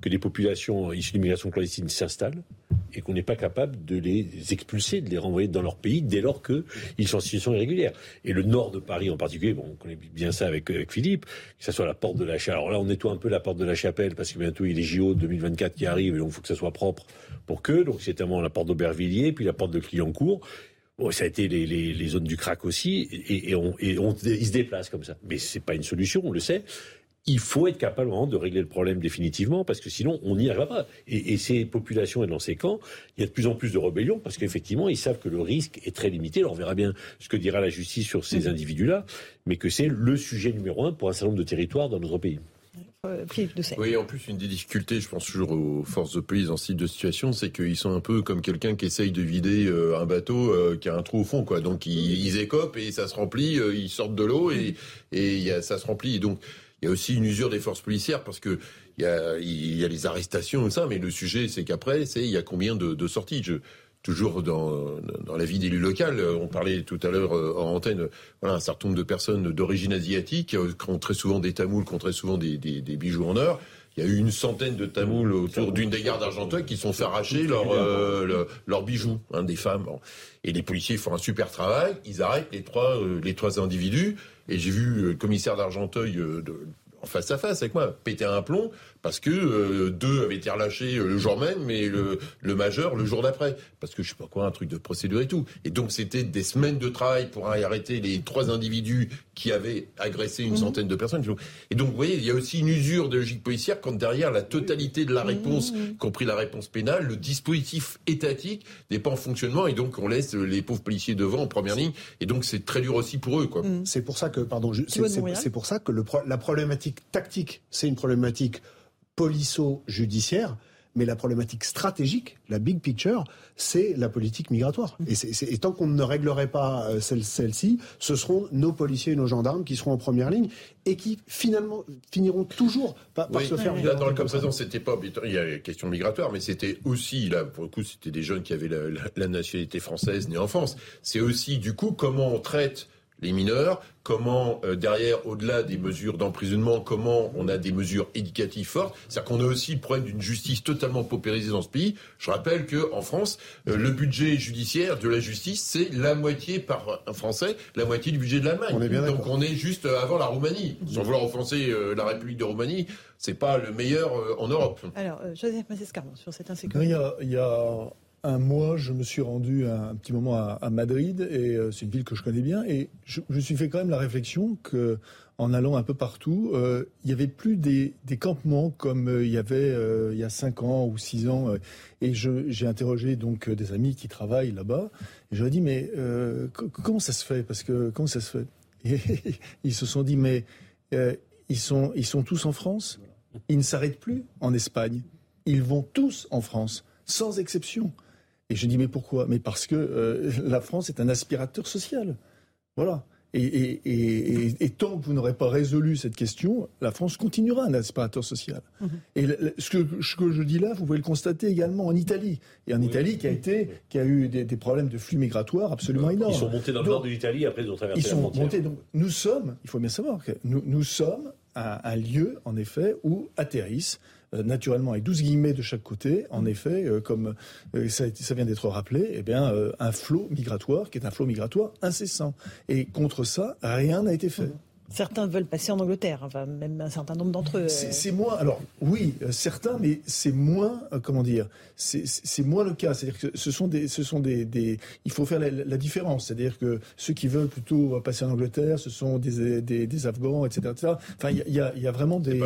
que des populations issues d'immigration clandestine s'installent et qu'on n'est pas capable de les expulser, de les renvoyer dans leur pays dès lors qu'ils sont en situation irrégulière. Et le nord de Paris en particulier, bon, on connaît bien ça avec, Philippe, que ce soit la porte de la Chapelle. Alors là, on nettoie un peu la porte de la Chapelle parce que bientôt il y a les JO 2024 qui arrivent et donc il faut que ça soit propre pour que. Donc c'est la porte d'Aubervilliers, puis la porte de Clignancourt. Bon, ça a été les, les, les, zones du crack aussi, et, et, on, et on, ils se déplacent comme ça. Mais c'est pas une solution, on le sait. Il faut être capable de régler le problème définitivement, parce que sinon, on n'y arrivera pas. Et, et, ces populations et dans ces camps, il y a de plus en plus de rébellions, parce qu'effectivement, ils savent que le risque est très limité. Alors, on verra bien ce que dira la justice sur ces mmh. individus-là, mais que c'est le sujet numéro un pour un certain nombre de territoires dans notre pays. Euh, oui, en plus, une des difficultés, je pense toujours aux forces de police dans ce type de situation, c'est qu'ils sont un peu comme quelqu'un qui essaye de vider euh, un bateau euh, qui a un trou au fond, quoi. Donc, ils, ils écopent et ça se remplit, ils sortent de l'eau et, ça se remplit. Et donc, il y a aussi une usure des forces policières parce que il y a, il y a les arrestations et ça, mais le sujet, c'est qu'après, c'est il y a combien de, de sorties. Je, toujours dans, dans la vie d'élu local. On parlait tout à l'heure euh, en antenne, voilà, un certain nombre de personnes d'origine asiatique euh, qui ont très souvent des tamouls, qui ont très souvent des, des, des bijoux en or. Il y a eu une centaine de tamouls autour d'une des gares d'Argenteuil qui sont fait arracher leurs euh, leur bijoux, hein, des femmes. Et les policiers font un super travail. Ils arrêtent les trois, les trois individus. Et j'ai vu le commissaire d'Argenteuil de, en face à face avec moi, péter un plomb parce que euh, deux avaient été relâchés euh, le jour même, mais le, le majeur le jour d'après, parce que je sais pas quoi, un truc de procédure et tout. Et donc c'était des semaines de travail pour arrêter les trois individus qui avaient agressé une mhm. centaine de personnes. Et donc vous voyez, il y a aussi une usure de logique policière quand derrière la totalité de la réponse, mhm. compris la réponse pénale, le dispositif étatique n'est pas en fonctionnement et donc on laisse les pauvres policiers devant en première ligne. Et donc c'est très dur aussi pour eux. quoi. Mhm. C'est pour ça que, pardon, c'est pour ça que le, la problématique tactique, c'est une problématique polisso-judiciaire, mais la problématique stratégique, la big picture, c'est la politique migratoire. Et, tant qu'on ne réglerait pas euh, celle-ci, ce seront nos policiers et nos gendarmes qui seront en première ligne et qui finalement finiront toujours par, se faire. Là, dans le cas présent, c'était pas il y a question migratoire, mais c'était aussi là pour le coup, c'était des jeunes qui avaient la nationalité française nés en France. C'est aussi du coup comment on traite les mineurs, comment euh, derrière, au-delà des mesures d'emprisonnement, comment on a des mesures éducatives fortes. C'est-à-dire qu'on a aussi le problème d'une justice totalement paupérisée dans ce pays. Je rappelle que en France, euh, le budget judiciaire de la justice, c'est la moitié par un Français, la moitié du budget de l'Allemagne. Donc on est juste avant la Roumanie. Sans vouloir offenser euh, la République de Roumanie, c'est pas le meilleur en Europe. Alors, Joseph Massescaron, sur cette insécurité. il y a un mois, je me suis rendu un, petit moment à, Madrid, et euh, c'est une ville que je connais bien, et je, me suis fait quand même la réflexion que, en allant un peu partout, euh, il n'y avait plus des, campements comme euh, il y avait il y a cinq ans ou six ans. et j'ai interrogé donc des amis qui travaillent là-bas, et je leur ai dit mais comment ça se fait? Parce que comment ça se fait? Ils se sont dit mais ils sont ils sont tous en France, ils ne s'arrêtent plus en Espagne, ils vont tous en France, sans exception. Et je dis, mais pourquoi? Mais parce que euh, la France est un aspirateur social. Voilà. Et, tant que vous n'aurez pas résolu cette question, la France continuera un aspirateur social. Mhm. Et ce que, je dis là, vous pouvez le constater également en Italie. Et en Italie, qui a été, qui a eu des, problèmes de flux migratoires absolument énormes. Ils sont montés dans le nord de l'Italie, après ils ont traversé ils sont Montés, donc, nous sommes, il faut bien savoir que nous, nous sommes un lieu, en effet, où atterrissent euh, naturellement avec 12 guillemets de chaque côté, en effet, euh, comme euh, ça, vient d'être rappelé, eh bien, un flot migratoire qui est un flot migratoire incessant. Et contre ça, rien n'a été fait. Certains veulent passer en Angleterre, enfin, même un certain nombre d'entre eux. C'est moins, alors oui, euh, certains, mais c'est moins, euh, comment dire, c'est moins le cas. C'est-à-dire que ce sont des, ce sont des, des il faut faire la, la différence. C'est-à-dire que ceux qui veulent plutôt passer en Angleterre, ce sont des, des, des Afghans, etc., etc. Enfin, il y a, y a, vraiment des,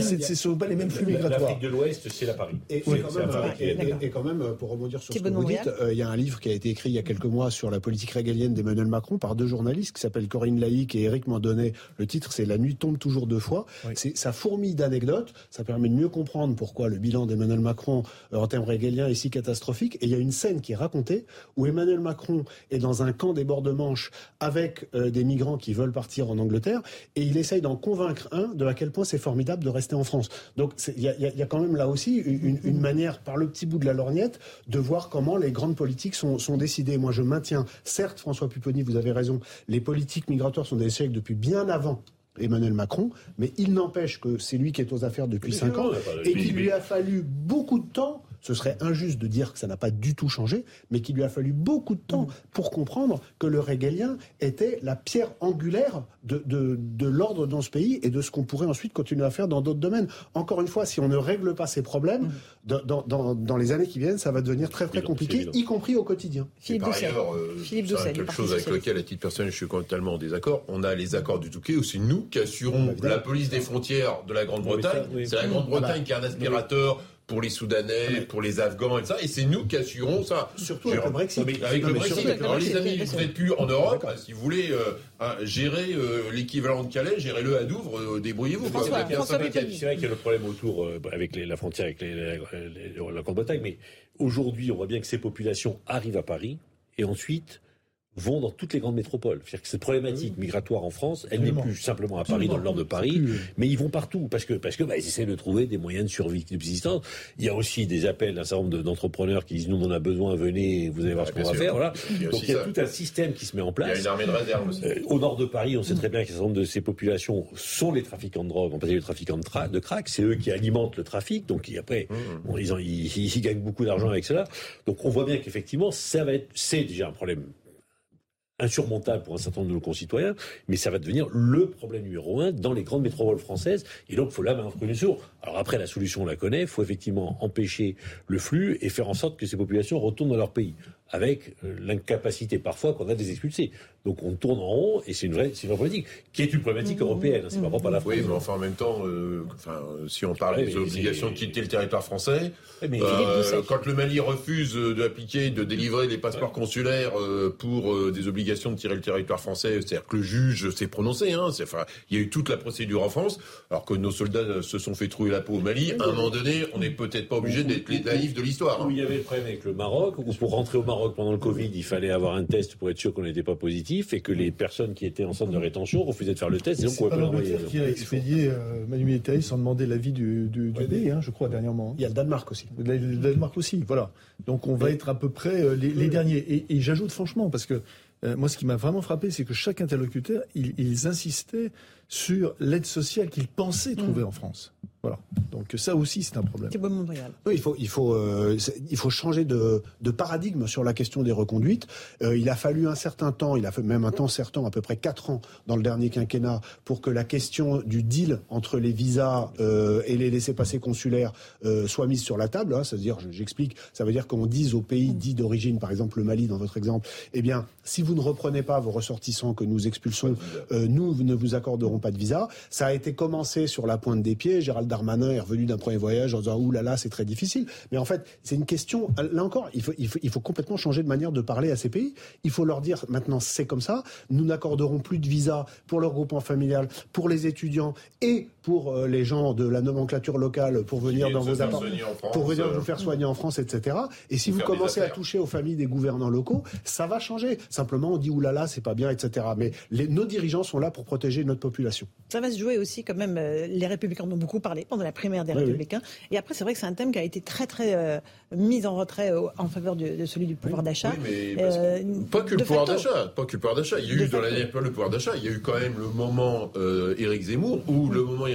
ce sont pas les mêmes flux migratoires. L'Afrique de l'Ouest, c'est la Paris. Et, oui, quand même, et, et, quand même, pour rebondir sur ce que vous dites, euh, il y a un livre qui a été écrit il y a quelques mois sur la politique régalienne d'Emmanuel Macron par deux journalistes qui s'appellent Corinne Laïc et Eric Mandonnet. Le titre, c'est La nuit tombe toujours deux fois. C'est ça fourmille d'anecdotes. Ça permet de mieux comprendre pourquoi le bilan d'Emmanuel Macron euh, en termes régaliens est si catastrophique. Et il y a une scène qui est racontée où Emmanuel Macron est dans un camp des bords de Manche avec euh, des migrants qui veulent partir en Angleterre et il essaye d'en convaincre un de à quel point c'est formidable de rester en France. Donc il y, y a, quand même là aussi une, une, manière, par le petit bout de la lorgnette, de voir comment les grandes politiques sont, sont décidées. Moi, je maintiens, certes, François Pupponi, vous avez raison, les politiques migratoires sont des depuis bien avant Emmanuel Macron, mais il n'empêche que c'est lui qui est aux affaires depuis cinq ans et qu'il lui a fallu beaucoup de temps ce serait injuste de dire que ça n'a pas du tout changé, mais qu'il lui a fallu beaucoup de temps pour comprendre que le régalien était la pierre angulaire de, de, l'ordre dans ce pays et de ce qu'on pourrait ensuite continuer à faire dans d'autres domaines. Encore une fois, si on ne règle pas ces problèmes, dans, dans, dans, les années qui viennent, ça va devenir très très compliqué, y compris au quotidien. Philippe par ailleurs, euh, quelque chose avec lequel, à titre personnel, je suis totalement en désaccord. On a les accords du Touquet où c'est nous qui assurons la police des frontières de la Grande-Bretagne. C'est la Grande-Bretagne qui a un aspirateur pour les Soudanais, pour les Afghans et ça. Et c'est nous qui assurons ça. Surtout avec le Brexit. avec le Brexit. Alors les amis, vous n'êtes plus en Europe. Si vous voulez euh, gérer euh, l'équivalent de Calais, gérez-le à Douvres, euh, débrouillez-vous. C'est vrai qu'il y a le problème autour avec la frontière avec la Grande-Bretagne, mais aujourd'hui, on voit bien que ces populations arrivent à Paris et ensuite vont dans toutes les grandes métropoles. C'est-à-dire que cette problématique migratoire en France, elle n'est plus simplement à Paris, dans le nord de Paris, mais ils vont partout parce que parce que bah, ils essaient de trouver des moyens de survie, de subsistance. Il y a aussi des appels d'un certain nombre d'entrepreneurs qui disent nous on en a besoin, venez, vous allez voir ce qu'on va faire. Voilà. Donc il y a tout un système qui se met en place. Il y a une armée de réserve aussi. Euh, au nord de Paris, on sait très bien qu'un certain nombre de ces populations sont les trafiquants de drogue, peut dire les trafiquants de, de crack. C'est eux qui alimentent le trafic. Donc après, ils, ils, ils gagnent beaucoup d'argent avec cela. Donc on voit bien qu'effectivement, ça va être, c'est déjà un problème insurmontable pour un certain nombre de nos concitoyens, mais ça va devenir le problème numéro un dans les grandes métropoles françaises. Et donc, il faut là mettre un sur. Alors après, la solution, on la connaît. Il faut effectivement empêcher le flux et faire en sorte que ces populations retournent dans leur pays avec euh, l'incapacité parfois qu'on a des expulsés. Donc on tourne en rond et c'est une vraie, c'est une vraie problématique qui est une problématique mmh. européenne. Hein, c'est pas propre à la France. Oui, mais enfin en même temps, euh, enfin si on parle des obligations de quitter le territoire français, mais euh, quand le Mali refuse d'appliquer, de délivrer les passeports consulaires euh, pour euh, des obligations de tirer le territoire français, c'est-à-dire que le juge s'est prononcé. Hein, enfin, il y a eu toute la procédure en France, alors que nos soldats se sont fait trouver la peau au Mali. À un moment donné, on n'est peut-être pas obligé d'être les naïfs de l'histoire. Hein. Il y avait le problème avec le Maroc, où pour rentrer au Maroc pendant le Covid, il fallait avoir un test pour être sûr qu'on n'était pas positif et que les personnes qui étaient en centre de rétention refusaient de faire le test. Et donc, on pouvait pas qui a expédié euh, Manu Militari sans demander l'avis du, du, du pays, hein, je crois, dernièrement. Il y a le Danemark aussi. Le Danemark aussi, voilà. Donc on va être à peu près euh, les, derniers. Et, et j'ajoute franchement, parce que euh, moi, ce qui m'a vraiment frappé, c'est que chaque interlocuteur, ils, ils insistaient sur l'aide sociale qu'ils pensaient trouver mm. en France. Voilà. Donc ça aussi, c'est un problème. Oui, il faut, il faut, euh, il faut changer de, de, paradigme sur la question des reconduites. Euh, il a fallu un certain temps, il a fait même un temps certain, à peu près quatre ans dans le dernier quinquennat, pour que la question du deal entre les visas euh, et les laissés-passer consulaires euh, soit mise sur la table. Hein, C'est-à-dire, j'explique, ça veut dire qu'on dise aux pays dits d'origine, par exemple le Mali dans votre exemple, eh bien, si vous ne reprenez pas vos ressortissants que nous expulsons, euh, nous ne vous accorderons pas de visa. Ça a été commencé sur la pointe des pieds. Gérald Darmanin est revenu d'un premier voyage en disant ouh là là c'est très difficile. Mais en fait c'est une question. Là encore il faut, complètement changer de manière de parler à ces pays. Il faut leur dire maintenant c'est comme ça. Nous n'accorderons plus de visa pour leur groupement familial, pour les étudiants et pour euh, les gens de la nomenclature locale pour venir dans vos appartements, pour venir vous faire soigner en France, etc. Et si vous commencez à toucher aux familles des gouvernants locaux, ça va changer. Simplement on dit oulala là là, c'est pas bien, etc. Mais les, nos dirigeants sont là pour protéger notre population. Ça va se jouer aussi quand même. Euh, les Républicains en ont beaucoup parlé pendant la primaire des Républicains. Et après, c'est vrai que c'est un thème qui a été très très euh, mis en retrait en faveur de, celui du pouvoir d'achat. Euh, pas que le pouvoir d'achat, pas que le pouvoir d'achat. Il y a eu dans l'année le pouvoir d'achat. Il y a eu quand même le moment Éric Zemmour où le moment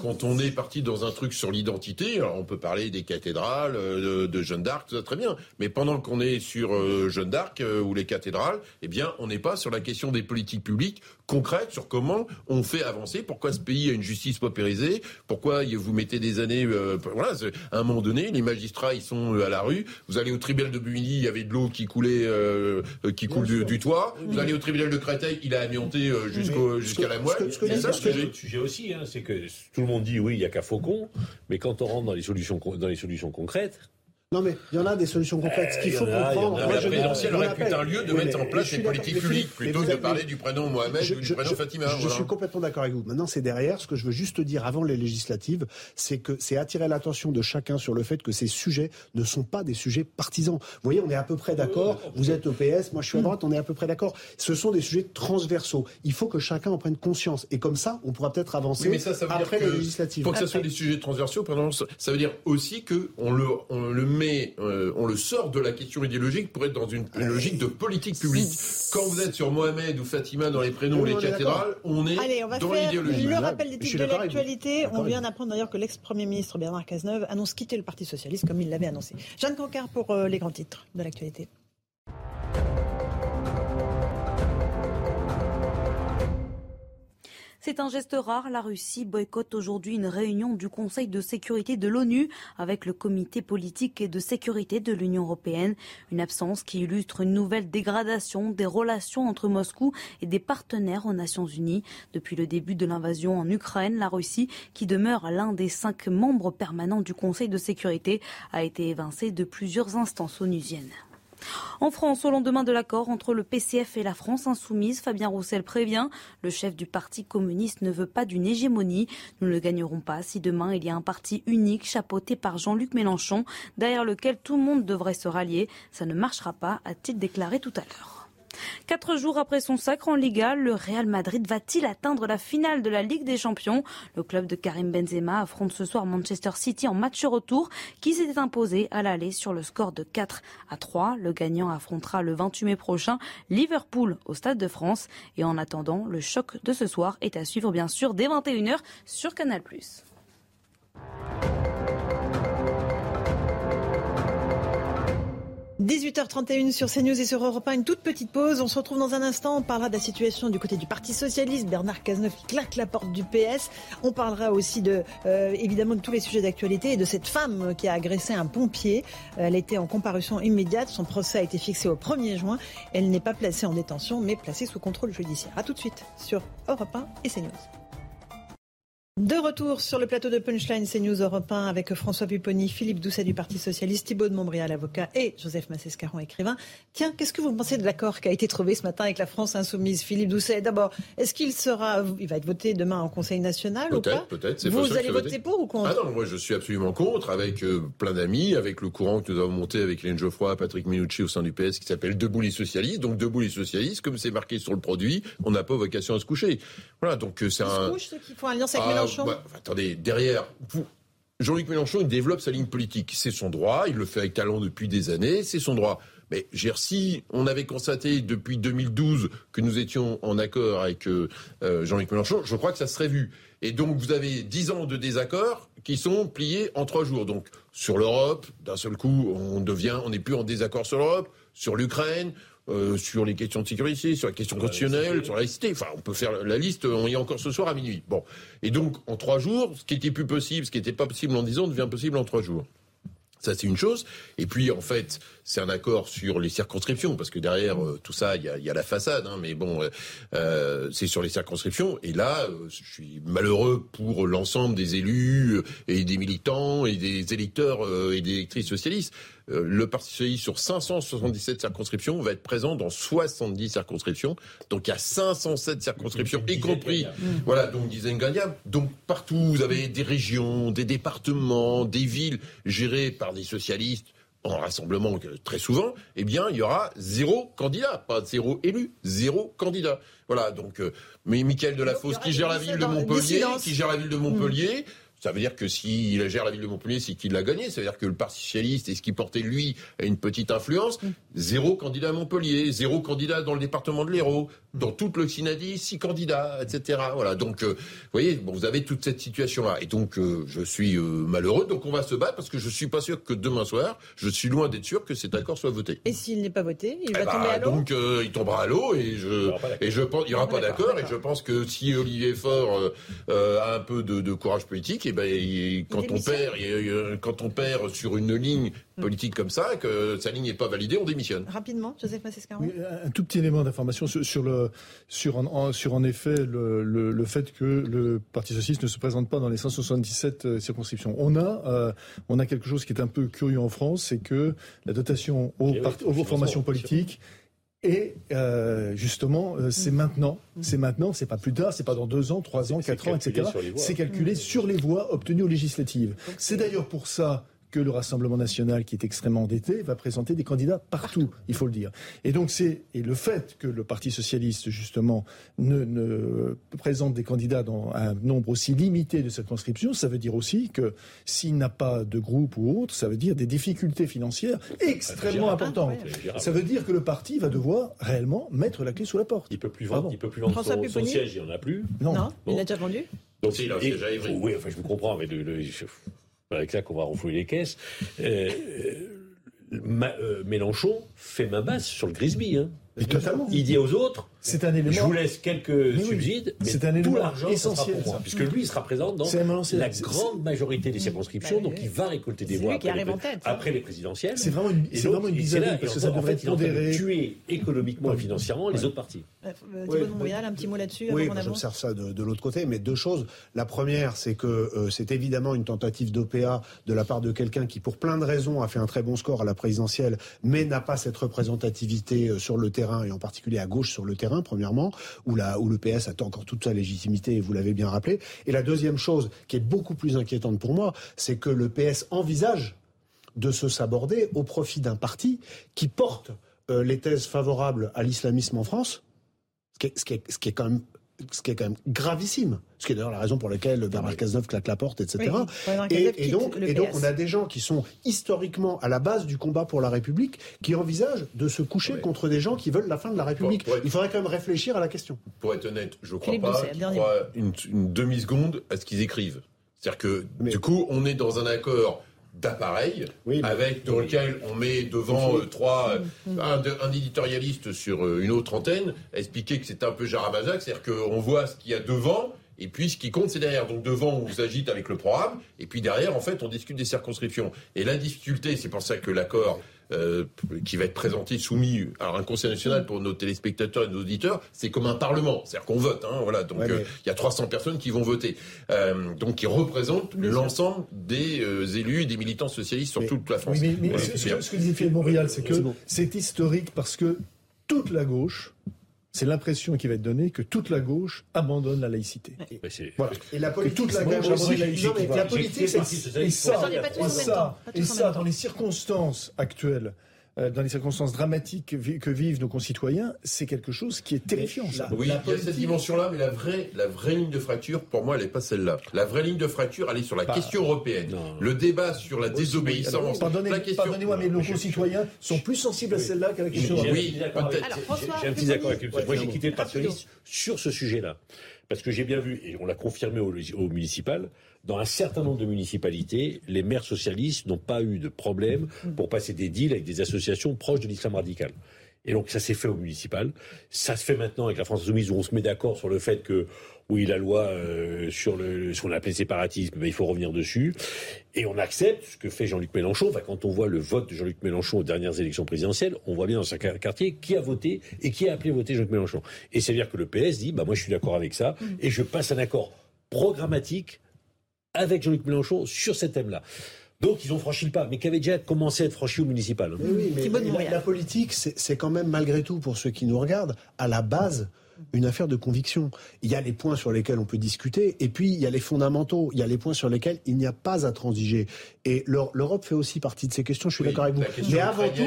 Quand on est parti dans un truc sur l'identité. On peut parler des cathédrales, de, Jeanne d'Arc, tout ça très bien. Mais pendant qu'on est sur Jeanne d'Arc ou les cathédrales, eh bien on n'est pas sur la question des politiques publiques concrètes sur comment on fait avancer, pourquoi ce pays a une justice paupérisée, pourquoi vous mettez des années... Euh, voilà, à un moment donné, les magistrats, ils sont à la rue. Vous allez au tribunal de Bumini, il y avait de l'eau qui coulait, qui coule du, toit. Vous allez au tribunal de Créteil, il a amianté jusqu'à la moelle. C'est ça le sujet aussi, hein, c'est que tout le monde dit oui, il n'y a qu'à Faucon, mais quand on rentre dans les solutions, dans les solutions concrètes, non, mais il y en a des solutions concrètes. Ce qu'il faut comprendre. la présidentielle aurait pu un lieu de mettre en place des politiques publiques plutôt que de parler du prénom Mohamed ou du prénom Fatima. Je, suis complètement d'accord avec vous. Maintenant, c'est derrière. Ce que je veux juste dire avant les législatives, c'est que c'est attirer l'attention de chacun sur le fait que ces sujets ne sont pas des sujets partisans. Vous voyez, on est à peu près d'accord. Vous êtes au PS, moi je suis à droite, on est à peu près d'accord. Ce sont des sujets transversaux. Il faut que chacun en prenne conscience. Et comme ça, on pourra peut-être avancer mais ça, ça veut après les législatives. Pour que ce soit des sujets transversaux, ça veut dire aussi que on le, on le met, euh, on le sort de la question idéologique pour être dans une, logique de politique publique. Quand vous êtes sur Mohamed ou Fatima dans les prénoms ou les cathédrales, on est Allez, on va dans l'idéologie. Le rappel des titres de l'actualité. On vient d'apprendre d'ailleurs que l'ex-premier ministre Bernard Cazeneuve annonce quitter le Parti Socialiste comme il l'avait annoncé. Jeanne Cancard pour euh, les grands titres de l'actualité. C'est un geste rare. La Russie boycotte aujourd'hui une réunion du Conseil de sécurité de l'ONU avec le comité politique et de sécurité de l'Union européenne. Une absence qui illustre une nouvelle dégradation des relations entre Moscou et des partenaires aux Nations Unies. Depuis le début de l'invasion en Ukraine, la Russie, qui demeure l'un des cinq membres permanents du Conseil de sécurité, a été évincée de plusieurs instances onusiennes. En France, au lendemain de l'accord entre le PCF et la France insoumise, Fabien Roussel prévient, le chef du Parti communiste ne veut pas d'une hégémonie. Nous ne gagnerons pas si demain il y a un parti unique chapeauté par Jean-Luc Mélenchon, derrière lequel tout le monde devrait se rallier. Ça ne marchera pas, a-t-il déclaré tout à l'heure. Quatre jours après son sacre en Liga, le Real Madrid va-t-il atteindre la finale de la Ligue des Champions? Le club de Karim Benzema affronte ce soir Manchester City en match retour qui s'était imposé à l'aller sur le score de 4 à 3. Le gagnant affrontera le 28 mai prochain Liverpool au Stade de France. Et en attendant, le choc de ce soir est à suivre bien sûr dès 21h sur Canal+. 18h31 sur CNews et sur Europe 1, une toute petite pause. On se retrouve dans un instant. On parlera de la situation du côté du Parti Socialiste. Bernard Cazeneuve qui claque la porte du PS. On parlera aussi de, euh, évidemment, de tous les sujets d'actualité et de cette femme qui a agressé un pompier. Elle était en comparution immédiate. Son procès a été fixé au 1er juin. Elle n'est pas placée en détention, mais placée sous contrôle judiciaire. A tout de suite sur Europe 1 et CNews. De retour sur le plateau de Punchline CNews Europe 1 avec François Pupponi, Philippe Doucet du Parti Socialiste, Thibault de Montbrial, avocat, et Joseph Massescaron, écrivain. Tiens, qu'est-ce que vous pensez de l'accord qui a été trouvé ce matin avec la France Insoumise Philippe Doucet, d'abord, est-ce qu'il sera, il va être voté demain en Conseil national ou pas? Peut-être, Vous allez voter pour ou contre? Ah non, moi je suis absolument contre, avec euh, plein d'amis, avec le courant que nous avons monté avec Hélène Geoffroy, Patrick Minucci au sein du PS qui s'appelle Debout les socialistes. Donc Debout les socialistes, comme c'est marqué sur le produit, on n'a pas vocation à se coucher. Voilà, donc euh, c'est un... Se couchent ceux qui font alliance avec ah, Mélenchon bah, Attendez, derrière, Jean-Luc Mélenchon, il développe sa ligne politique. C'est son droit, il le fait avec talent depuis des années, c'est son droit. Mais si on avait constaté depuis 2012 que nous étions en accord avec euh, euh, Jean-Luc Mélenchon, je crois que ça serait vu. Et donc vous avez dix ans de désaccord qui sont pliés en trois jours. Donc sur l'Europe, d'un seul coup, on devient, on n'est plus en désaccord sur l'Europe, sur l'Ukraine, euh, sur les questions de sécurité, sur la question constitutionnelle, sur la laïcité. Enfin, on peut faire la liste, on y est encore ce soir à minuit. Bon. Et donc, en trois jours, ce qui était plus possible, ce qui n'était pas possible en dix ans, devient possible en trois jours. Ça, c'est une chose. Et puis, en fait, c'est un accord sur les circonscriptions, parce que derrière euh, tout ça, il y a, la façade, hein, mais bon, euh, euh, c'est sur les circonscriptions. Et là, je suis malheureux pour l'ensemble des élus et des militants et des électeurs et des électrices socialistes. Le Parti socialiste, sur 577 circonscriptions, va être présent dans 70 circonscriptions. Donc, il y a 507 circonscriptions, y compris, voilà, donc dizaines gagnable. Donc, partout, vous avez des régions, des départements, des villes gérées par des socialistes en rassemblement très souvent, eh bien, il y aura zéro candidat, pas zéro élu, zéro candidat. Voilà, donc, euh, mais Michael Delafosse, qui gère la ville de Montpellier, qui gère la ville de Montpellier, Ça veut dire que s'il gère la ville de Montpellier, c'est qu'il l'a gagné. Ça veut dire que le Parti socialiste et ce qui portait lui a une petite influence. Zéro candidat à Montpellier, zéro candidat dans le département de l'Hérault, dans toute l'Occidentanie, six candidats, etc. Voilà. Donc, euh, vous voyez, bon, vous avez toute cette situation-là. Et donc, euh, je suis euh, malheureux. Donc, on va se battre parce que je suis pas sûr que demain soir, je suis loin d'être sûr que cet accord soit voté. Et s'il n'est pas voté, il Eh va ben, tomber à l'eau donc euh, il tombera à l'eau et je et je pense il n'y aura pas d'accord et je pense que si Olivier Faure euh, euh, a un peu de, de courage politique et ben il- quand on perd et, euh, quand on perd sur une ligne politique comme ça que sa ligne n'est pas validée on démissionne. Rapidement, Joseph Massescaron. Oui, un tout petit élément d'information sur, sur le sur en, en- sur en effet le, le, le fait que le Parti socialiste ne se présente pas dans les 177 euh, circonscriptions. On a euh, on a quelque chose qui est un peu curieux en France, c'est que la dotation aux, oui, part- aux financement, formations politiques et euh, justement, euh, c'est maintenant, c'est maintenant, c'est pas plus tard, c'est pas dans deux ans, trois ans, quatre ans, etc. C'est calculé sur les voix obtenues aux législatives. C'est d'ailleurs pour ça que le Rassemblement national, qui est extrêmement endetté, va présenter des candidats partout, il faut le dire. Et donc c'est et le fait que le Parti socialiste justement ne, ne présente des candidats dans un nombre aussi limité de circonscriptions, ça veut dire aussi que s'il n'a pas de groupe ou autre, ça veut dire des difficultés financières extrêmement importantes. Ça veut dire que le parti va devoir réellement mettre la clé sous la porte. Il peut plus vendre, il peut plus vendre son, siège, il n'y en a plus. Non. Non, il Bon. a déjà vendu Donc, Si, il a un et- siège à Évry. Oui, enfin, je vous comprends, mais le, le- je- avec ça qu'on va renflouer les caisses. Euh, euh, Ma- euh, Mélenchon fait main basse sur le Grisby. Hein. Il dit aux autres C'est un élément. je vous laisse quelques oui, subsides, mais c'est un tout l'argent ça sera essentiel, pour moi, ça. puisque lui il sera présent dans la grande majorité des circonscriptions, Bah, donc oui. il va récolter des voix lui qui après, arrive les, en tête, après les présidentielles. C'est vraiment une- c'est vraiment une bizarrerie, là, parce que ça en devrait fait, être il est en train de pondéré. tuer économiquement et financièrement les autres partis. Euh, euh, Oui, de Montréal, un petit mot là-dessus Oui, j'observe ça de, de l'autre côté, mais deux choses. La première, c'est que euh, c'est évidemment une tentative d'OPA de la part de quelqu'un qui, pour plein de raisons, a fait un très bon score à la présidentielle, mais n'a pas cette représentativité euh, sur le terrain, et en particulier à gauche sur le terrain, premièrement, où, le PS a encore toute sa légitimité, et vous l'avez bien rappelé. Et la deuxième chose, qui est beaucoup plus inquiétante pour moi, c'est que le PS envisage de se saborder au profit d'un parti qui porte euh, les thèses favorables à l'islamisme en France, ce qui est quand même ce qui est quand même gravissime, ce qui est d'ailleurs la raison pour laquelle Bernard Cazeneuve claque la porte, etc. Oui, et, donc, et on a des gens qui sont historiquement à la base du combat pour la République, qui envisagent de se coucher contre des gens qui veulent la fin de la République. Il faudrait quand même réfléchir à la question. Pour être honnête, je crois Philippe pas une demi-seconde à ce qu'ils écrivent. C'est-à-dire que, du coup, on est dans un accord d'appareil avec dans lequel on met devant euh, trois euh, un, éditorialiste sur euh, une autre antenne expliquer que c'est un peu Jaramazac, c'est-à-dire qu'on voit ce qu'il y a devant et puis ce qui compte c'est derrière. Donc devant on s'agite avec le programme et puis derrière en fait on discute des circonscriptions. Et la difficulté, c'est pour ça que l'accord euh, qui va être présenté, soumis à un conseil national pour nos téléspectateurs et nos auditeurs, c'est comme un parlement, c'est-à-dire qu'on vote. Hein, voilà, donc Ouais, euh, mais- il y a 300 personnes qui vont voter, euh, donc qui représentent l'ensemble des euh, élus et des militants socialistes sur toute la France. Oui, mais, ce, que, ce que disait Philippe Montbrial, c'est que C'est bon. c'est historique parce que toute la gauche, c'est l'impression qui va être donnée que toute la gauche abandonne la laïcité. Voilà. Et la Que politique, toute la c'est gauche abandonne la laïcité. non, mais la politique, c'est- et ça, et ça, et ça, dans les circonstances actuelles, dans les circonstances dramatiques que, vi- que vivent nos concitoyens, c'est quelque chose qui est terrifiant. ça. Oui, il y a cette dimension-là, mais la vraie, la vraie ligne de fracture, pour moi, elle n'est pas celle-là. La vraie ligne de fracture, elle est sur la Bah, question européenne. Le débat sur la désobéissance. Pardonnez- la question... Pardonnez-moi, mais nos concitoyens sont plus sensibles à celle-là qu'à la question européenne. j'ai- peut-être. J'ai- un petit accord avec Moi, j'ai quitté le Parti sur ce sujet-là. Parce que j'ai bien vu, et on l'a confirmé au, au municipal, dans un certain nombre de municipalités, les maires socialistes n'ont pas eu de problème pour passer des deals avec des associations proches de l'islam radical. Et donc ça s'est fait au municipal. Ça se fait maintenant avec la France Insoumise où on se met d'accord sur le fait que oui la loi euh, sur le ce qu'on appelait séparatisme, il faut revenir dessus. Et on accepte ce que fait Jean-Luc Mélenchon. Enfin, quand on voit le vote de Jean-Luc Mélenchon aux dernières élections présidentielles, on voit bien dans chaque quartier qui a voté et qui a appelé voter Jean-Luc Mélenchon. Et c'est à dire que le PS dit bah moi je suis d'accord avec ça et je passe un accord programmatique avec Jean-Luc Mélenchon sur ce thème-là. Donc ils ont franchi le pas, mais qui avait déjà commencé à être franchi au municipal. hein. Mais oui, mais la, la politique, c'est quand même malgré tout, pour ceux qui nous regardent, à la base, une affaire de conviction. Il y a les points sur lesquels on peut discuter, et puis il y a les fondamentaux, il y a les points sur lesquels il n'y a pas à transiger. Et l'Eur- l'Europe fait aussi partie de ces questions, je suis Oui, d'accord avec vous. Mais avant tout,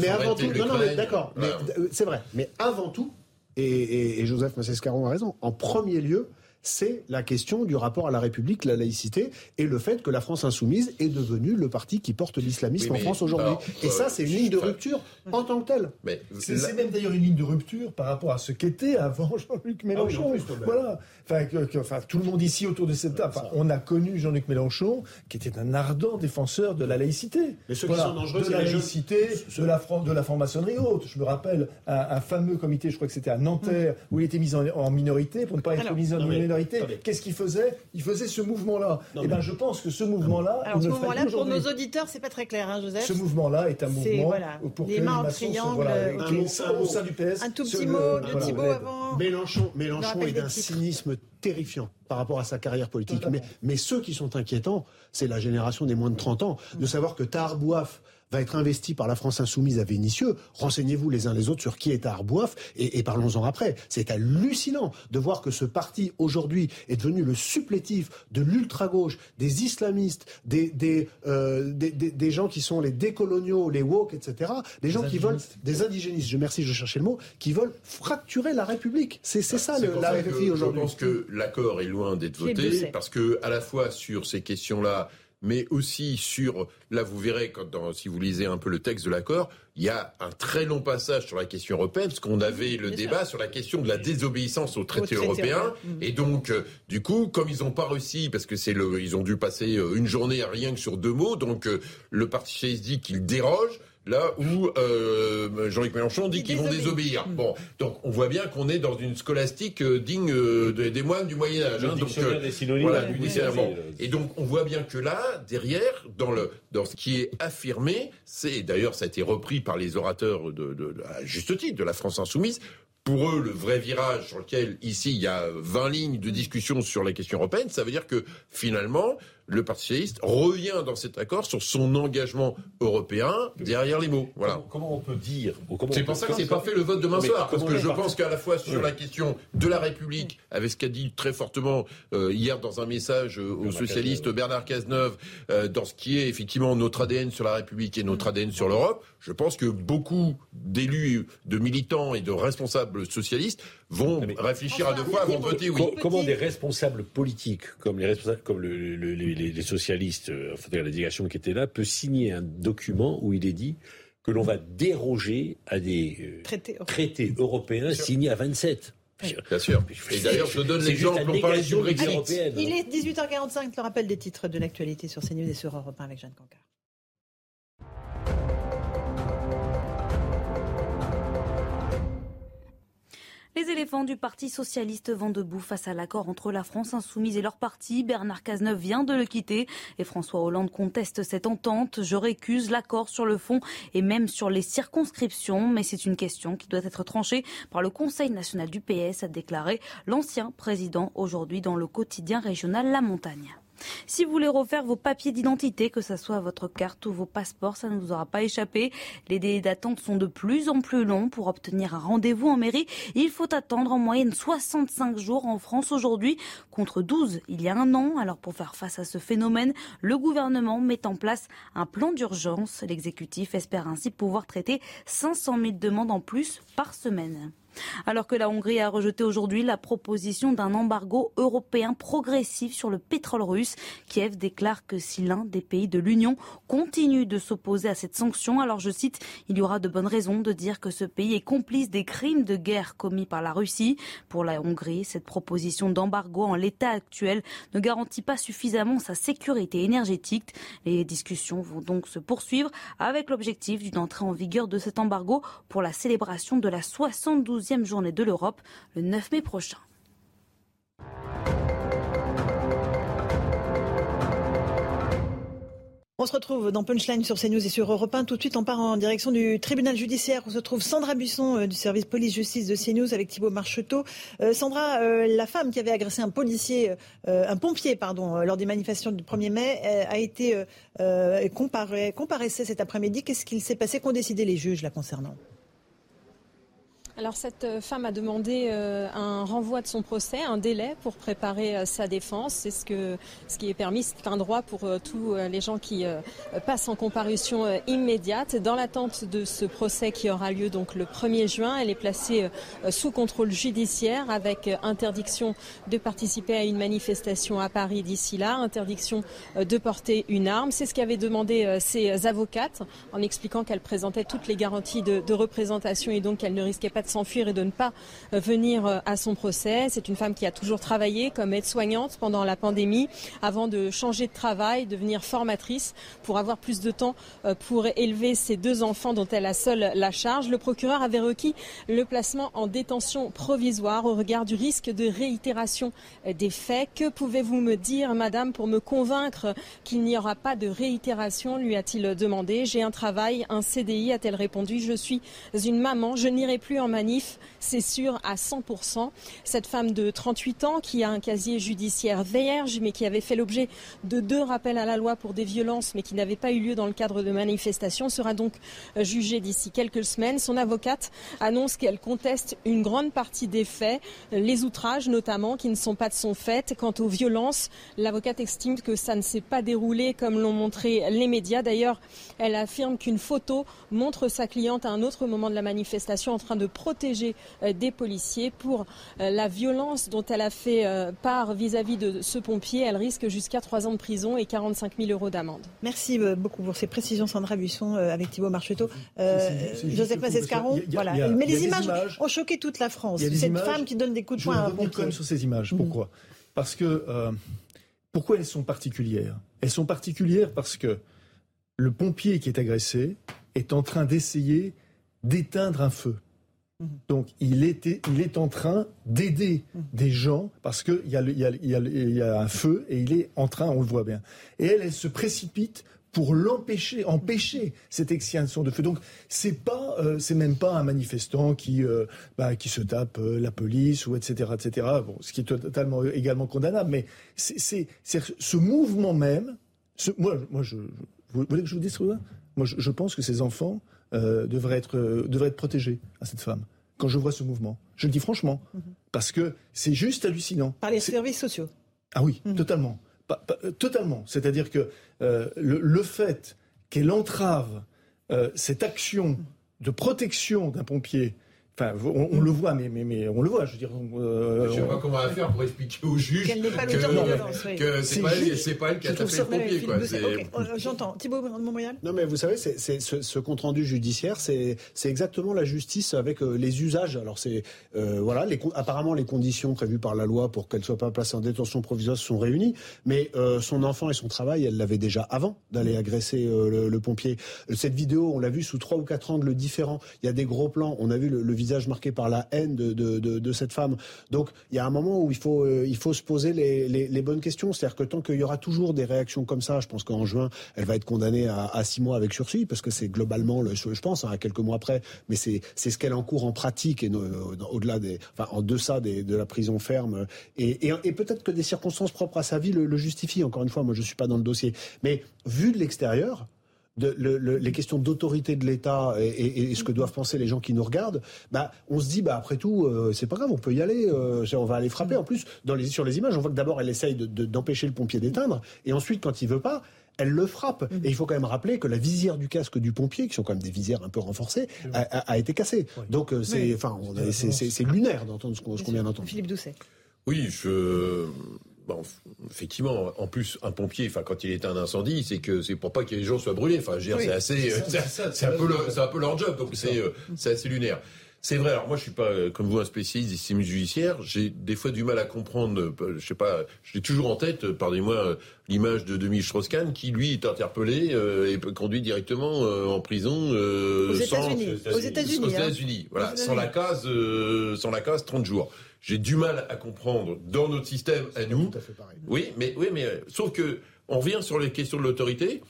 mais avant non, non, mais d'accord, voilà. c'est vrai. Mais avant tout, et, et- et Joseph Massescaron a raison, en premier lieu, c'est la question du rapport à la République, la laïcité et le fait que la France insoumise est devenue le parti qui porte l'islamisme en France aujourd'hui. Et ça, c'est une ligne de rupture en tant que telle. C'est même d'ailleurs une ligne de rupture par rapport à ce qu'était avant Jean-Luc ah Mélenchon. voilà. Enfin, tout le monde ici autour de cette table, on a connu Jean-Luc Mélenchon, qui était un ardent défenseur de la laïcité. Mais ceux qui sont dangereux, de la laïcité, de la, de la franc-maçonnerie haute. Je me rappelle un, fameux comité, je crois que c'était à Nanterre, où il était mis en, minorité pour ne pas être mis en minorité. Qu'est-ce qu'il faisait? Il faisait ce mouvement-là. Et eh ben, je pense que ce mouvement-là. Alors, ce mouvement-là, pour nos auditeurs, c'est pas très clair, hein, Joseph. Ce mouvement-là est un mouvement pour les mains en triangle, au sein du PS. Un tout petit mot de Thibault avant. Mélenchon, Mélenchon est d'un cynisme terrifiant par rapport à sa carrière politique. Mais, mais, ceux qui sont inquiétants, c'est la génération des moins de 30 ans. De savoir que Tarbouaf va être investi par la France insoumise à Vénissieux. Renseignez-vous les uns les autres sur qui est à Arboif et, parlons-en après. C'est hallucinant de voir que ce parti aujourd'hui est devenu le supplétif de l'ultra-gauche, des islamistes, des, des, euh, des, des, gens qui sont les décoloniaux, les woke, etc. Des gens qui veulent, des indigénistes, je merci, je cherchais le mot, qui veulent fracturer la République. C'est bah, ça le, la RFI aujourd'hui. Je pense que l'accord est loin d'être voté parce que à la fois sur ces questions-là, mais aussi sur, là vous verrez, quand, si vous lisez un peu le texte de l'accord, il y a un très long passage sur la question européenne, parce qu'on avait le débat sur la question de la désobéissance au traité, européen. Et donc, euh, du coup, comme ils n'ont pas réussi, parce que c'est le, ils ont dû passer euh, une journée à rien que sur deux mots, donc euh, le Parti socialiste dit qu'il déroge là où euh, Jean-Luc Mélenchon dit qu'ils vont désobéir. Mm. Bon, donc on voit bien qu'on est dans une scolastique euh, digne euh, des moines du Moyen Âge. Hein, donc, voilà, Et donc on voit bien que là, derrière, dans le dans ce qui est affirmé, c'est d'ailleurs ça a été repris par les orateurs de, de, à juste titre de la France insoumise pour eux, le vrai virage sur lequel, ici, il y a 20 lignes de discussion sur la question européenne, ça veut dire que, finalement, le Parti socialiste revient dans cet accord sur son engagement européen derrière les mots. Voilà. Comment, on peut dire C'est pour ça que c'est pas fait le vote demain soir, parce que je pense qu'à la fois sur la question de la République, avec ce qu'a dit très fortement euh, hier dans un message euh, aux socialistes Bernard Cazeneuve, euh, dans ce qui est effectivement notre ADN sur la République et notre ADN sur l'Europe, je pense que beaucoup d'élus, de militants et de responsables socialistes vont réfléchir à deux fois avant voter oui. Comment des responsables politiques, comme les, responsables, comme les, socialistes, euh, enfin, la délégation qui était là, peut signer un document où il est dit que l'on va déroger à des euh, traités, européens signés à 27 Bien sûr. Et d'ailleurs, je donne l'exemple, on parlait du Brexit. Il est 18h45, le rappel des titres de l'actualité sur CNews et sur Europe 1 avec Jeanne Cancard. Les éléphants du Parti socialiste vont debout face à l'accord entre la France insoumise et leur parti. Bernard Cazeneuve vient de le quitter et François Hollande conteste cette entente. Je récuse l'accord sur le fond et même sur les circonscriptions, mais c'est une question qui doit être tranchée par le Conseil national du PS, a déclaré l'ancien président aujourd'hui dans le quotidien régional La Montagne. Si vous voulez refaire vos papiers d'identité, que ce soit votre carte ou vos passeports, ça ne vous aura pas échappé. Les délais d'attente sont de plus en plus longs. Pour obtenir un rendez-vous en mairie, il faut attendre en moyenne 65 jours en France aujourd'hui, contre 12 il y a un an. Alors pour faire face à ce phénomène, le gouvernement met en place un plan d'urgence. L'exécutif espère ainsi pouvoir traiter 500 000 demandes en plus par semaine. Alors que la Hongrie a rejeté aujourd'hui la proposition d'un embargo européen progressif sur le pétrole russe, Kiev déclare que si l'un des pays de l'Union continue de s'opposer à cette sanction, alors je cite, il y aura de bonnes raisons de dire que ce pays est complice des crimes de guerre commis par la Russie. Pour la Hongrie, cette proposition d'embargo en l'état actuel ne garantit pas suffisamment sa sécurité énergétique. Les discussions vont donc se poursuivre avec l'objectif d'une entrée en vigueur de cet embargo pour la célébration de la 72 journée de l'Europe le 9 mai prochain. On se retrouve dans Punchline sur CNews et sur Europe 1. Tout de suite, on part en direction du tribunal judiciaire où se trouve Sandra Buisson euh, du service police-justice de CNews avec Thibault Marcheteau. Euh, Sandra, euh, la femme qui avait agressé un policier, un pompier, pardon, lors des manifestations du 1er mai, a été comparée, comparaissait cet après-midi. Qu'est-ce qu'il s'est passé? Qu'ont décidé les juges la concernant? Alors cette euh, femme a demandé euh, un renvoi de son procès, un délai pour préparer euh, sa défense. C'est ce, que, ce qui est permis, c'est un droit pour tous les gens qui passent en comparution immédiate. Dans l'attente de ce procès qui aura lieu donc le 1er juin, elle est placée sous contrôle judiciaire avec interdiction de participer à une manifestation à Paris d'ici là, interdiction de porter une arme. C'est ce qu'avaient demandé ses avocates en expliquant qu'elle présentait toutes les garanties de, de représentation et donc qu'elle ne risquait pas de s'enfuir et de ne pas euh, venir euh, à son procès. C'est une femme qui a toujours travaillé comme aide-soignante pendant la pandémie avant de changer de travail, devenir formatrice pour avoir plus de temps euh, pour élever ses deux enfants dont elle a seule la charge. Le procureur avait requis le placement en détention provisoire au regard du risque de réitération des faits. Que pouvez-vous me dire, madame, pour me convaincre qu'il n'y aura pas de réitération lui a-t-il demandé. J'ai un travail, un CDI, a-t-elle répondu. Je suis une maman, je n'irai plus en manif, c'est sûr à 100%. Cette femme de 38 ans qui a un casier judiciaire vierge mais qui avait fait l'objet de deux rappels à la loi pour des violences mais qui n'avaient pas eu lieu dans le cadre de manifestations sera donc jugée d'ici quelques semaines. Son avocate annonce qu'elle conteste une grande partie des faits, les outrages notamment qui ne sont pas de son fait. Quant aux violences, l'avocate estime que ça ne s'est pas déroulé comme l'ont montré les médias. D'ailleurs, elle affirme qu'une photo montre sa cliente à un autre moment de la manifestation en train de protéger euh, des policiers pour euh, la violence dont elle a fait euh, part vis-à-vis de ce pompier. Elle risque jusqu'à 3 ans de prison et 45 000 euros d'amende. Merci beaucoup pour ces précisions, Sandra Buisson, avec Thibault Marcheteau. Joseph Massescaron, voilà. Mais les images, ont choqué toute la France. Cette femme qui donne des coups de poing à un pompier. quand même sur ces images. Mhm. Pourquoi? Parce que pourquoi elles sont particulières? Elles sont particulières parce que le pompier qui est agressé est en train d'essayer d'éteindre un feu. Donc il, était, il est en train d'aider des gens parce qu'il y, y, a, un feu et il est en train, on le voit bien. Et elle, elle se précipite pour l'empêcher, empêcher cette extinction de feu. Donc c'est pas, euh, c'est même pas un manifestant qui euh, bah, qui se tape euh, la police ou etc etc. Bon, ce qui est totalement également condamnable, mais c'est ce mouvement même. Ce, moi, moi, je, vous voulez que je vous dise Moi, je, je pense que ces enfants euh, devrait, être, euh, devrait être protégée à cette femme quand je vois ce mouvement. Je le dis franchement, mhm. parce que c'est juste hallucinant. Par les services sociaux. Ah oui, mhm. totalement. Euh, totalement. C'est-à-dire que le, fait qu'elle entrave cette action de protection d'un pompier Enfin, on, le voit, mais, mais, mais, on le voit, je veux dire. Euh, je ne sais pas comment on va faire pour expliquer au juge qu'elle n'est pas l'auteur de violence. Que c'est pas, pas, elle qui a tapé le pompier. Euh, j'entends. Thibault Montmoyal Non, mais vous savez, ce, ce compte-rendu judiciaire, c'est, exactement la justice avec euh, les usages. Alors, c'est. Euh, voilà, les, apparemment, les conditions prévues par la loi pour qu'elle soit pas placée en détention provisoire sont réunies, mais euh, son enfant et son travail, elle l'avait déjà avant d'aller agresser le, le, pompier. Cette vidéo, on l'a vu sous trois ou quatre angles différents. Il y a des gros plans. On a vu le, le visage visage marqué par la haine de, cette femme. Donc il y a un moment où il faut, euh, se poser les, bonnes questions. C'est-à-dire que tant qu'il y aura toujours des réactions comme ça, je pense qu'en juin, elle va être condamnée à, six mois avec sursis, parce que c'est globalement, le, je pense, hein, à quelques mois après, mais c'est ce qu'elle encourt en pratique et au-delà des, enfin en deçà des, de la prison ferme. Et peut-être que des circonstances propres à sa vie le, le justifient. Encore une fois, moi je suis pas dans le dossier, mais vu de l'extérieur, de, les questions d'autorité de l'État et, ce que doivent penser les gens qui nous regardent, bah, on se dit, bah, après tout, euh, c'est pas grave, on peut y aller, euh, on va aller frapper. En plus, dans les, sur les images, on voit que d'abord, elle essaye d'empêcher le pompier d'éteindre, et ensuite, quand il veut pas, elle le frappe. Mm. Et il faut quand même rappeler que la visière du casque du pompier, qui sont quand même des visières un peu renforcées, a, été cassée. Donc euh, c'est, enfin, c'est lunaire d'entendre ce qu'on vient d'entendre. Philippe Doucet. Oui, je Bon, effectivement, en plus, un pompier, enfin, quand il est un incendie, c'est que c'est pour pas que les gens soient brûlés. Enfin, je c'est assez, c'est un, peu leur job, donc euh, c'est assez lunaire. C'est vrai. Alors moi, je suis pas euh, comme vous un spécialiste des systèmes judiciaires. J'ai des fois du mal à comprendre. Euh, je sais pas. J'ai toujours en tête, pardonnez-moi, l'image de Dominique Strauss-Kahn qui lui est interpellé et conduit directement en prison aux États-Unis. Aux États-Unis. Aux États-Unis. Voilà, sans la case, sans la case, 30 jours j'ai du mal à comprendre dans notre système à nous. Tout à fait pareil. Oui, mais oui, mais euh, sauf que on revient sur les questions de l'autorité.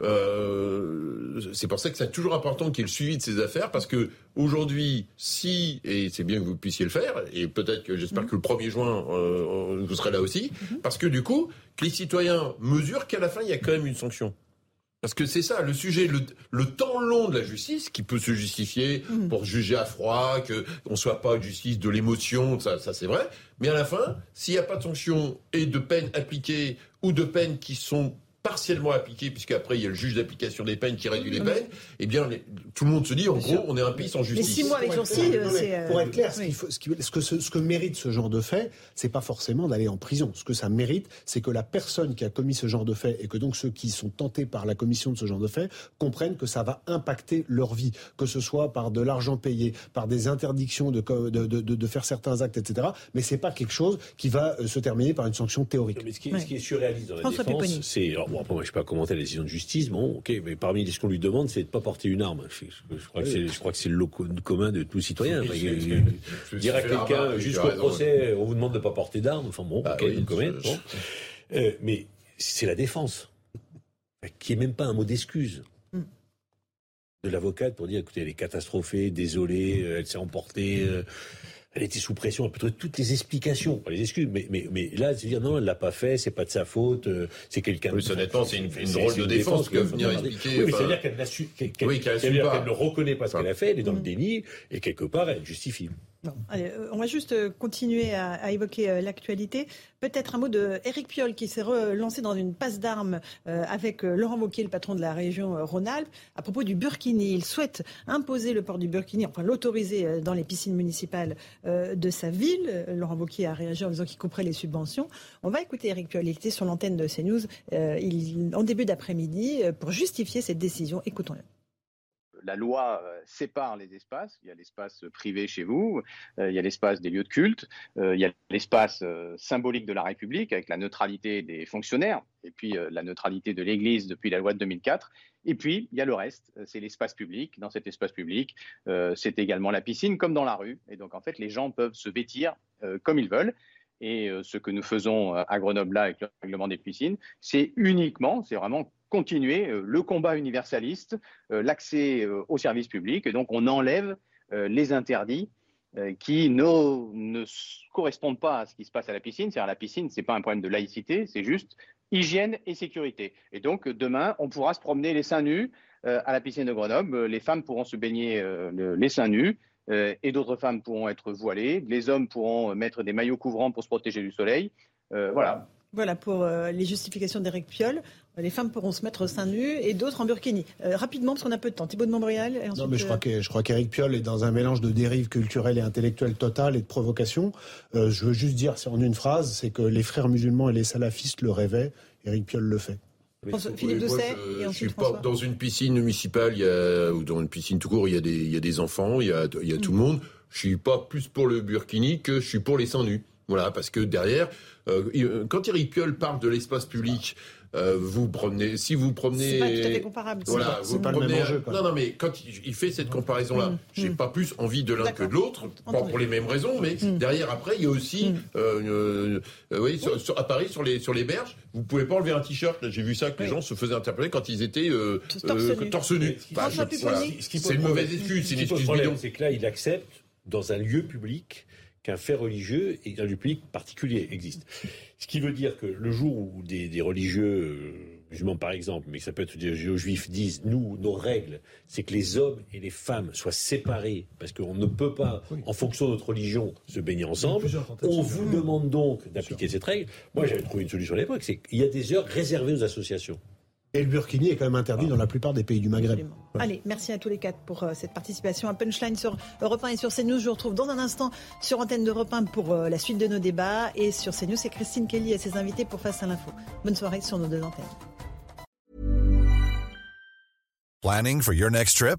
Euh, c'est pour ça que c'est toujours important qu'il y ait le suivi de ces affaires, parce que aujourd'hui, si et c'est bien que vous puissiez le faire, et peut-être que j'espère mhm. que le 1er juin euh, vous serez là aussi, mhm. parce que du coup, que les citoyens mesurent qu'à la fin il y a quand même une sanction. Parce que c'est ça, le sujet, le, temps long de la justice, qui peut se justifier mm. pour juger à froid, qu'on ne soit pas justice de l'émotion, ça, ça c'est vrai. Mais à la fin, s'il n'y a pas de sanctions et de peines appliquées ou de peines qui sont partiellement appliqué, puisqu'après il y a le juge d'application des peines qui réduit les peines, eh bien tout le monde se dit en gros on est un pays sans justice. Mais six mois avec sursis, c'est. Pour être clair, ce, que, ce, que mérite ce genre de fait, c'est pas forcément d'aller en prison. Ce que ça mérite, c'est que la personne qui a commis ce genre de fait et que donc ceux qui sont tentés par la commission de ce genre de fait comprennent que ça va impacter leur vie, que ce soit par de l'argent payé, par des interdictions de, de, de, de, faire certains actes, etc. Mais c'est pas quelque chose qui va euh, se terminer par une sanction théorique. Mais ce qui, ce qui est surréaliste dans la défense, c'est bon, après, moi, je ne sais pas commenter la décision de justice. Bon, ok, mais parmi ce qu'on lui demande, c'est de ne pas porter une arme. Je, crois, que c'est le lot commun de tous citoyens. dire à quelqu'un, jusqu'au procès, on vous demande de ne pas porter d'arme. Enfin bon, bah ok, bon. Euh, mais c'est la défense, qui n'est même pas un mot d'excuse hmm. de l'avocate pour dire écoutez, elle est catastrophée, désolée, euh, elle s'est emportée. Euh, elle était sous pression, elle peut toutes les explications, pas les excuses, mais, mais, mais là, se dire non, elle l'a pas fait, c'est pas de sa faute, euh, c'est quelqu'un. Oui, honnêtement, c'est une, une drôle de défense, que venir expliquer. Oui, mais c'est-à-dire qu'elle ne reconnaît pas ce qu'elle a fait, elle est dans le mm. déni, et quelque part, elle justifie. Euh, on va juste euh, continuer à, évoquer euh, l'actualité. Peut-être un mot de Eric Piolle qui s'est relancé dans une passe d'armes avec Laurent Wauquiez, le patron de la région Rhône-Alpes, à propos du burkini. Il souhaite imposer le port du burkini, enfin l'autoriser dans les piscines municipales de sa ville. Laurent Wauquiez a réagi en disant qu'il couperait les subventions. On va écouter Eric Piolle. Il était sur l'antenne de CNews en début d'après-midi pour justifier cette décision. Écoutons-le la loi euh, sépare les espaces. Il y a l'espace privé chez vous, euh, il y a l'espace des lieux de culte, euh, il y a l'espace symbolique de la République avec la neutralité des fonctionnaires et puis la neutralité de l'Église depuis la loi de 2004. Et puis, il y a le reste, c'est l'espace public. Dans cet espace public, c'est également la piscine, comme dans la rue. Et donc, en fait, les gens peuvent se vêtir comme ils veulent. Et ce que nous faisons à Grenoble là avec le règlement des piscines, c'est uniquement, c'est vraiment continuer euh, le combat universaliste, euh, l'accès euh, aux services publics. Et donc, on enlève les interdits qui ne, ne, correspondent pas à ce qui se passe à la piscine. C'est-à-dire, la piscine, ce n'est pas un problème de laïcité, c'est juste hygiène et sécurité. Et donc, demain, on pourra se promener les seins nus à la piscine de Grenoble. Les femmes pourront se baigner les seins nus. Et d'autres femmes pourront être voilées. Les hommes pourront mettre des maillots couvrants pour se protéger du soleil. voilà. Voilà pour les justifications d'Éric Piolle les femmes pourront se mettre seins nus et d'autres en burkini. Euh, rapidement, parce qu'on a peu de temps. Thibaut de Montbrial. non, mais je crois euh, que je crois qu'Éric Piolle est dans un mélange de dérive culturelle et intellectuelle totale et de provocation. Euh, je veux juste dire, c'est en une phrase, c'est que les frères musulmans et les salafistes le rêvaient. Éric Piolle le fait. Philippe Doucet je, et suis pas dans une piscine municipale, il y a, ou dans une piscine tout court, il y a des, il y a des enfants, il y a, il y a tout le mm. monde. Je suis pas plus pour le burkini que je suis pour les seins nus. Voilà, parce que derrière, quand Éric Piolle parle de l'espace public, euh, vous promenez, si vous promenez, c'est pas tout à fait comparable. Voilà, vous pas promenez, le même enjeu, Non, non, mais quand il, fait cette comparaison-là, mmh. j'ai mmh. pas plus envie de l'un que de l'autre, pas pour les mêmes raisons, mais mmh. derrière après, il y a aussi, euh, euh, oui, sur, à Paris, sur les sur les berges, vous pouvez pas enlever un t-shirt. J'ai vu ça que les gens se faisaient interpeller quand ils étaient torse nu. c'est une mauvaise excuse, c'est une excuse. C'est que là, il accepte dans un lieu public qu'un fait religieux et un lieu public particulier existe. Ce qui veut dire que le jour où des, religieux euh, musulmans par exemple, mais ça peut être des juifs, disent nous, nos règles, c'est que les hommes et les femmes soient séparés parce qu'on ne peut pas, en fonction de notre religion, se baigner ensemble. On vous demande donc d'appliquer cette règle. Moi, j'avais trouvé une solution à l'époque, c'est qu'il y a des heures réservées aux associations. Et le burkini est quand même interdit dans la plupart des pays du Maghreb. Allez, merci à tous les quatre pour euh, cette participation à Punchline sur Europe 1 et sur CNews. Je vous retrouve dans un instant sur Antenne d'Europe 1 pour euh, la suite de nos débats. Et sur CNews, c'est Christine Kelly et ses invités pour Face à l'info. Bonne soirée sur nos deux antennes. Planning for your next trip?